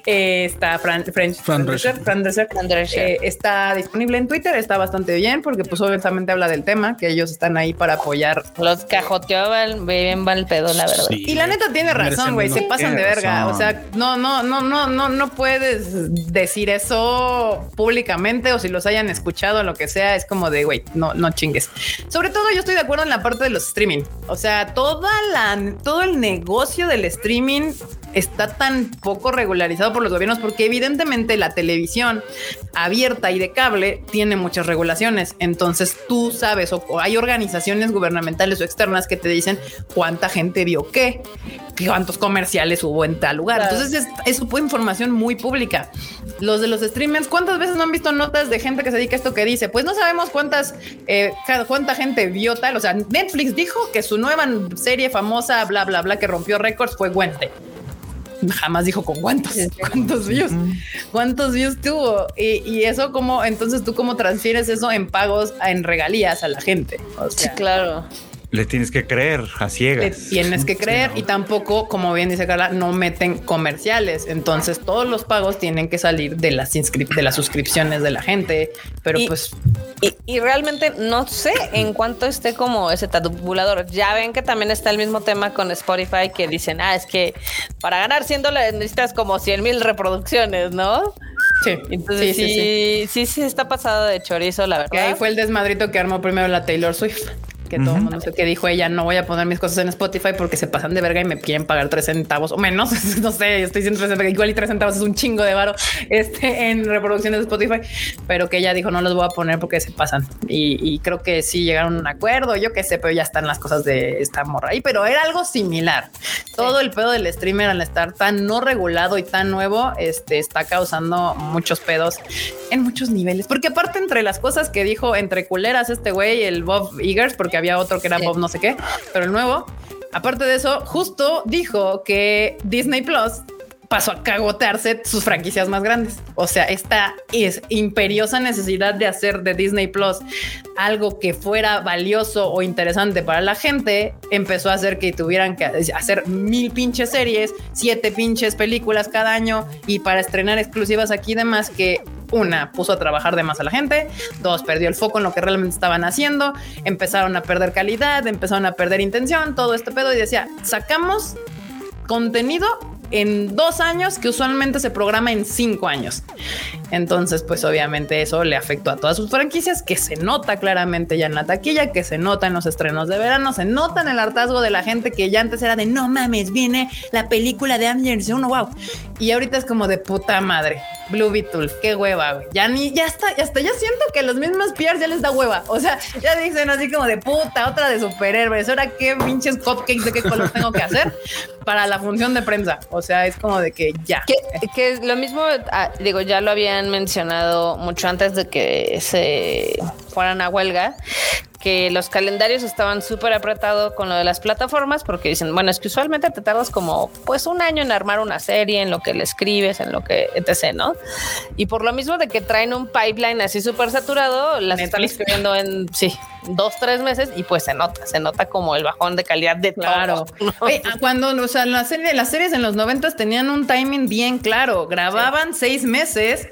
[SPEAKER 5] Eh, está Fran, French,
[SPEAKER 1] Fran
[SPEAKER 5] Fran Drescher. Fran Drescher.
[SPEAKER 3] Fran Drescher.
[SPEAKER 5] Eh, está disponible en Twitter, está bastante bien porque pues obviamente habla del tema, que ellos están ahí para apoyar.
[SPEAKER 3] Los cajoteaban bien mal pedo, la verdad.
[SPEAKER 1] Sí.
[SPEAKER 5] Y la neta tiene razón, güey, se pasan de verga.
[SPEAKER 4] razón.
[SPEAKER 5] O sea, no, no, no, no, no, no puedes decir eso públicamente o si los hayan escuchado o lo que sea, es como de, güey, no, no chingues. Sobre todo yo estoy de acuerdo en la parte de los streaming. O sea, toda la, todo el negocio del streaming está tan poco regularizado por los gobiernos porque evidentemente la televisión abierta y de cable tiene muchas regulaciones. Entonces tú sabes o, hay organizaciones gubernamentales o externas que te dicen cuánta gente vio qué, cuántos comerciales hubo en tal lugar. Entonces eso fue información muy pública. Los de los streamers, ¿cuántas veces no han visto notas de gente que se dedica a esto que dice? Pues no sabemos cuántas, eh, cuánta gente vio tal. O sea, Netflix dijo que su nueva serie famosa, bla, bla, bla, que rompió récords fue Wednesday jamás dijo con cuántos, cuántos views, cuántos views tuvo. Y, eso como, entonces tú cómo transfieres eso en pagos, en regalías a la gente.
[SPEAKER 3] sí, claro.
[SPEAKER 4] Le tienes que creer a ciegas. Le
[SPEAKER 5] tienes que creer y tampoco, como bien dice Carla, no meten comerciales. Entonces todos los pagos tienen que salir de las, de las suscripciones de la gente. Pero pues...
[SPEAKER 3] Y, realmente no sé en cuánto esté como ese tabulador. Ya ven que también está el mismo tema con Spotify que dicen, ah, es que para ganar 100 dólares necesitas como 100 mil reproducciones, ¿no?
[SPEAKER 5] Sí,
[SPEAKER 3] entonces sí sí, sí sí, está pasado de chorizo, la verdad.
[SPEAKER 5] Que ahí fue el desmadrito que armó primero la Taylor Swift que todo el mundo sé que dijo ella, no voy a poner mis cosas en Spotify porque se pasan de verga y me quieren pagar tres centavos o menos. no sé, estoy diciendo tres centavos, igual y tres centavos es un chingo de varo este, en reproducciones de Spotify, pero que ella dijo no los voy a poner porque se pasan. Y, creo que sí llegaron a un acuerdo, yo qué sé, pero ya están las cosas de esta morra ahí, pero era algo similar. Todo el pedo del streamer al estar tan no regulado y tan nuevo, este está causando muchos pedos en muchos niveles, porque aparte entre las cosas que dijo entre culeras este güey, el Bob Eagers, porque había otro que era Bob no sé qué, pero el nuevo, aparte de eso, justo dijo que Disney Plus pasó a cagotearse sus franquicias más grandes. O sea, esta es imperiosa necesidad de hacer de Disney Plus algo que fuera valioso o interesante para la gente, empezó a hacer que tuvieran que hacer mil pinches series, siete pinches películas cada año y para estrenar exclusivas aquí demás que una, puso a trabajar de más a la gente, dos, perdió el foco en lo que realmente estaban haciendo, empezaron a perder calidad, empezaron a perder intención, todo este pedo y decía, sacamos contenido en dos años que usualmente se programa en cinco años. Entonces, pues obviamente eso le afectó a todas sus franquicias, que se nota claramente ya en la taquilla, que se nota en los estrenos de verano, se nota en el hartazgo de la gente que ya antes era de no mames, viene la película de Avengers uno, wow. Y ahorita es como de puta madre. Blue Beetle, qué hueva, güey. Ya ni, ya está, hasta ya siento que los mismos PRs ya les da hueva. O sea, ya dicen así como de puta, otra de superhéroes. Ahora qué pinches cupcakes de qué color tengo que hacer para la función de prensa. O sea, es como de que ya.
[SPEAKER 3] Que, que lo mismo, ah, digo, ya lo habían mencionado mucho antes de que se fueran a huelga, que los calendarios estaban súper apretados con lo de las plataformas porque dicen, bueno, es que usualmente te tardas como pues un año en armar una serie, en lo que le escribes, en lo que etc, ¿no? Y por lo mismo de que traen un pipeline así súper saturado, las están escribiendo en, sí, dos, tres meses y pues se nota, se nota como el bajón de calidad de
[SPEAKER 5] claro. cuando, o sea, la serie, las series en los noventas tenían un timing bien claro, grababan seis meses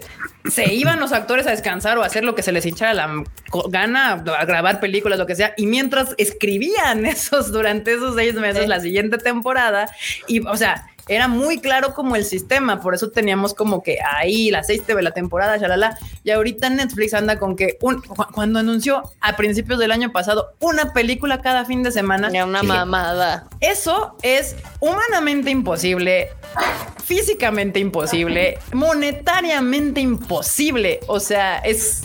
[SPEAKER 5] se iban los actores a descansar o a hacer lo que se les hinchara la gana, a grabar películas, lo que sea, y mientras escribían esos durante esos seis meses, la siguiente temporada, y o sea, era muy claro como el sistema, por eso teníamos como que ahí la seis de la temporada, shalala, y ahorita Netflix anda con que un, cuando anunció a principios del año pasado una película cada fin de semana.
[SPEAKER 3] una mamada.
[SPEAKER 5] Eso es humanamente imposible, físicamente imposible, monetariamente imposible, o sea, es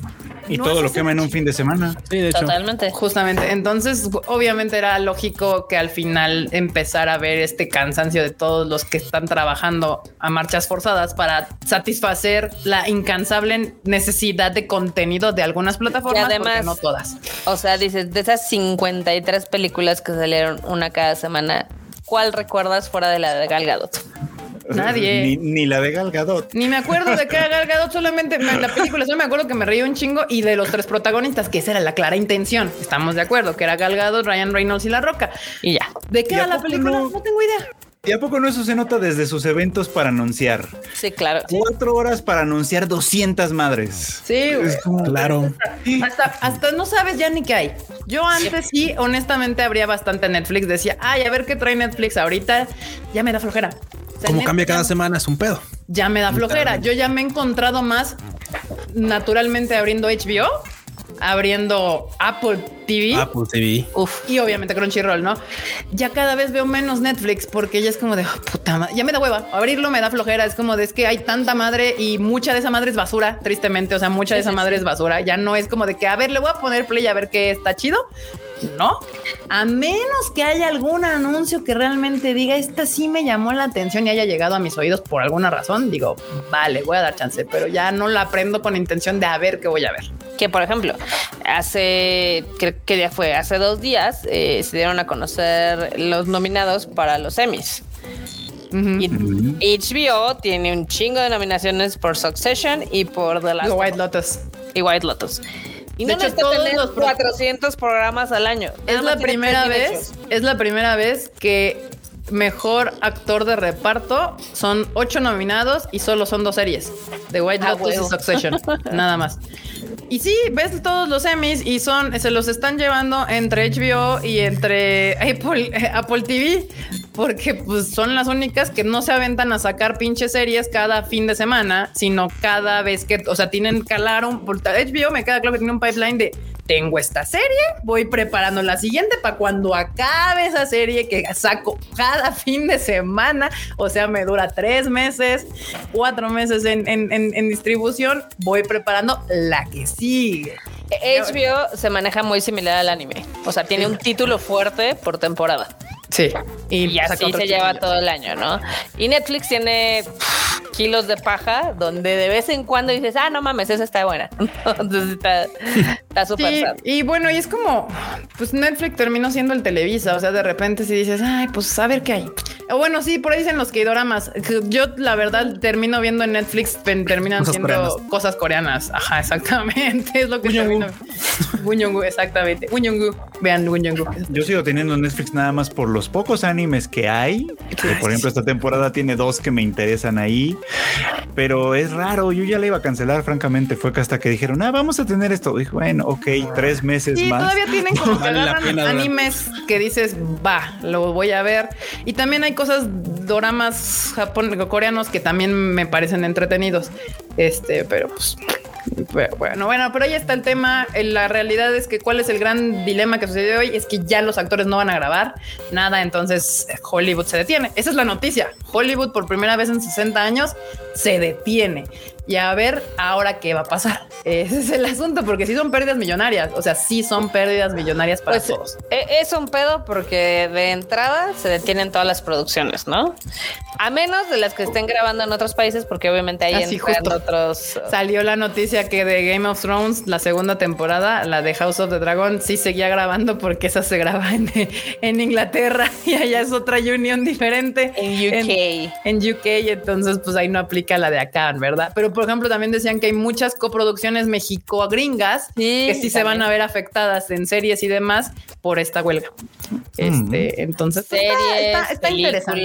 [SPEAKER 4] y todo lo quema en un fin de semana.
[SPEAKER 3] Sí, de hecho. Totalmente.
[SPEAKER 5] Justamente. Entonces, obviamente era lógico que al final empezara a ver este cansancio de todos los que están trabajando a marchas forzadas para satisfacer la incansable necesidad de contenido de algunas plataformas, y además, no todas.
[SPEAKER 3] O sea, dices, de esas 53 películas que salieron una cada semana, ¿cuál recuerdas fuera de la de Gal Gadot?
[SPEAKER 5] Nadie.
[SPEAKER 4] Ni, la de Gal Gadot.
[SPEAKER 5] Ni me acuerdo de qué era Gal Gadot, solamente en la película solo me acuerdo que me reí un chingo y de los tres protagonistas, que esa era la clara intención. Estamos de acuerdo, que era Gal Gadot, Ryan Reynolds y La Roca. Y ya. ¿De qué era la película? No, tengo idea.
[SPEAKER 4] ¿Y a poco no eso se nota desde sus eventos para anunciar?
[SPEAKER 3] Sí, claro.
[SPEAKER 4] Cuatro horas para anunciar 200 madres.
[SPEAKER 5] Sí,
[SPEAKER 1] claro.
[SPEAKER 5] Hasta, hasta no sabes ya ni qué hay. Yo antes sí, honestamente, habría bastante Netflix. Decía, ay, a ver qué trae Netflix ahorita. Ya me da flojera.
[SPEAKER 1] Como cambia cada semana es un pedo.
[SPEAKER 5] Ya me da flojera. Yo ya me he encontrado más naturalmente abriendo HBO abriendo Apple TV.
[SPEAKER 1] Apple TV.
[SPEAKER 5] Uf, y obviamente Crunchyroll, ¿no? Ya cada vez veo menos Netflix porque ya es como de oh, puta madre. Ya me da hueva. Abrirlo me da flojera. Es como de es que hay tanta madre y mucha de esa madre es basura, tristemente. O sea, mucha de esa madre es basura. Ya no es como de que a ver, le voy a poner play a ver qué está chido. No, a menos que haya algún anuncio que realmente diga esta sí me llamó la atención y haya llegado a mis oídos por alguna razón. Digo, vale, voy a dar chance, pero ya no la aprendo con intención de a ver qué voy a ver.
[SPEAKER 3] Que por ejemplo, hace, creo que ya fue, hace dos días eh, se dieron a conocer los nominados para los Emmys. Y HBO tiene un chingo de nominaciones por Succession y por The Last of
[SPEAKER 5] White
[SPEAKER 3] Us.
[SPEAKER 5] Lotus.
[SPEAKER 3] y White Lotus. Y
[SPEAKER 5] De
[SPEAKER 3] no
[SPEAKER 5] hecho, todos
[SPEAKER 3] tener
[SPEAKER 5] los pro-
[SPEAKER 3] 400 programas al año.
[SPEAKER 5] Es la primera vez, es la primera vez que mejor actor de reparto son ocho nominados y solo son dos series: The White
[SPEAKER 3] Ah,
[SPEAKER 5] Lotus
[SPEAKER 3] huevo.
[SPEAKER 5] y Succession. nada más. Y sí, ves todos los Emmys y son, se los están llevando entre HBO y entre Apple, eh, Apple TV, porque pues son las únicas que no se aventan a sacar pinches series cada fin de semana, sino cada vez que, o sea, tienen calar un, por- HBO me queda claro que tiene un pipeline de tengo esta serie, voy preparando la siguiente para cuando acabe esa serie que saco cada fin de semana, o sea, me dura tres meses, cuatro meses en, en- en- en distribución, voy preparando la que sigue.
[SPEAKER 3] HBO se maneja muy similar al anime. O sea, tiene un título fuerte por temporada.
[SPEAKER 5] Sí.
[SPEAKER 3] Y, así se lleva todo el año, ¿no? Y Netflix tiene kilos de paja donde de vez en cuando dices, ah, no mames, esa está buena. Entonces está está súper
[SPEAKER 5] Sí,
[SPEAKER 3] sad.
[SPEAKER 5] y bueno, y es como, pues Netflix terminó siendo el Televisa, o sea, de repente si dices, ay, pues a ver qué hay. O bueno, sí, por ahí dicen los K-doramas. Yo, la verdad, termino viendo en Netflix, terminan
[SPEAKER 1] Cosas
[SPEAKER 5] siendo
[SPEAKER 1] coreanas.
[SPEAKER 5] cosas coreanas. Ajá, exactamente. Es lo que termino. Exactamente. Vean Gunyongu.
[SPEAKER 4] Yo sigo teniendo Netflix nada más por los pocos animes que hay. que, por ejemplo, esta temporada tiene dos que me interesan ahí. Pero es raro. Yo ya la iba a cancelar, francamente. Fue que hasta que dijeron, ah, vamos a tener esto. Dije, bueno, ok, tres meses
[SPEAKER 5] Sí,
[SPEAKER 4] más.
[SPEAKER 5] todavía tienen como que
[SPEAKER 1] Vale
[SPEAKER 5] agarran animes que dices, va, lo voy a ver. Y también hay cosas, doramas japón, coreanos que también me parecen entretenidos. Este, pero pues. Bueno, bueno, pero ahí está el tema. Eh, La realidad es que cuál es el gran dilema que sucedió hoy es que ya los actores no van a grabar nada, entonces eh, Hollywood se detiene. Esa es la noticia. Hollywood por primera vez en 60 años se detiene. Y a ver ahora qué va a pasar. Ese es el asunto, porque sí son pérdidas millonarias. O sea, sí son pérdidas millonarias para
[SPEAKER 3] Pues
[SPEAKER 5] todos.
[SPEAKER 3] e- es un pedo porque de entrada se detienen todas las producciones, ¿no? A menos de las que estén grabando en otros países, porque obviamente ahí
[SPEAKER 5] Así,
[SPEAKER 3] entran
[SPEAKER 5] justo.
[SPEAKER 3] otros.
[SPEAKER 5] Salió la noticia que de Game of Thrones, la segunda temporada, la de House of the Dragon, sí seguía grabando porque esa se graba en, en Inglaterra y allá es otra unión diferente.
[SPEAKER 3] En UK.
[SPEAKER 5] En, UK, entonces pues ahí no aplica la de acá, ¿verdad? Pero por ejemplo también decían que hay muchas coproducciones mexico-gringas
[SPEAKER 3] Sí,
[SPEAKER 5] que sí se van a ver afectadas en series y demás por esta huelga. Este, entonces pues, está-
[SPEAKER 3] Series,
[SPEAKER 5] está, está interesante.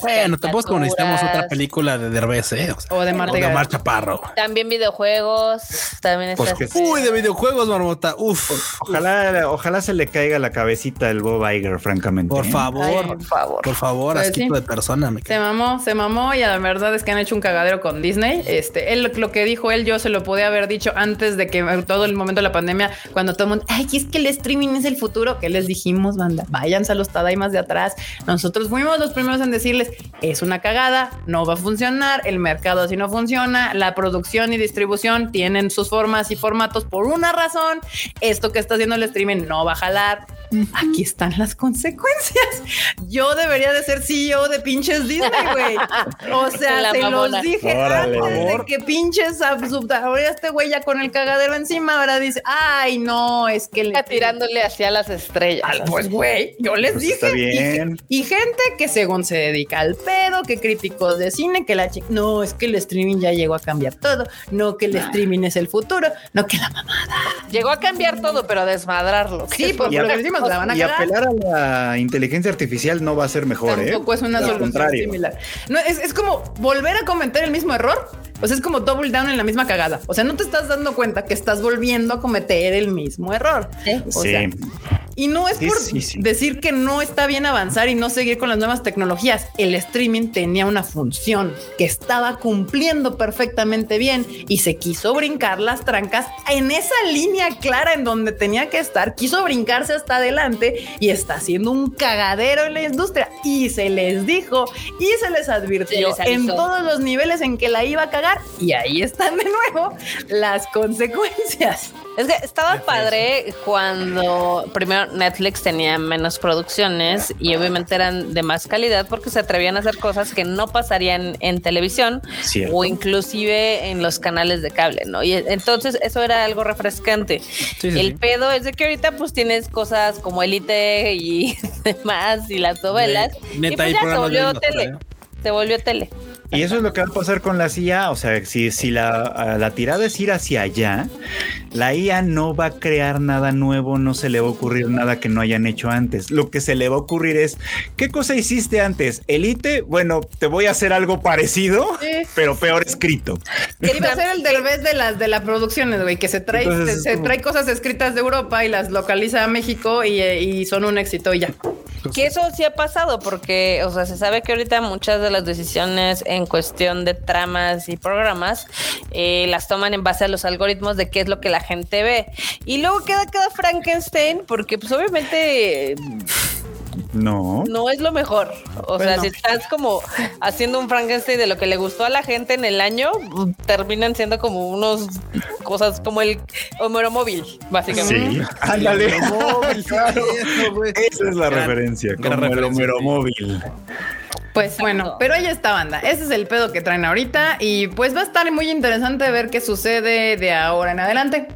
[SPEAKER 1] Bueno, tampoco necesitamos otra película de Derbez, ¿eh? O, sea,
[SPEAKER 5] O de
[SPEAKER 1] o
[SPEAKER 5] Marta
[SPEAKER 1] de Chaparro.
[SPEAKER 3] También videojuegos. También
[SPEAKER 4] Pues
[SPEAKER 3] está.
[SPEAKER 4] que.
[SPEAKER 1] Uy, de videojuegos, Marmota. Uf.
[SPEAKER 4] Ojalá, ojalá se le caiga la cabecita del Bob Iger, francamente.
[SPEAKER 1] Por
[SPEAKER 4] ¿eh?
[SPEAKER 1] favor.
[SPEAKER 3] Ay, por favor.
[SPEAKER 1] Por favor,
[SPEAKER 5] Pues
[SPEAKER 1] asquito
[SPEAKER 5] sí.
[SPEAKER 1] de persona. Me
[SPEAKER 5] Se mamó, se mamó y la verdad es que han hecho un cagadero con Disney. Este, él lo que dijo él, yo se lo podía haber dicho antes de que todo el momento de la pandemia, cuando todo el mundo, ay, es que el streaming es el futuro, que les dijimos, banda, váyanse a los tadaimas de atrás. Nosotros fuimos los primeros en decirles, es una cagada, no va a funcionar, el mercado así no funciona, la producción y distribución tienen sus formas y formatos por una razón. Esto que está haciendo el streaming no va a jalar. Aquí están las consecuencias. Yo debería de ser CEO de pinches Disney, güey. O sea,
[SPEAKER 3] La
[SPEAKER 5] se
[SPEAKER 3] mamona.
[SPEAKER 5] los dije
[SPEAKER 4] Órale.
[SPEAKER 5] antes de que pinches ahora este güey ya con el cagadero encima, ahora dice, ay, no, es que le
[SPEAKER 3] tirándole hacia las estrellas.
[SPEAKER 5] Ah, Pues güey, yo les
[SPEAKER 4] Pues
[SPEAKER 5] dije. y-
[SPEAKER 4] bien.
[SPEAKER 5] Y, gente que según se dedica al pedo, que críticos de cine, que la chica, no, es que el streaming ya llegó a cambiar todo, no que el streaming es el futuro, no que la mamada.
[SPEAKER 3] Llegó a cambiar todo, pero a desmadrarlo.
[SPEAKER 5] Sí, por lo que decimos, la van a
[SPEAKER 4] Y
[SPEAKER 5] cagar.
[SPEAKER 4] apelar a la inteligencia artificial no va a ser mejor, ¿eh?
[SPEAKER 5] Tampoco es una
[SPEAKER 4] Al
[SPEAKER 5] solución
[SPEAKER 4] contrario.
[SPEAKER 5] similar. No, es, es como volver a cometer el mismo error. O sea, es como double down en la misma cagada. O sea, no te estás dando cuenta que estás volviendo a cometer el mismo error.
[SPEAKER 3] Sí.
[SPEAKER 5] O
[SPEAKER 4] Sí.
[SPEAKER 5] sea, Y no es
[SPEAKER 4] Sí,
[SPEAKER 5] por
[SPEAKER 4] sí, sí.
[SPEAKER 5] decir que no está bien avanzar y no seguir con las nuevas tecnologías. El streaming tenía una función que estaba cumpliendo perfectamente bien y se quiso brincar las trancas en esa línea clara en donde tenía que estar. Quiso brincarse hasta adelante y está haciendo un cagadero en la industria. Y se les dijo y se les advirtió
[SPEAKER 3] Se les
[SPEAKER 5] en todos los niveles en que la iba a cagar. Y ahí están de nuevo las consecuencias.
[SPEAKER 3] Es que estaba padre cuando primero Netflix tenía menos producciones y obviamente eran de más calidad porque se atrevían a hacer cosas que no pasarían en televisión
[SPEAKER 4] Cierto.
[SPEAKER 3] o inclusive en los canales de cable, ¿no? Y entonces eso era algo refrescante.
[SPEAKER 1] Sí, sí,
[SPEAKER 3] El
[SPEAKER 1] sí.
[SPEAKER 3] pedo es de que ahorita pues tienes cosas como Elite y demás y las novelas.
[SPEAKER 1] Neta,
[SPEAKER 3] y pues ya se
[SPEAKER 1] programas
[SPEAKER 3] volvió tele.
[SPEAKER 1] ¿eh?
[SPEAKER 3] Se volvió tele.
[SPEAKER 4] Y eso es lo que va a pasar con la IA. O sea, si, si la, la tirada es ir hacia allá, la IA no va a crear nada nuevo, no se le va a ocurrir nada que no hayan hecho antes. Lo que se le va a ocurrir es, ¿qué cosa hiciste antes? Elite, bueno, te voy a hacer algo parecido,
[SPEAKER 5] Sí.
[SPEAKER 4] pero peor escrito.
[SPEAKER 5] Que iba a ser el derbez de las de las producciones, güey, que se trae,
[SPEAKER 4] Entonces,
[SPEAKER 5] se, se trae cosas escritas de Europa y las localiza a México y, eh, y son un éxito y ya.
[SPEAKER 3] Que eso sí ha pasado porque, o sea, se sabe que ahorita muchas de las decisiones en cuestión de tramas y programas eh, las toman en base a los algoritmos de qué es lo que la gente ve. Y luego queda cada Frankenstein porque pues obviamente
[SPEAKER 4] No.
[SPEAKER 3] no es lo mejor. O sea, si estás como haciendo un Frankenstein de lo que le gustó a la gente en el año, terminan siendo como unos cosas como el Homero móvil, básicamente.
[SPEAKER 4] Sí, ándale.
[SPEAKER 1] Claro.
[SPEAKER 4] Esa es la
[SPEAKER 1] Gran-
[SPEAKER 4] referencia,
[SPEAKER 1] gran
[SPEAKER 4] como el
[SPEAKER 1] referencia,
[SPEAKER 4] Homero móvil.
[SPEAKER 5] Pues bueno, pero ahí está banda. Ese es el pedo que traen ahorita y pues va a estar muy interesante ver qué sucede de ahora en adelante.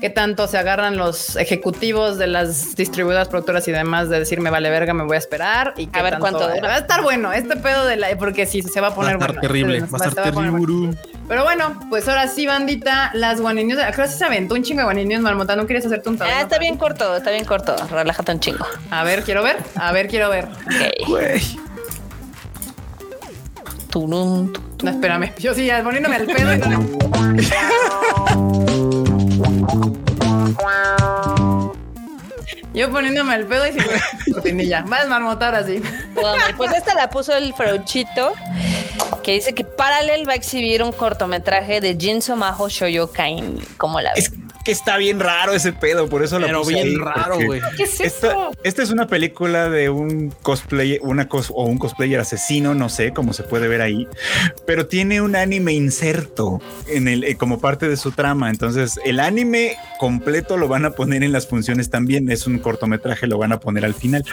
[SPEAKER 5] Qué tanto se agarran los ejecutivos de las distribuidoras, productoras y demás de decir me vale verga, me voy a esperar y qué
[SPEAKER 3] A ver
[SPEAKER 5] tanto-
[SPEAKER 3] cuánto dura.
[SPEAKER 5] Va a estar bueno este pedo de la porque sí se va a
[SPEAKER 1] Va a
[SPEAKER 5] poner
[SPEAKER 1] estar
[SPEAKER 5] bueno.
[SPEAKER 1] terrible. Va a estar
[SPEAKER 5] poner bueno.
[SPEAKER 1] terrible.
[SPEAKER 5] Pero bueno, pues ahora sí, bandita, las One News. Creo que se aventó un chingo de One News, Marmota. ¿No quieres hacerte un
[SPEAKER 3] Ah,
[SPEAKER 5] tablero?
[SPEAKER 3] está bien corto, está bien corto. Relájate un chingo.
[SPEAKER 5] A ver, quiero ver. A ver, quiero ver.
[SPEAKER 3] Ok.
[SPEAKER 1] Güey.
[SPEAKER 3] Turun, tu-
[SPEAKER 5] No, espérame. Yo sí, ya poniéndome al pedo. y no- Yo poniéndome al pedo y sin cortinilla. Más marmota ahora sí.
[SPEAKER 3] Bueno, Pues esta la puso el Frauchito, que dice que Parallel va a exhibir un cortometraje de Jinso Maho Shoyokain. ¿Cómo la ves?
[SPEAKER 4] Es que está bien raro ese pedo, por eso la
[SPEAKER 1] Pero
[SPEAKER 4] puse
[SPEAKER 1] bien
[SPEAKER 4] ahí,
[SPEAKER 1] raro, güey.
[SPEAKER 5] ¿Qué es
[SPEAKER 4] Esta,
[SPEAKER 5] eso?
[SPEAKER 4] esta es una película de un cosplayer, una cos o un cosplayer asesino, no sé cómo se puede ver ahí, pero tiene un anime inserto en el eh, como parte de su trama. Entonces, el anime completo lo van a poner en las funciones también. Es un cortometraje, lo van a poner al final,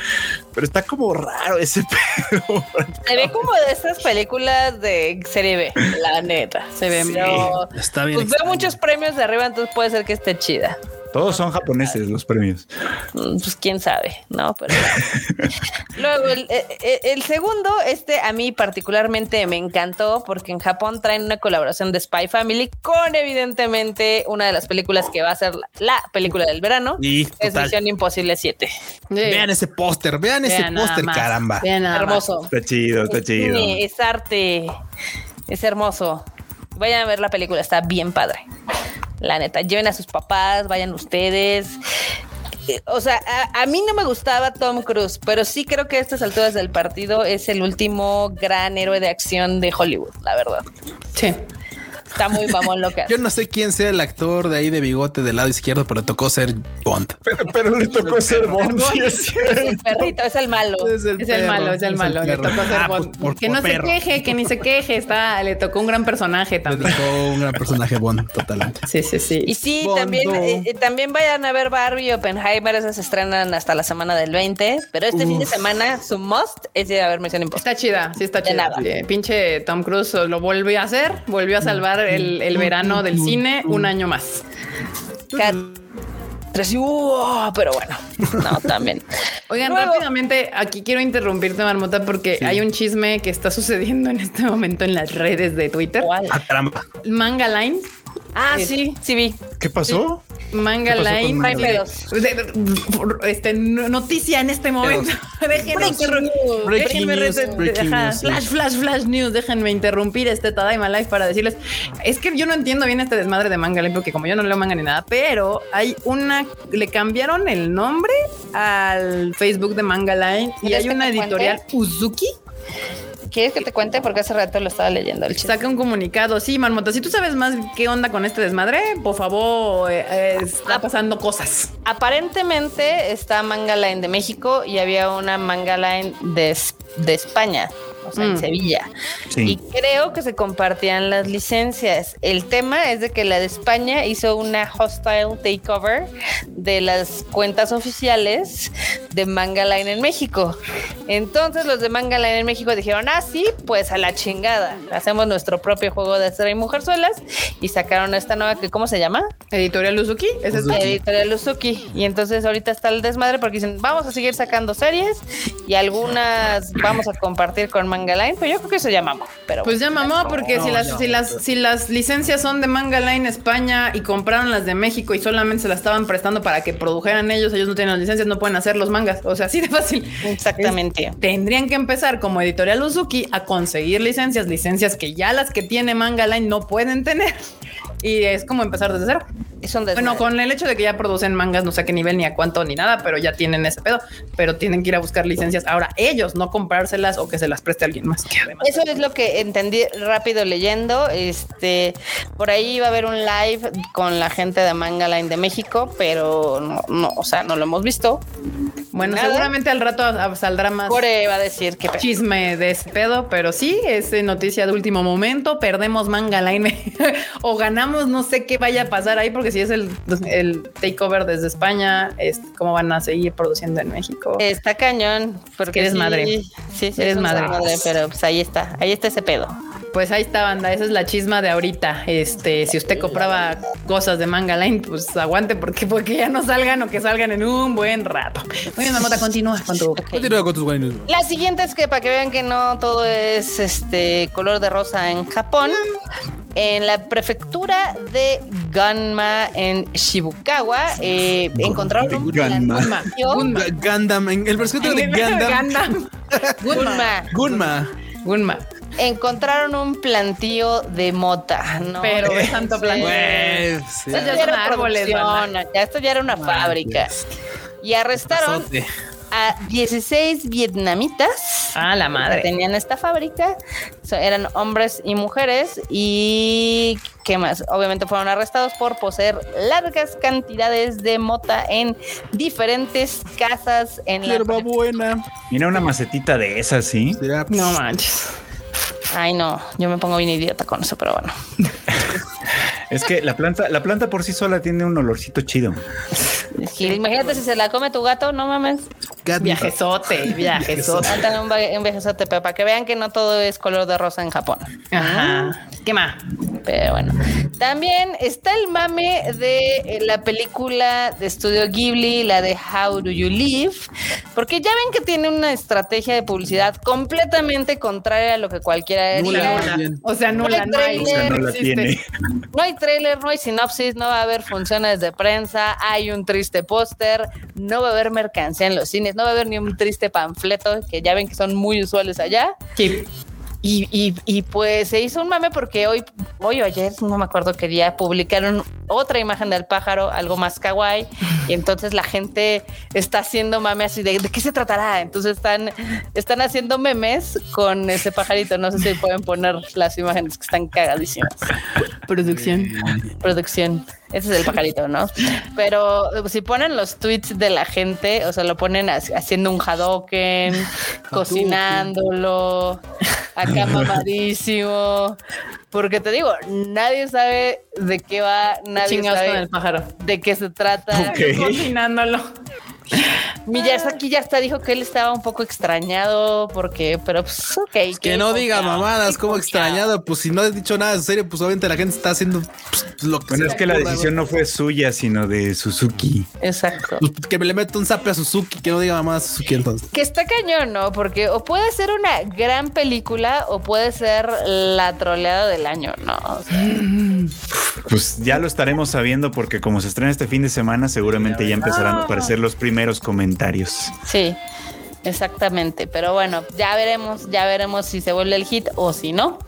[SPEAKER 4] pero está como raro ese pedo.
[SPEAKER 3] Se ve como de estas películas de serie B, la neta. Se ve,
[SPEAKER 4] Sí.
[SPEAKER 3] pero
[SPEAKER 1] Está bien.
[SPEAKER 3] pues veo
[SPEAKER 1] extraño.
[SPEAKER 3] muchos premios de arriba, entonces puede ser que esté chida.
[SPEAKER 4] Todos son japoneses los premios.
[SPEAKER 3] Mm, Pues quién sabe, ¿no? Pero luego el, el- el segundo, este a mí particularmente me encantó porque en Japón traen una colaboración de Spy Family con evidentemente una de las películas que va a ser la, la película del verano.
[SPEAKER 1] Y
[SPEAKER 3] Es
[SPEAKER 1] total.
[SPEAKER 3] Misión Imposible 7.
[SPEAKER 1] Vean ese póster, vean ese
[SPEAKER 5] Vean
[SPEAKER 1] póster, caramba.
[SPEAKER 5] Vean nada más.
[SPEAKER 3] Hermoso.
[SPEAKER 4] Está chido, está
[SPEAKER 3] Es
[SPEAKER 4] chido.
[SPEAKER 3] cine, es arte, es hermoso. Vayan a ver la película, está bien padre. La neta, lleven a sus papás, vayan ustedes. Eh, O sea, a, mí no me gustaba Tom Cruise, pero sí creo que a estas alturas del partido es el último gran héroe de acción de Hollywood, la verdad.
[SPEAKER 5] Sí.
[SPEAKER 3] Está muy mamón lo que hace.
[SPEAKER 1] Yo no sé quién sea el actor de ahí de bigote del lado izquierdo, pero tocó ser Bond.
[SPEAKER 4] Pero, pero le tocó ser Bond, sí es
[SPEAKER 3] Es
[SPEAKER 4] cierto.
[SPEAKER 3] el perrito, es el malo.
[SPEAKER 5] Es el
[SPEAKER 1] perro,
[SPEAKER 5] malo, es el malo. Le tocó hacer
[SPEAKER 1] Ah,
[SPEAKER 5] Bond.
[SPEAKER 1] pues, por-
[SPEAKER 5] que no
[SPEAKER 1] perro.
[SPEAKER 5] se queje, que ni se queje. Está, le tocó un gran personaje
[SPEAKER 1] Le
[SPEAKER 5] también.
[SPEAKER 1] tocó un gran personaje Bond, totalmente.
[SPEAKER 5] Sí, sí, sí.
[SPEAKER 3] Y sí,
[SPEAKER 1] Bondo.
[SPEAKER 3] también, eh, eh, también vayan a ver Barbie y Oppenheimer, esas se estrenan hasta la semana del 20, pero este fin de semana su must es ir a ver Misión Imposible.
[SPEAKER 5] Está chida, sí está
[SPEAKER 3] De
[SPEAKER 5] chida.
[SPEAKER 3] nada.
[SPEAKER 5] Sí, pinche Tom Cruise lo volvió a hacer, volvió a salvar el, el verano del cine un año más.
[SPEAKER 3] Cat- Tres y, uh, pero bueno, no, también.
[SPEAKER 5] Oigan,
[SPEAKER 3] Luego-
[SPEAKER 5] rápidamente, aquí quiero interrumpirte, Marmota, porque hay un chisme que está sucediendo en este momento en las redes de Twitter.
[SPEAKER 3] ¿Cuál?
[SPEAKER 1] Ah, caramba.
[SPEAKER 5] Manga Line.
[SPEAKER 3] Ah,
[SPEAKER 5] Sí.
[SPEAKER 3] sí, sí vi.
[SPEAKER 4] ¿Qué pasó?
[SPEAKER 5] Manga
[SPEAKER 1] ¿Qué pasó
[SPEAKER 5] Line.
[SPEAKER 1] Manga
[SPEAKER 5] Este, noticia en este momento. Déjenme interru-
[SPEAKER 1] Breaking
[SPEAKER 5] déjenme
[SPEAKER 1] news,
[SPEAKER 5] re-
[SPEAKER 1] breaking
[SPEAKER 5] ajá,
[SPEAKER 1] news, sí.
[SPEAKER 5] Flash, flash, flash news. Déjenme interrumpir este Tadaima Live para decirles. Es que yo no entiendo bien este desmadre de Manga Line porque como yo no leo manga ni nada, pero hay una. Le cambiaron el nombre al Facebook de Manga Line y
[SPEAKER 3] ¿Quieres
[SPEAKER 5] hay
[SPEAKER 3] que
[SPEAKER 5] una editorial Uzuki.
[SPEAKER 3] ¿Quieres que te cuente? Porque hace rato lo estaba leyendo el chisme.
[SPEAKER 5] Saca un comunicado. Sí, Marmota, si tú sabes más qué onda con este desmadre, por favor, eh, eh, está pasando cosas.
[SPEAKER 3] Aparentemente está Manga Line de México y había una Manga Line de, de España, o sea, en
[SPEAKER 5] Mm.
[SPEAKER 3] Sevilla.
[SPEAKER 4] Sí.
[SPEAKER 3] Y creo que se compartían las licencias. El tema es de que la de España hizo una hostile takeover de las cuentas oficiales de Manga Line en México. Entonces los de Manga Line en México dijeron, ah, sí, pues a la chingada. Hacemos nuestro propio juego de Astro y Mujerzuelas y sacaron esta nueva que, ¿cómo se llama?
[SPEAKER 5] Editorial Uzuki, es
[SPEAKER 1] Uzuki.
[SPEAKER 3] Editorial Uzuki. Y entonces ahorita está el desmadre porque dicen, vamos a seguir sacando series y algunas vamos a compartir con Manga Line, pero yo creo que se llamamos. Pero
[SPEAKER 5] Pues ya mamó, porque si, las,
[SPEAKER 1] no.
[SPEAKER 5] si, las, si las licencias son de Manga Line España y compraron las de México y solamente se las estaban prestando para que produjeran ellos, ellos no tienen las licencias, no pueden hacer los mangas. O sea, así de fácil.
[SPEAKER 3] exactamente.
[SPEAKER 5] Tendrían que empezar como editorial Uzuki a conseguir licencias, licencias que ya las que tiene Manga Line no pueden tener. Y es como empezar desde cero.
[SPEAKER 3] Es un desmadre.
[SPEAKER 5] Bueno, con el hecho de que ya producen mangas, no sé a qué nivel ni a cuánto ni nada, pero ya tienen ese pedo, pero tienen que ir a buscar licencias ahora ellos, no comprárselas o que se las preste alguien más. Que además
[SPEAKER 3] Eso es lo que entendí rápido leyendo. Este, por ahí iba a haber un live con la gente de Manga Line de México, pero no, no, o sea, no lo hemos visto.
[SPEAKER 5] Bueno,
[SPEAKER 3] Nada.
[SPEAKER 5] seguramente al rato saldrá más
[SPEAKER 3] Core va a decir que
[SPEAKER 5] chisme de ese pedo, pero sí, es eh, noticia de último momento. Perdemos Manga Line o ganamos, no sé qué vaya a pasar ahí, porque si es el, el takeover desde España, es, ¿cómo van a seguir produciendo en México?
[SPEAKER 3] está cañón. Porque
[SPEAKER 5] eres
[SPEAKER 3] sí,
[SPEAKER 5] madre.
[SPEAKER 3] Sí, sí,
[SPEAKER 5] Eres madre.
[SPEAKER 3] desmadre, pero pues ahí está, ahí está ese pedo.
[SPEAKER 5] Pues ahí está, banda. Esa es la chisma de ahorita. Este, si usted compraba cosas de Manga Line, pues aguante porque, porque ya no salgan o que salgan en un buen rato. Muy bien, Marmota, continúa con tu.
[SPEAKER 1] Continúa con tus guaynos.
[SPEAKER 3] La siguiente es que para que vean que no todo es este color de rosa en Japón. En la prefectura de Gunma en Shibukawa eh, encontraron un
[SPEAKER 4] Gunma.
[SPEAKER 3] plantillo-
[SPEAKER 5] Gunma.
[SPEAKER 1] Gundam, en el versículo de Gundam.
[SPEAKER 5] Gundam.
[SPEAKER 3] Gunma.
[SPEAKER 1] Gunma.
[SPEAKER 5] Gunma.
[SPEAKER 3] Encontraron un plantío de mota. ¿no?
[SPEAKER 5] Pero de tanto plan-
[SPEAKER 1] Güey, sí.
[SPEAKER 3] Esto
[SPEAKER 5] ya
[SPEAKER 3] era
[SPEAKER 5] árboles,
[SPEAKER 3] ya esto ya era una fábrica. Y arrestaron a 16 vietnamitas.
[SPEAKER 5] Ah, la
[SPEAKER 3] que
[SPEAKER 5] madre.
[SPEAKER 3] tenían esta fábrica. So, eran hombres y mujeres. Y qué más. Obviamente fueron arrestados por poseer largas cantidades de mota en diferentes casas en la.
[SPEAKER 1] Hierba buena.
[SPEAKER 4] Mira una macetita de esas, ¿sí?
[SPEAKER 1] Será-
[SPEAKER 5] No manches.
[SPEAKER 3] Ay, no, yo me pongo bien idiota con eso, pero bueno.
[SPEAKER 4] Es que la planta, la planta por sí sola tiene un olorcito chido.
[SPEAKER 3] Imagínate si se la come tu gato, no mames.
[SPEAKER 1] Gat-
[SPEAKER 5] Viajesote, viajesote.
[SPEAKER 3] Ándale un, viajezote, pero para que vean que no todo es color de rosa en Japón.
[SPEAKER 5] Ajá. ¿Qué más?
[SPEAKER 3] Pero bueno, también está el mame de eh, la película de estudio Ghibli, la de How Do You Live, porque ya ven que tiene una estrategia de publicidad completamente contraria a lo que cualquiera
[SPEAKER 1] Nula.
[SPEAKER 5] O sea, nula, no hay.
[SPEAKER 4] O sea, no la
[SPEAKER 5] existe.
[SPEAKER 4] tiene.
[SPEAKER 3] No hay tráiler, no hay sinopsis, no va a haber funciones de prensa, hay un triste póster, no va a haber mercancía en los cines, no va a haber ni un triste panfleto, que ya ven que son muy usuales allá.
[SPEAKER 5] Sí.
[SPEAKER 3] Y, y, y pues se hizo un mame porque hoy, hoy o ayer, no me acuerdo qué día, publicaron otra imagen del pájaro, algo más kawaii, y entonces la gente está haciendo mame así de ¿de qué se tratará? Entonces están, están haciendo memes con ese pajarito. No sé si pueden poner las imágenes que están cagadísimas.
[SPEAKER 5] Producción.
[SPEAKER 3] Producción. Ese es el pajarito, ¿no? Pero eh, si ponen los tweets de la gente, o sea, lo ponen ha- haciendo un hadoken, cocinándolo, acá mamadísimo. Porque te digo, nadie sabe de qué va, nadie
[SPEAKER 5] Chingados con
[SPEAKER 3] sabe
[SPEAKER 5] el pájaro.
[SPEAKER 3] de qué se trata.
[SPEAKER 5] Cocinándolo.
[SPEAKER 3] Miyazaki ya hasta dijo que él estaba un poco extrañado porque, pero pues ok.
[SPEAKER 1] Que no diga
[SPEAKER 3] confiado,
[SPEAKER 1] mamadas, como extrañado. Pues si no has dicho nada en serio, pues obviamente la gente está haciendo pues, lo que
[SPEAKER 4] Bueno, es que la decisión no fue suya, sino de Suzuki.
[SPEAKER 3] Exacto.
[SPEAKER 1] Pues, que me le meta un zape a Suzuki, que no diga mamadas a Suzuki entonces.
[SPEAKER 3] Que está cañón, ¿no? Porque o puede ser una gran película o puede ser la troleada del año, ¿no? O sea,
[SPEAKER 4] Pues ya lo estaremos sabiendo porque como se estrena este fin de semana, seguramente ya empezarán a aparecer los primeros comentarios.
[SPEAKER 3] sí, exactamente. Pero bueno, ya veremos, ya veremos si se vuelve el hit o si no.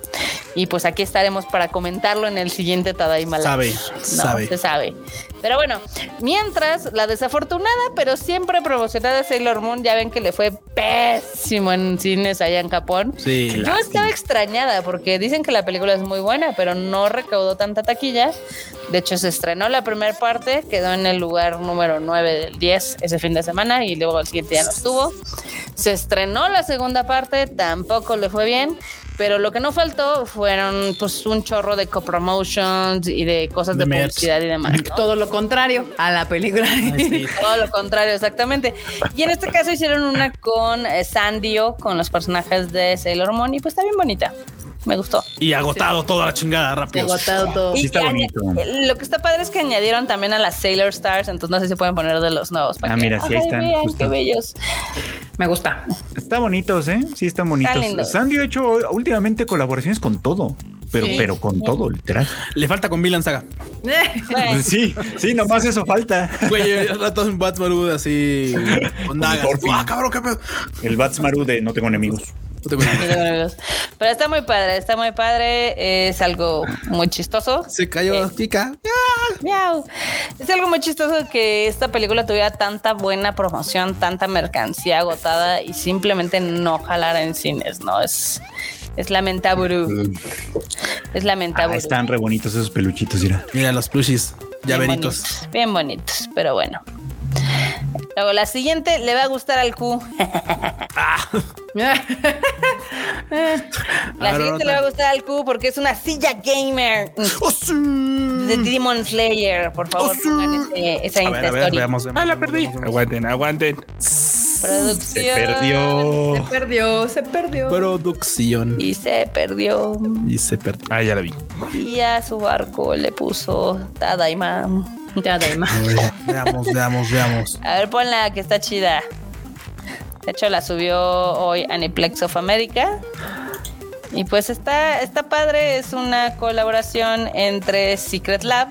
[SPEAKER 3] Y pues aquí estaremos para comentarlo en el siguiente Tadaima.
[SPEAKER 1] Sabe,
[SPEAKER 3] No,
[SPEAKER 1] sabe.
[SPEAKER 3] Se sabe. Pero bueno, mientras la desafortunada, pero siempre promocionada Sailor Moon, ya ven que le fue pésimo en cines allá en Japón.
[SPEAKER 1] Sí.
[SPEAKER 3] Yo estaba extrañada porque dicen que la película es muy buena, pero no recaudó tanta taquilla. De hecho, se estrenó la primera parte, quedó en el lugar número 9 del 10 ese fin de semana y luego el siguiente ya no estuvo. Se estrenó la segunda parte, tampoco le fue bien. Pero lo que no faltó fueron pues un chorro de copromotions y de cosas de,
[SPEAKER 1] De
[SPEAKER 3] publicidad y demás. ¿no?
[SPEAKER 5] Todo lo contrario a la película.
[SPEAKER 1] sí.
[SPEAKER 3] Todo lo contrario, exactamente. Y en este caso hicieron una con eh, Sandio, con los personajes de Sailor Moon, y pues está bien bonita. Me gustó.
[SPEAKER 1] Y agotado toda la chingada rápido.
[SPEAKER 5] Agotado todo.
[SPEAKER 4] Sí está bonito.
[SPEAKER 3] aña- Lo que está padre es que añadieron también a las Sailor Stars, entonces no sé si pueden poner de los nuevos. para
[SPEAKER 4] Ah,
[SPEAKER 3] que-
[SPEAKER 4] mira, sí, ahí
[SPEAKER 3] Ay,
[SPEAKER 4] están,
[SPEAKER 3] vean qué bellos.
[SPEAKER 5] Me gusta.
[SPEAKER 4] Está bonitos, ¿eh? Sí, están bonitos. Sandy ha hecho últimamente colaboraciones con todo, pero,
[SPEAKER 5] Sí.
[SPEAKER 4] pero con todo, literal.
[SPEAKER 1] Le falta con Villain Saga.
[SPEAKER 4] Sí, sí, nomás eso falta.
[SPEAKER 1] Güey, el rato en Batman así con dagas. Ah, cabrón, qué pedo.
[SPEAKER 4] El Batsmaru de No tengo enemigos.
[SPEAKER 1] No tengo
[SPEAKER 3] amigos. Pero está muy padre, está muy padre. Es algo muy chistoso.
[SPEAKER 1] Se cayó
[SPEAKER 3] Eh.
[SPEAKER 1] Kika.
[SPEAKER 3] Miau. Es algo muy chistoso que esta película tuviera tanta buena promoción, tanta mercancía agotada y simplemente no jalara en cines, ¿no? Es, es lamentable. Es
[SPEAKER 4] Ah,
[SPEAKER 3] lamentable.
[SPEAKER 4] están re bonitos esos peluchitos, mira.
[SPEAKER 1] Mira los plushies,
[SPEAKER 3] Bien
[SPEAKER 1] llaveritos.
[SPEAKER 3] bonitos, Bien bonitos, pero bueno. Luego la siguiente le va a gustar al Q. La siguiente le va a gustar al Q porque es una silla gamer
[SPEAKER 1] ¡Oh, sí!
[SPEAKER 3] de Demon Slayer. Por favor,
[SPEAKER 1] ¡Oh, sí!
[SPEAKER 3] pongan ese- esa
[SPEAKER 1] A ver, a
[SPEAKER 3] Insta
[SPEAKER 1] ver,
[SPEAKER 3] Story.
[SPEAKER 1] veamos. veamos,
[SPEAKER 2] Ah, la perdí.
[SPEAKER 1] veamos, veamos.
[SPEAKER 2] Aguanten, aguanten.
[SPEAKER 3] Producción.
[SPEAKER 4] Se perdió.
[SPEAKER 5] Se perdió, se perdió.
[SPEAKER 1] Producción.
[SPEAKER 3] Y se perdió.
[SPEAKER 1] Y se perdió.
[SPEAKER 2] Ah, ya la vi.
[SPEAKER 3] Y a su barco le puso Tadaima.
[SPEAKER 5] Ya, Daima.
[SPEAKER 1] A ver, Veamos, veamos, veamos.
[SPEAKER 3] A ver, ponla que está chida. De hecho, la subió hoy Aniplex of America. Y pues está, está padre, es una colaboración entre Secret Lab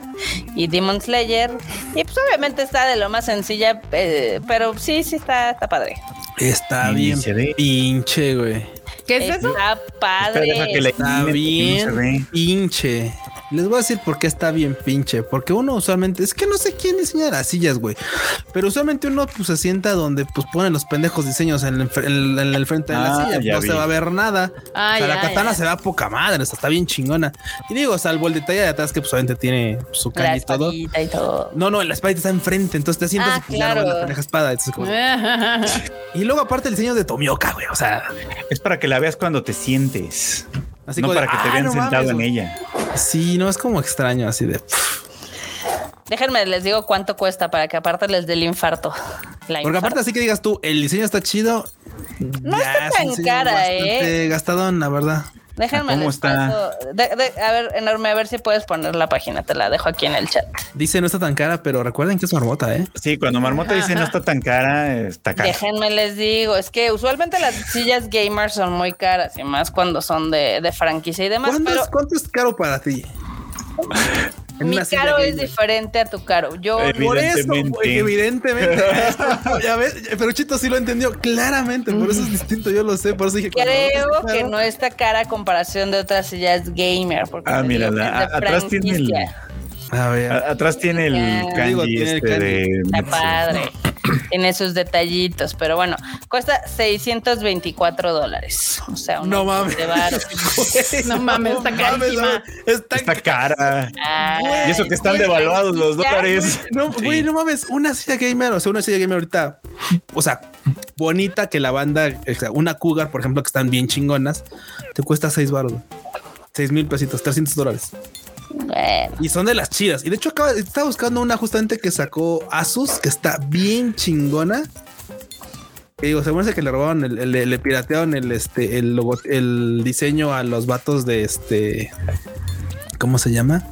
[SPEAKER 3] y Demon Slayer. Y pues obviamente está de lo más sencilla, eh, pero sí, sí está, está padre.
[SPEAKER 1] Está bien pinche, güey.
[SPEAKER 5] ¿Qué es eso?
[SPEAKER 3] Está padre.
[SPEAKER 4] que le-
[SPEAKER 1] Está
[SPEAKER 4] Dime, ¿por qué no se ve?
[SPEAKER 1] bien pinche. Les voy a decir por qué está bien pinche. Porque uno usualmente, es que no sé quién diseña las sillas, güey. Pero usualmente uno pues se sienta donde pues ponen los pendejos diseños en el, fr- en el- en el frente de la
[SPEAKER 4] Ah,
[SPEAKER 1] silla. No
[SPEAKER 4] vi.
[SPEAKER 1] se va a ver nada.
[SPEAKER 5] Ah,
[SPEAKER 1] o sea, la katana
[SPEAKER 5] ya.
[SPEAKER 1] se ve a poca madre. o sea, está bien chingona. Y digo, salvo el detalle de atrás que pues obviamente tiene su caña y todo.
[SPEAKER 3] espadita y todo.
[SPEAKER 1] No, no, la espada está enfrente, entonces te sientas
[SPEAKER 3] Ah,
[SPEAKER 1] y pues,
[SPEAKER 3] claro.
[SPEAKER 1] la pendeja espada. entonces, como- Y luego aparte el diseño de Tomioka, güey. O sea,
[SPEAKER 4] Es para que la veas cuando te sientes.
[SPEAKER 1] Así
[SPEAKER 4] no
[SPEAKER 1] como de,
[SPEAKER 4] para que te
[SPEAKER 1] "Ah,
[SPEAKER 4] vean
[SPEAKER 1] no
[SPEAKER 4] sentado
[SPEAKER 1] mames",
[SPEAKER 4] en ella.
[SPEAKER 1] Sí, no es como extraño, así de. pff.
[SPEAKER 3] Déjenme, les digo cuánto cuesta para que aparte les dé el infarto. La
[SPEAKER 1] Porque aparte, así que digas tú, el diseño está chido.
[SPEAKER 3] No está
[SPEAKER 1] es un
[SPEAKER 3] tan cara,
[SPEAKER 1] bastante
[SPEAKER 3] ¿eh?
[SPEAKER 1] Gastadón, la verdad.
[SPEAKER 3] Déjenme
[SPEAKER 4] ¿Cómo está?
[SPEAKER 3] paso- de- de- a ver, enorme, a ver si puedes poner la página, te la dejo aquí en el chat.
[SPEAKER 1] Dice no está tan cara, pero recuerden que es marmota, ¿eh?
[SPEAKER 4] Sí, cuando Marmota dice no está tan cara, está cara.
[SPEAKER 3] Déjenme les digo, es que usualmente las sillas gamers son muy caras y más cuando son de, de franquicia y demás,
[SPEAKER 1] ¿Cuánto,
[SPEAKER 3] pero
[SPEAKER 1] es, cuánto es caro para ti? En
[SPEAKER 3] mi caro es
[SPEAKER 1] gamer.
[SPEAKER 3] diferente a tu caro. Yo
[SPEAKER 1] Por eso,
[SPEAKER 4] Evidentemente.
[SPEAKER 1] güey, evidentemente. Esto, ya ves, pero Chito sí lo entendió claramente, por eso es distinto, yo lo sé, por eso dije
[SPEAKER 3] creo que no está cara a comparación de otras sillas gamer. Porque
[SPEAKER 4] Ah, mira, atrás tiene el-.
[SPEAKER 1] A ver.
[SPEAKER 4] A- Atrás tiene el
[SPEAKER 3] Ya.
[SPEAKER 4] kanji
[SPEAKER 1] Digo, tiene el
[SPEAKER 4] este
[SPEAKER 1] kanji.
[SPEAKER 4] de
[SPEAKER 3] Está padre. Tiene sus detallitos, pero bueno, cuesta 624 dólares. O sea, un
[SPEAKER 1] No mames.
[SPEAKER 3] de
[SPEAKER 5] No mames, está carísima.
[SPEAKER 1] Está,
[SPEAKER 4] Está cara.
[SPEAKER 3] Ay,
[SPEAKER 4] Y eso que están
[SPEAKER 3] güey,
[SPEAKER 4] devaluados los dólares.
[SPEAKER 1] No,
[SPEAKER 4] Sí.
[SPEAKER 1] güey, no mames, una silla gamer, o sea, una silla gamer ahorita, o sea, bonita que la banda, o sea, una Cougar, por ejemplo, que están bien chingonas, te cuesta seis baros, seis mil pesitos, 300 dólares. Y son de las chidas. Y de hecho, estaba buscando una justamente que sacó Asus, que está bien chingona. Que digo, según ese que le robaron, el, le piratearon el, este, el, el diseño a los vatos de este. ¿Cómo se llama?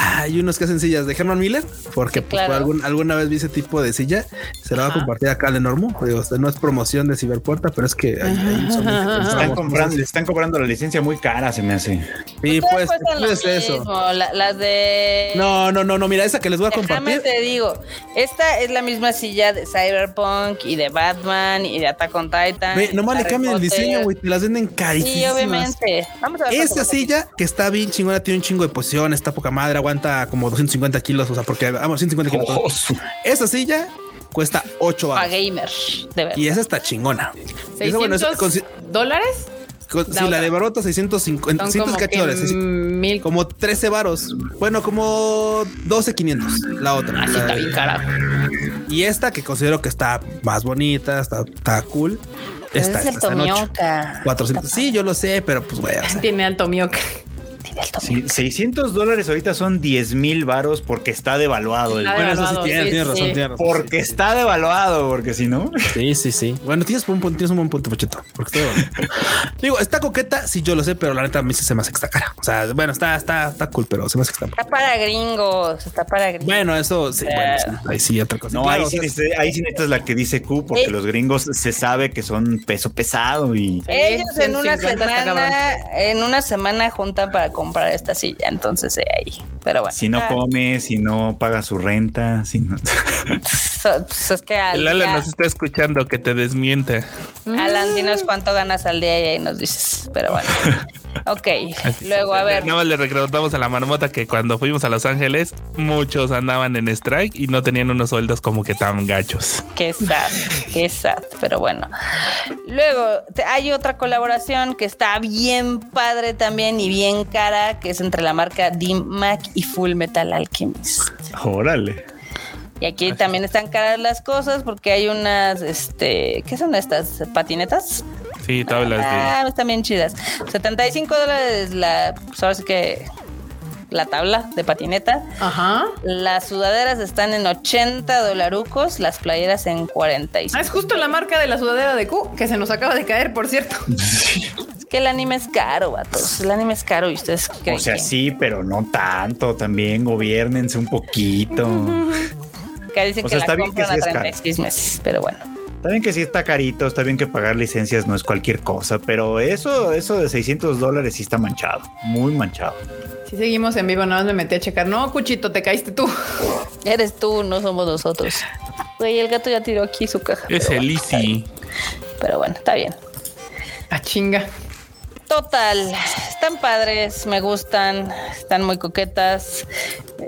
[SPEAKER 1] Ah, hay unos que hacen sillas de Herman Miller, porque
[SPEAKER 3] Sí,
[SPEAKER 1] pues,
[SPEAKER 3] claro.
[SPEAKER 1] por algún- alguna vez vi ese tipo de silla. Se la va a compartir acá al enormo. Digo, no es promoción de Ciberpuerta, pero es que ahí son-
[SPEAKER 4] Están comprando, le están cobrando la licencia muy cara, se me hace.
[SPEAKER 1] Sí,
[SPEAKER 3] todas
[SPEAKER 1] pues, puede ser eso.
[SPEAKER 3] mismo, la- las de.
[SPEAKER 1] No, no, no, no. Mira, esa que les voy a
[SPEAKER 3] Déjame
[SPEAKER 1] compartir.
[SPEAKER 3] te digo, esta es la misma silla de Cyberpunk y de Batman y de Attack on Titan.
[SPEAKER 1] Ve,
[SPEAKER 3] y
[SPEAKER 1] nomás le cambian el diseño, güey. Te las venden
[SPEAKER 3] Sí,
[SPEAKER 1] carísimas.
[SPEAKER 3] obviamente. Vamos a ver
[SPEAKER 1] Esa silla que está bien chingona, tiene un chingo de posición, está poca madre, aguanta como 250 kilos, o sea, porque vamos, 150 kilos.
[SPEAKER 4] Oh,
[SPEAKER 1] Esa silla cuesta 8
[SPEAKER 3] Para
[SPEAKER 1] baros.
[SPEAKER 3] gamer, de verdad.
[SPEAKER 1] Y esa está chingona. Esa,
[SPEAKER 5] 600
[SPEAKER 1] bueno, esa consi-
[SPEAKER 5] dólares.
[SPEAKER 1] con-
[SPEAKER 5] La
[SPEAKER 1] sí, la
[SPEAKER 5] otra.
[SPEAKER 1] de Barota 650,
[SPEAKER 5] Son
[SPEAKER 1] 600
[SPEAKER 5] como que
[SPEAKER 1] cachores, sí, sí.
[SPEAKER 5] mil.
[SPEAKER 1] como 13 varos. Bueno, como 12 500 la otra.
[SPEAKER 5] Así
[SPEAKER 1] La-
[SPEAKER 5] está bien cara.
[SPEAKER 1] Y esta que considero que está más bonita, está, está cool. Esta,
[SPEAKER 3] es el
[SPEAKER 1] esta está en ocho.
[SPEAKER 3] Tomioka.
[SPEAKER 1] 400. Sí, yo lo sé, pero pues güey, o sea,
[SPEAKER 5] Tiene alto mioca.
[SPEAKER 4] Sí, 600 dólares ahorita son 10 mil varos porque está devaluado. el-
[SPEAKER 5] Está
[SPEAKER 1] Bueno, eso sí
[SPEAKER 5] devaluado,
[SPEAKER 1] tienes,
[SPEAKER 5] sí,
[SPEAKER 1] tienes razón,
[SPEAKER 5] sí.
[SPEAKER 1] tienes razón.
[SPEAKER 4] Porque
[SPEAKER 1] sí, sí,
[SPEAKER 4] está devaluado, porque si no.
[SPEAKER 1] Sí, sí, sí. Bueno, tienes un, tienes un buen punto, Pocheto. Porque está bueno. Digo, está coqueta, sí, yo lo sé, pero la neta a mí sí se me hace que está cara. O sea, bueno, está, está, está cool, pero se me hace que está.
[SPEAKER 3] Está para gringos, está para gringos.
[SPEAKER 1] Bueno, eso sí, bueno, sí, ahí sí, otra cosa.
[SPEAKER 4] No,
[SPEAKER 1] Claro,
[SPEAKER 4] ahí,
[SPEAKER 1] o
[SPEAKER 4] sí, necesitas- ahí sí necesitas la que dice Q, porque
[SPEAKER 3] Eh.
[SPEAKER 4] los gringos se sabe que son peso pesado y.
[SPEAKER 3] Ellos en una
[SPEAKER 5] 150 está cabrón.
[SPEAKER 3] semana, en una semana juntan para comprar esta silla, entonces eh, ahí. Pero bueno.
[SPEAKER 4] Si no
[SPEAKER 3] Ah,
[SPEAKER 4] come, si no paga su renta, si no.
[SPEAKER 3] so- pues es que al
[SPEAKER 2] El Alan
[SPEAKER 3] día-
[SPEAKER 2] nos está escuchando que te desmiente.
[SPEAKER 3] Alan, dinos cuánto ganas al día y ahí nos dices. Pero bueno. Ok. Luego, a ver.
[SPEAKER 2] Nada más le recordamos a la marmota que cuando fuimos a Los Ángeles, muchos andaban en strike y no tenían unos sueldos como que tan gachos.
[SPEAKER 3] Qué sad, qué sad, pero bueno. Luego te- hay otra colaboración que está bien padre también y bien cara, que es entre la marca D-Mac y Full Metal Alchemist.
[SPEAKER 4] Órale.
[SPEAKER 3] Y aquí también están caras las cosas porque hay unas, este, ¿qué son estas? ¿Patinetas?
[SPEAKER 2] Sí, tú hablas de.
[SPEAKER 3] Ah, están bien chidas. 75 dólares la, pues ahora sí que la tabla de patineta.
[SPEAKER 5] Ajá.
[SPEAKER 3] Las sudaderas están en 80 dolarucos, las playeras en 45.
[SPEAKER 5] Ah, es justo la marca de la sudadera de Q que se nos acaba de caer, por cierto.
[SPEAKER 3] Es que el anime es caro, vatos. El anime es caro y ustedes creen
[SPEAKER 4] O sea,
[SPEAKER 3] que,
[SPEAKER 4] sí, pero no tanto. También gobiernense un poquito.
[SPEAKER 3] que dicen
[SPEAKER 4] o
[SPEAKER 3] que
[SPEAKER 4] sea,
[SPEAKER 3] la
[SPEAKER 4] está bien que sí
[SPEAKER 3] a
[SPEAKER 4] es caro.
[SPEAKER 3] 36 meses, pero bueno.
[SPEAKER 4] Está bien que sí está carito, está bien que pagar licencias no es cualquier cosa, pero eso, eso de 600 dólares sí está manchado, muy manchado.
[SPEAKER 5] Si seguimos en vivo, nada más me metí a checar. No, Cuchito, te caíste tú.
[SPEAKER 3] Eres tú, no somos nosotros. Güey, el gato ya tiró aquí su caja.
[SPEAKER 2] Es el
[SPEAKER 3] bueno.
[SPEAKER 2] Easy.
[SPEAKER 3] Pero bueno, está bien.
[SPEAKER 5] A chinga.
[SPEAKER 3] Total, están padres, me gustan, están muy coquetas.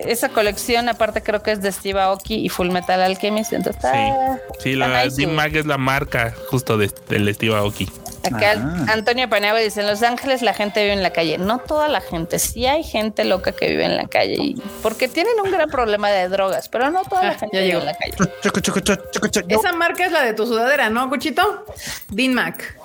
[SPEAKER 3] Esa colección, aparte, creo que es de Steve Aoki y Full Metal Alchemist. Entonces.
[SPEAKER 2] Sí, sí, la
[SPEAKER 3] nice.
[SPEAKER 2] D-Mag es la marca justo de- del Steve Aoki.
[SPEAKER 3] Acá
[SPEAKER 4] Ah.
[SPEAKER 3] Antonio Paniagua dice: En Los Ángeles la gente vive en la calle. No toda la gente, sí hay gente loca que vive en la calle. Y porque tienen un gran problema de drogas, pero no toda la
[SPEAKER 5] Ah,
[SPEAKER 3] gente
[SPEAKER 5] ya
[SPEAKER 3] vive
[SPEAKER 5] llegó.
[SPEAKER 3] en la calle.
[SPEAKER 1] choco, choco, choco, choco, choco.
[SPEAKER 5] Esa marca es la de tu sudadera, ¿no, Cuchito? Dean Mac.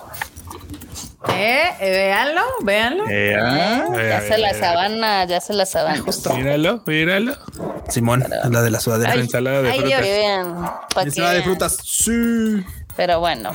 [SPEAKER 5] Eh, eh, véanlo, véanlo.
[SPEAKER 4] Eh, ah,
[SPEAKER 3] Ya se la sabana, ya se la sabana.
[SPEAKER 2] Míralo, míralo.
[SPEAKER 1] Simón, la de la sudadera.
[SPEAKER 2] La ensalada de
[SPEAKER 3] Ay, Dios,
[SPEAKER 2] frutas.
[SPEAKER 3] que vean.
[SPEAKER 1] Ensalada de frutas. Sí.
[SPEAKER 3] Pero bueno.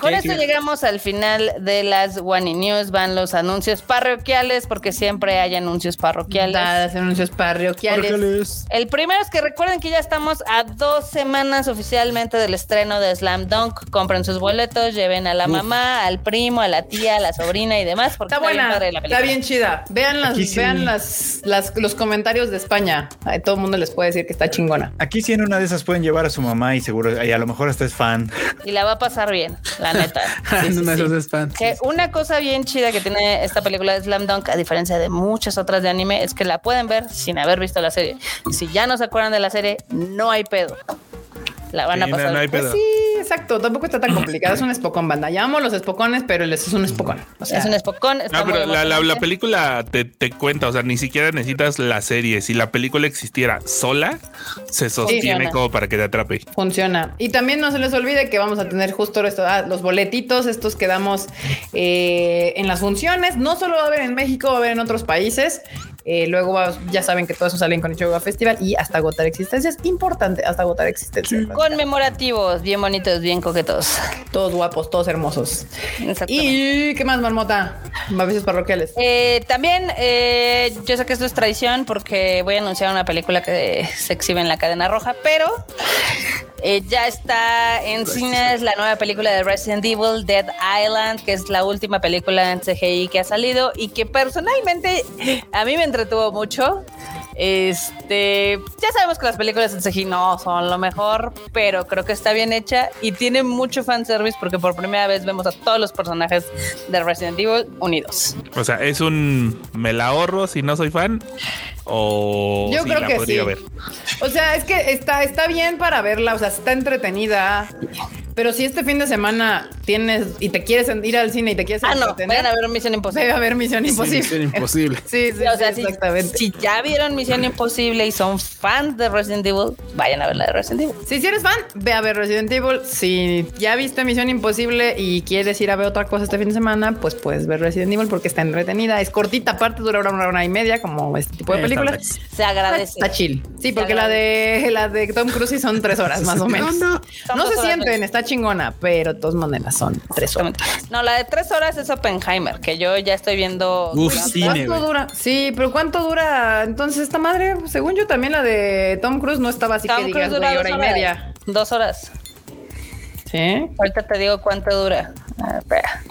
[SPEAKER 3] Con esto llegamos al final de las One News. Van los anuncios parroquiales, porque siempre hay anuncios parroquiales.
[SPEAKER 5] Dadas anuncios parroquiales.
[SPEAKER 3] El primero es que recuerden que ya estamos a dos semanas oficialmente del estreno de Slam Dunk. Compren sus boletos, lleven a la mamá, al primo, a la tía, a la sobrina y demás. Porque
[SPEAKER 5] Está
[SPEAKER 3] bien
[SPEAKER 5] buena,
[SPEAKER 3] la
[SPEAKER 5] está bien chida. Vean, las,
[SPEAKER 4] sí.
[SPEAKER 5] vean las, las- los comentarios de España. Todo el mundo les puede decir que está chingona.
[SPEAKER 4] aquí sí en una de esas pueden llevar a su mamá y seguro, y a lo mejor hasta es fan.
[SPEAKER 3] Y la va a pasar bien, la neta. Sí, sí, sí. Que una cosa bien chida que tiene esta película de Slam Dunk, a diferencia de muchas otras de anime, es que la pueden ver sin haber visto la serie. Si ya no se acuerdan de la serie, no hay pedo. La van a
[SPEAKER 2] Sí, no,
[SPEAKER 3] pasar.
[SPEAKER 2] no hay
[SPEAKER 3] Pues
[SPEAKER 2] pedo.
[SPEAKER 3] sí,
[SPEAKER 5] exacto. Tampoco está tan complicado. Es un espocón banda. Llamamos los espocones, pero el es un espocón. O sea,
[SPEAKER 3] es un espocón.
[SPEAKER 2] No, pero la, la- la
[SPEAKER 3] emocionante.
[SPEAKER 2] película te, te cuenta, o sea, ni siquiera necesitas la serie. Si la película existiera sola, se sostiene
[SPEAKER 3] Funciona.
[SPEAKER 2] como para que te atrape.
[SPEAKER 5] funciona. Y también no se les olvide que vamos a tener justo esto, ah, los boletitos, estos que damos eh, en las funciones. No solo va a haber en México, va a haber en otros países. Eh, luego va- ya saben que todo eso sale en Konichiwa Festival y hasta agotar existencias. Importante, hasta agotar existencias.
[SPEAKER 3] Conmemorativos, bien bonitos, bien coquetos.
[SPEAKER 5] Todos guapos, todos hermosos.
[SPEAKER 3] Exactamente.
[SPEAKER 5] ¿Y qué más, Marmota? Avisos parroquiales.
[SPEAKER 3] Eh, también, eh, yo sé que esto es tradición porque voy a anunciar una película que se exhibe en la cadena roja, pero eh, ya está en cines la nueva película de Resident Evil, Dead Island, que es la última película en CGI que ha salido y que personalmente a mí me entretuvo mucho. Este, ya sabemos que las películas en CGI no son lo mejor, pero creo que está bien hecha y tiene mucho fanservice porque por primera vez vemos a todos los personajes de Resident Evil unidos.
[SPEAKER 2] O sea, es un me la ahorro si no soy fan. O
[SPEAKER 5] Yo
[SPEAKER 2] sí
[SPEAKER 5] creo
[SPEAKER 2] la
[SPEAKER 5] que
[SPEAKER 2] podría
[SPEAKER 5] sí.
[SPEAKER 2] ver.
[SPEAKER 5] O sea, es que está, está bien para verla, o sea, está entretenida. Pero si este fin de semana tienes y te quieres ir al cine y te quieres
[SPEAKER 3] Ah, no, vayan a ver Misión Imposible.
[SPEAKER 5] debe haber Misión Imposible.
[SPEAKER 1] Misión Imposible.
[SPEAKER 5] Sí, sí,
[SPEAKER 3] o sea,
[SPEAKER 5] sí, exactamente.
[SPEAKER 3] si ya vieron Misión Imposible y son fans de Resident Evil, vayan a ver la de Resident Evil.
[SPEAKER 5] Sí, si eres fan, ve a ver Resident Evil. Si ya viste Misión Imposible y quieres ir a ver otra cosa este fin de semana, pues puedes ver Resident Evil porque está entretenida. Es cortita, aparte dura una hora y media, como este tipo de
[SPEAKER 1] Eh,
[SPEAKER 5] películas.
[SPEAKER 3] Se agradece.
[SPEAKER 5] Está chill. Sí, porque la de la de Tom Cruise son tres horas más o menos.
[SPEAKER 1] No, no.
[SPEAKER 5] Se sienten, está chingona, pero de todas maneras son tres horas.
[SPEAKER 3] No, la de tres horas es Oppenheimer, que yo ya estoy viendo.
[SPEAKER 1] Uf,
[SPEAKER 3] ¿Cuánto?
[SPEAKER 1] cine,
[SPEAKER 5] ¿Cuánto
[SPEAKER 1] güey.
[SPEAKER 5] dura? Sí, pero ¿cuánto dura? Entonces, esta madre, según yo, también la de Tom Cruise no estaba así
[SPEAKER 3] Tom
[SPEAKER 5] que
[SPEAKER 3] Cruise
[SPEAKER 5] digas,
[SPEAKER 3] dura
[SPEAKER 5] hora y
[SPEAKER 3] horas.
[SPEAKER 5] media.
[SPEAKER 3] Dos horas.
[SPEAKER 5] Sí.
[SPEAKER 3] Ahorita te digo cuánto dura. Ah, espera.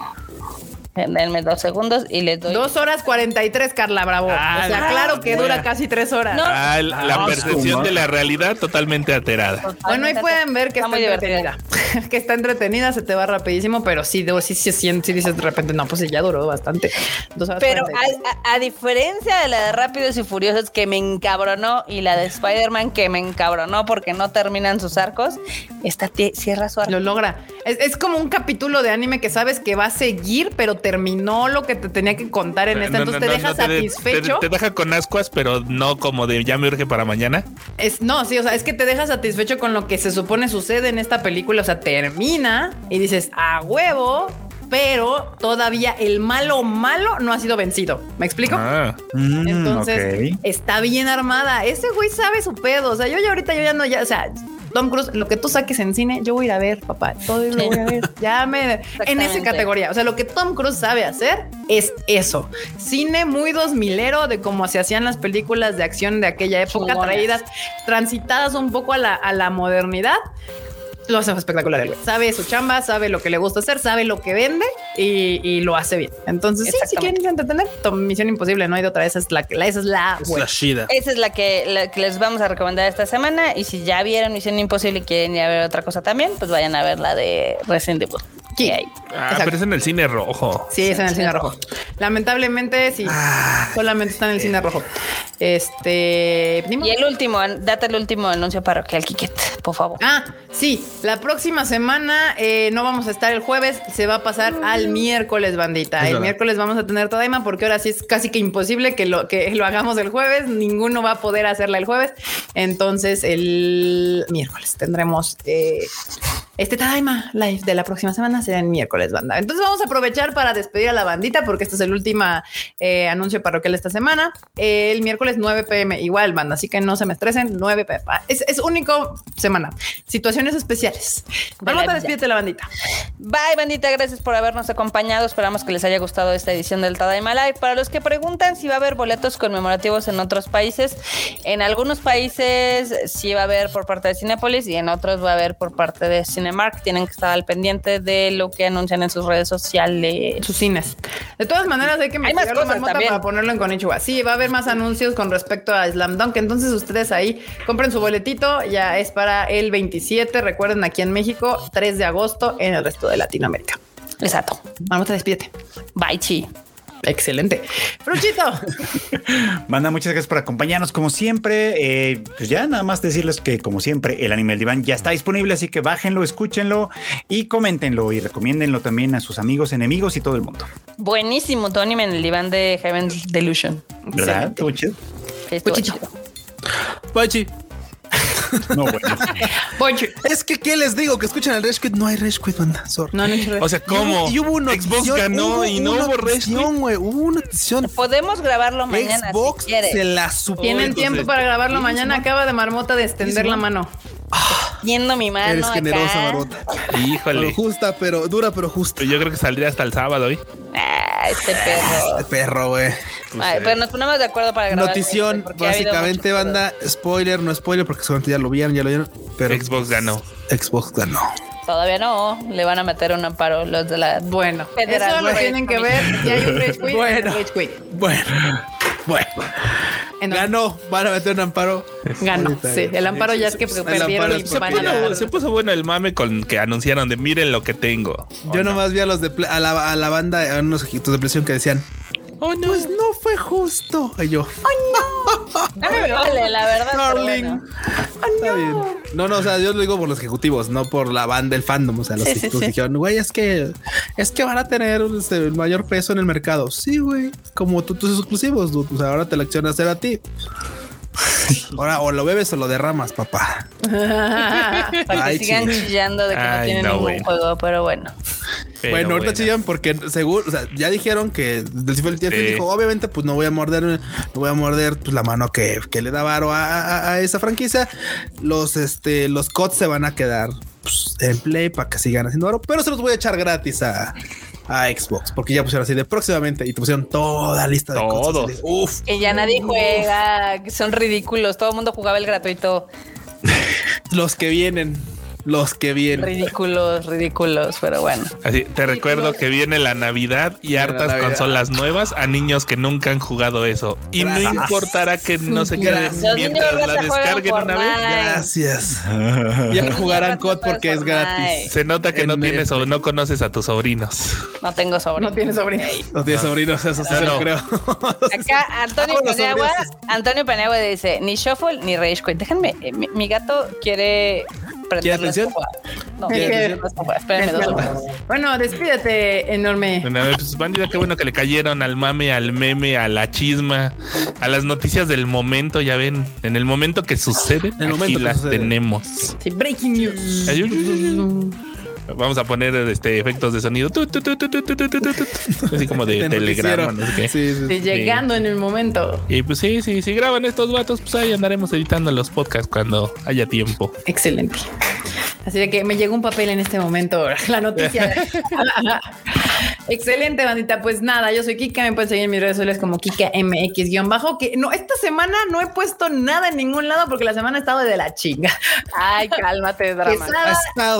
[SPEAKER 3] Denme dos segundos y les doy.
[SPEAKER 5] Dos horas 43, Carla Bravo.
[SPEAKER 2] Ah,
[SPEAKER 5] o sea,
[SPEAKER 3] la
[SPEAKER 5] claro que dura casi tres horas.
[SPEAKER 3] No.
[SPEAKER 2] Ah, la la
[SPEAKER 1] Ah,
[SPEAKER 2] percepción de la realidad totalmente alterada.
[SPEAKER 5] Bueno, ahí pueden ver que está, entretenida. que está entretenida, se te va rapidísimo, pero sí, debo, sí, sí, sí, sí dices de repente, no, pues ya duró bastante. Dos horas
[SPEAKER 3] Pero
[SPEAKER 5] 43.
[SPEAKER 3] a, a- a diferencia de la de Rápidos y Furiosos que me encabronó y la de Spider-Man que me encabronó porque no terminan sus arcos, esta cierra su arco.
[SPEAKER 5] Lo logra. Es, es como un capítulo de anime que sabes que va a seguir, pero terminó lo que te tenía que contar en esta.
[SPEAKER 2] No,
[SPEAKER 5] Entonces
[SPEAKER 2] no,
[SPEAKER 5] te
[SPEAKER 2] no,
[SPEAKER 5] deja satisfecho.
[SPEAKER 2] Te, te deja con ascuas, pero no como de ya me urge para mañana.
[SPEAKER 5] Es, no, sí, o sea, es que te deja satisfecho con lo que se supone sucede en esta película. O sea, termina y dices, a huevo, pero todavía el malo malo no ha sido vencido. ¿Me explico?
[SPEAKER 2] Ah,
[SPEAKER 4] Mm,
[SPEAKER 5] Entonces, está bien armada. Ese güey sabe su pedo. O sea, yo ya ahorita yo ya no, ya, o sea, Tom Cruise, lo que tú saques en cine, yo voy a ir a ver, papá. Todo lo voy a ver. Ya me. En esa categoría. O sea, lo que Tom Cruise sabe hacer es eso. Cine muy dos milero de cómo se hacían las películas de acción de aquella época, traídas, transitadas un poco a la, a la modernidad. Lo hace espectacular el güey. Sabe su chamba, sabe lo que le gusta hacer, sabe lo que vende y, y lo hace bien. Entonces, sí, si quieren entretener, Misión Imposible, no hay de otra. Esa es la, la- esa es la,
[SPEAKER 1] Es
[SPEAKER 5] buena.
[SPEAKER 1] la shida.
[SPEAKER 3] Esa es la que, la que les vamos a recomendar esta semana. Y si ya vieron Misión Imposible y quieren ir a ver otra cosa también, pues vayan a ver la de Resident Evil.
[SPEAKER 5] Sí.
[SPEAKER 2] Ah,
[SPEAKER 5] Exacto.
[SPEAKER 2] pero es en el cine rojo.
[SPEAKER 5] Sí, es en el cine rojo. Lamentablemente, sí.
[SPEAKER 1] Ah.
[SPEAKER 5] solamente está en el cine rojo. Este.
[SPEAKER 3] Y el último, date el último anuncio parroquial, Kiket, por favor.
[SPEAKER 5] Ah, sí, la próxima semana eh, no vamos a estar el jueves, se va a pasar al miércoles, bandita.
[SPEAKER 1] Es
[SPEAKER 5] el
[SPEAKER 1] verdad.
[SPEAKER 5] miércoles vamos a tener Tadaima porque ahora sí es casi que imposible que lo, que lo hagamos el jueves, ninguno va a poder hacerla el jueves. Entonces, el miércoles tendremos eh, este Tadaima live de la próxima semana, será el miércoles, banda. Entonces, vamos a aprovechar para despedir a la bandita porque este es el último eh, anuncio parroquial de esta semana. Eh, el miércoles 9 pm, igual, banda, así que no se me estresen, 9 pm. Es, es único semana. Situaciones especiales. Vamos a despídete la bandita.
[SPEAKER 3] Bye, bandita, gracias por habernos acompañado. Esperamos que les haya gustado esta edición del Tadaima Live. Para los que preguntan si va a haber boletos conmemorativos en otros países, en algunos países sí va a haber por parte de Cinepolis y en otros va a haber por parte de Cinemark. Tienen que estar al pendiente de lo que anuncian en sus redes sociales.
[SPEAKER 5] Sus cines. De todas maneras, hay que
[SPEAKER 3] Hay más cosas también.
[SPEAKER 5] para ponerlo en Konichiwa. Sí, va a haber más anuncios con respecto a Slam Dunk. Entonces, ustedes ahí compren su boletito. Ya es para el 27. Recuerden, aquí en México, 3 de agosto en el resto de Latinoamérica.
[SPEAKER 3] Exacto.
[SPEAKER 5] Marmota, despídete.
[SPEAKER 3] Bye, chi.
[SPEAKER 5] Excelente. Fruchito.
[SPEAKER 4] Manda, muchas gracias por acompañarnos como siempre. Eh, pues ya nada más decirles que como siempre el anime del diván ya está disponible, así que bájenlo, escúchenlo y coméntenlo y recomiéndenlo también a sus amigos, enemigos y todo el mundo.
[SPEAKER 3] Buenísimo tu anime en el diván de Heaven's Delusion.
[SPEAKER 4] ¿Verdad?
[SPEAKER 3] Excelente.
[SPEAKER 4] Estuvo chido.
[SPEAKER 3] Estuvo
[SPEAKER 5] Puchito.
[SPEAKER 4] No, bueno.
[SPEAKER 1] Es que ¿qué les digo? Que escuchan el Rage Quit. No hay Rage Quit, banda. Sorry.
[SPEAKER 5] No, no, no.
[SPEAKER 2] O sea, ¿cómo?
[SPEAKER 1] Y hubo una
[SPEAKER 2] Xbox ganó
[SPEAKER 1] hubo
[SPEAKER 2] y no
[SPEAKER 1] una
[SPEAKER 2] hubo Rage
[SPEAKER 1] güey. Hubo una notición.
[SPEAKER 3] Podemos grabarlo mañana
[SPEAKER 1] Xbox
[SPEAKER 3] si
[SPEAKER 1] se la supo.
[SPEAKER 5] Tienen
[SPEAKER 2] entonces,
[SPEAKER 5] tiempo para grabarlo mañana. Acaba de Marmota de extender la mano.
[SPEAKER 3] Yendo mi mano
[SPEAKER 1] Eres generosa,
[SPEAKER 3] acá.
[SPEAKER 1] Barbota. Pero
[SPEAKER 2] Híjole.
[SPEAKER 1] justa, pero dura, pero justa.
[SPEAKER 2] Yo creo que saldría hasta el sábado, ¿eh?
[SPEAKER 3] Ah, este perro.
[SPEAKER 1] Este perro, güey.
[SPEAKER 3] Pero nos ponemos de acuerdo para grabar.
[SPEAKER 1] Notición, básicamente, banda. Spoiler, no spoiler, porque seguramente ya lo vieron, ya lo vieron. Pero
[SPEAKER 2] Xbox ganó.
[SPEAKER 1] Xbox ganó.
[SPEAKER 3] Todavía no. Le van a meter un amparo los de la.
[SPEAKER 5] Bueno,
[SPEAKER 3] Federal
[SPEAKER 5] eso lo tienen que ver. Si hay un Rage Quit,
[SPEAKER 1] Bueno.
[SPEAKER 5] Rage Quit.
[SPEAKER 1] Bueno, bueno.
[SPEAKER 5] En-
[SPEAKER 1] Ganó. Van a meter un amparo.
[SPEAKER 5] Ganó. Sí, el amparo ya es que
[SPEAKER 1] El
[SPEAKER 5] perdieron
[SPEAKER 1] amparo
[SPEAKER 5] y se.
[SPEAKER 2] Pero se puso bueno el mame con que anunciaron de miren lo que tengo.
[SPEAKER 1] Yo nomás vi a los de a la, a la banda, a unos ojitos de presión que decían,
[SPEAKER 2] Oh, no.
[SPEAKER 1] pues no fue justo. Y yo,
[SPEAKER 3] No me vale, la verdad.
[SPEAKER 1] darling.
[SPEAKER 3] bueno.
[SPEAKER 1] Está bien. No, no, o sea, yo lo digo por los ejecutivos, no por la banda, el fandom. O sea, los
[SPEAKER 3] Sí,
[SPEAKER 1] ejecutivos
[SPEAKER 3] sí.
[SPEAKER 1] dijeron, güey, es que es que van a tener este, el mayor peso en el mercado. Sí, güey, como tú, tus exclusivos, dude. O sea, ahora te la acción hacer a ti. Ahora o lo bebes o lo derramas, papá.
[SPEAKER 3] Para que
[SPEAKER 1] Ay,
[SPEAKER 3] sigan chillando de que no tienen
[SPEAKER 2] no,
[SPEAKER 3] ningún
[SPEAKER 2] bueno.
[SPEAKER 3] juego, pero bueno.
[SPEAKER 2] Pero
[SPEAKER 1] bueno, ahorita
[SPEAKER 2] bueno.
[SPEAKER 1] chillan porque seguro, o sea, ya dijeron que Cifre
[SPEAKER 2] Sí.
[SPEAKER 1] dijo, obviamente, pues no voy a morder, no voy a morder pues, la mano que, que le da varo a, a- a esa franquicia. Los, este, los CODs se van a quedar pues, en play para que sigan haciendo varo, pero se los voy a echar gratis a, a Xbox porque ya pusieron así de próximamente y te pusieron toda lista de.
[SPEAKER 2] Todos.
[SPEAKER 1] de, Uf,
[SPEAKER 3] Que ya nadie juega, que son ridículos. Todo el mundo jugaba el gratuito.
[SPEAKER 1] los que vienen, los que vienen.
[SPEAKER 3] Ridículos, ridículos, pero bueno.
[SPEAKER 2] Así, te recuerdo que viene la Navidad y hartas
[SPEAKER 1] Navidad.
[SPEAKER 2] consolas nuevas a niños que nunca han jugado eso. Y no importará que no se queden mientras la descarguen una vez.
[SPEAKER 1] Gracias. Ya jugarán
[SPEAKER 3] rato
[SPEAKER 1] COD porque es gratis.
[SPEAKER 2] Se nota que no
[SPEAKER 1] En
[SPEAKER 2] tienes o no conoces a tus sobrinos.
[SPEAKER 3] No tengo sobre.
[SPEAKER 5] No tiene sobrino.
[SPEAKER 1] No tiene sobrinos, eso sí
[SPEAKER 2] Ah,
[SPEAKER 1] se lo
[SPEAKER 2] no.
[SPEAKER 1] creo.
[SPEAKER 3] Acá Antonio
[SPEAKER 1] sobrinos.
[SPEAKER 3] Antonio Paniagua dice, ni Shuffle ni Rage Quit. Déjenme, eh, mi, mi gato quiere prender
[SPEAKER 1] ¿Quiere
[SPEAKER 3] la
[SPEAKER 1] atención?
[SPEAKER 3] estufa. No, prender la estufa. Espérenme dos segundos.
[SPEAKER 5] Bueno, despídete, enorme.
[SPEAKER 2] Bueno, pues, bandida, qué bueno que le cayeron al mame, al meme, a la chisma, a las noticias del momento. Ya ven, en el momento que sucede,
[SPEAKER 1] En el
[SPEAKER 2] aquí
[SPEAKER 1] momento que
[SPEAKER 2] las
[SPEAKER 1] sucede.
[SPEAKER 2] tenemos.
[SPEAKER 5] Sí, breaking news.
[SPEAKER 2] Ay, uy, uy vamos a poner este efectos de sonido. Así como de telegrama, no
[SPEAKER 5] Llegando en el momento.
[SPEAKER 2] Y pues sí, sí, si graban estos vatos, pues ahí andaremos editando los podcasts cuando haya tiempo.
[SPEAKER 5] Excelente. Así de que me llegó un papel en este momento, la noticia. Excelente, bandita. Pues nada, yo soy Kika, me pueden seguir en mis redes sociales como Kika MX-bajo, que no, esta semana no he puesto nada en ningún lado porque la semana ha estado de la chinga.
[SPEAKER 3] Ay, cálmate, drama.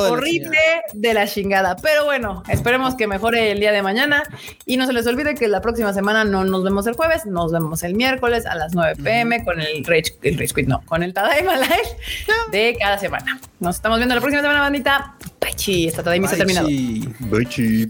[SPEAKER 5] Horrible de la chingada. Pero bueno, esperemos que mejore el día de mañana. Y no se les olvide que la próxima semana no nos vemos el jueves, nos vemos el miércoles a las 9 pm con el Rage, el Rage Quit, no, con el Tadaima Live de cada semana. Nos estamos viendo la próxima amigos de la bandita. Bye, chi. Esta tarde se ha terminado.
[SPEAKER 4] Bye, chi.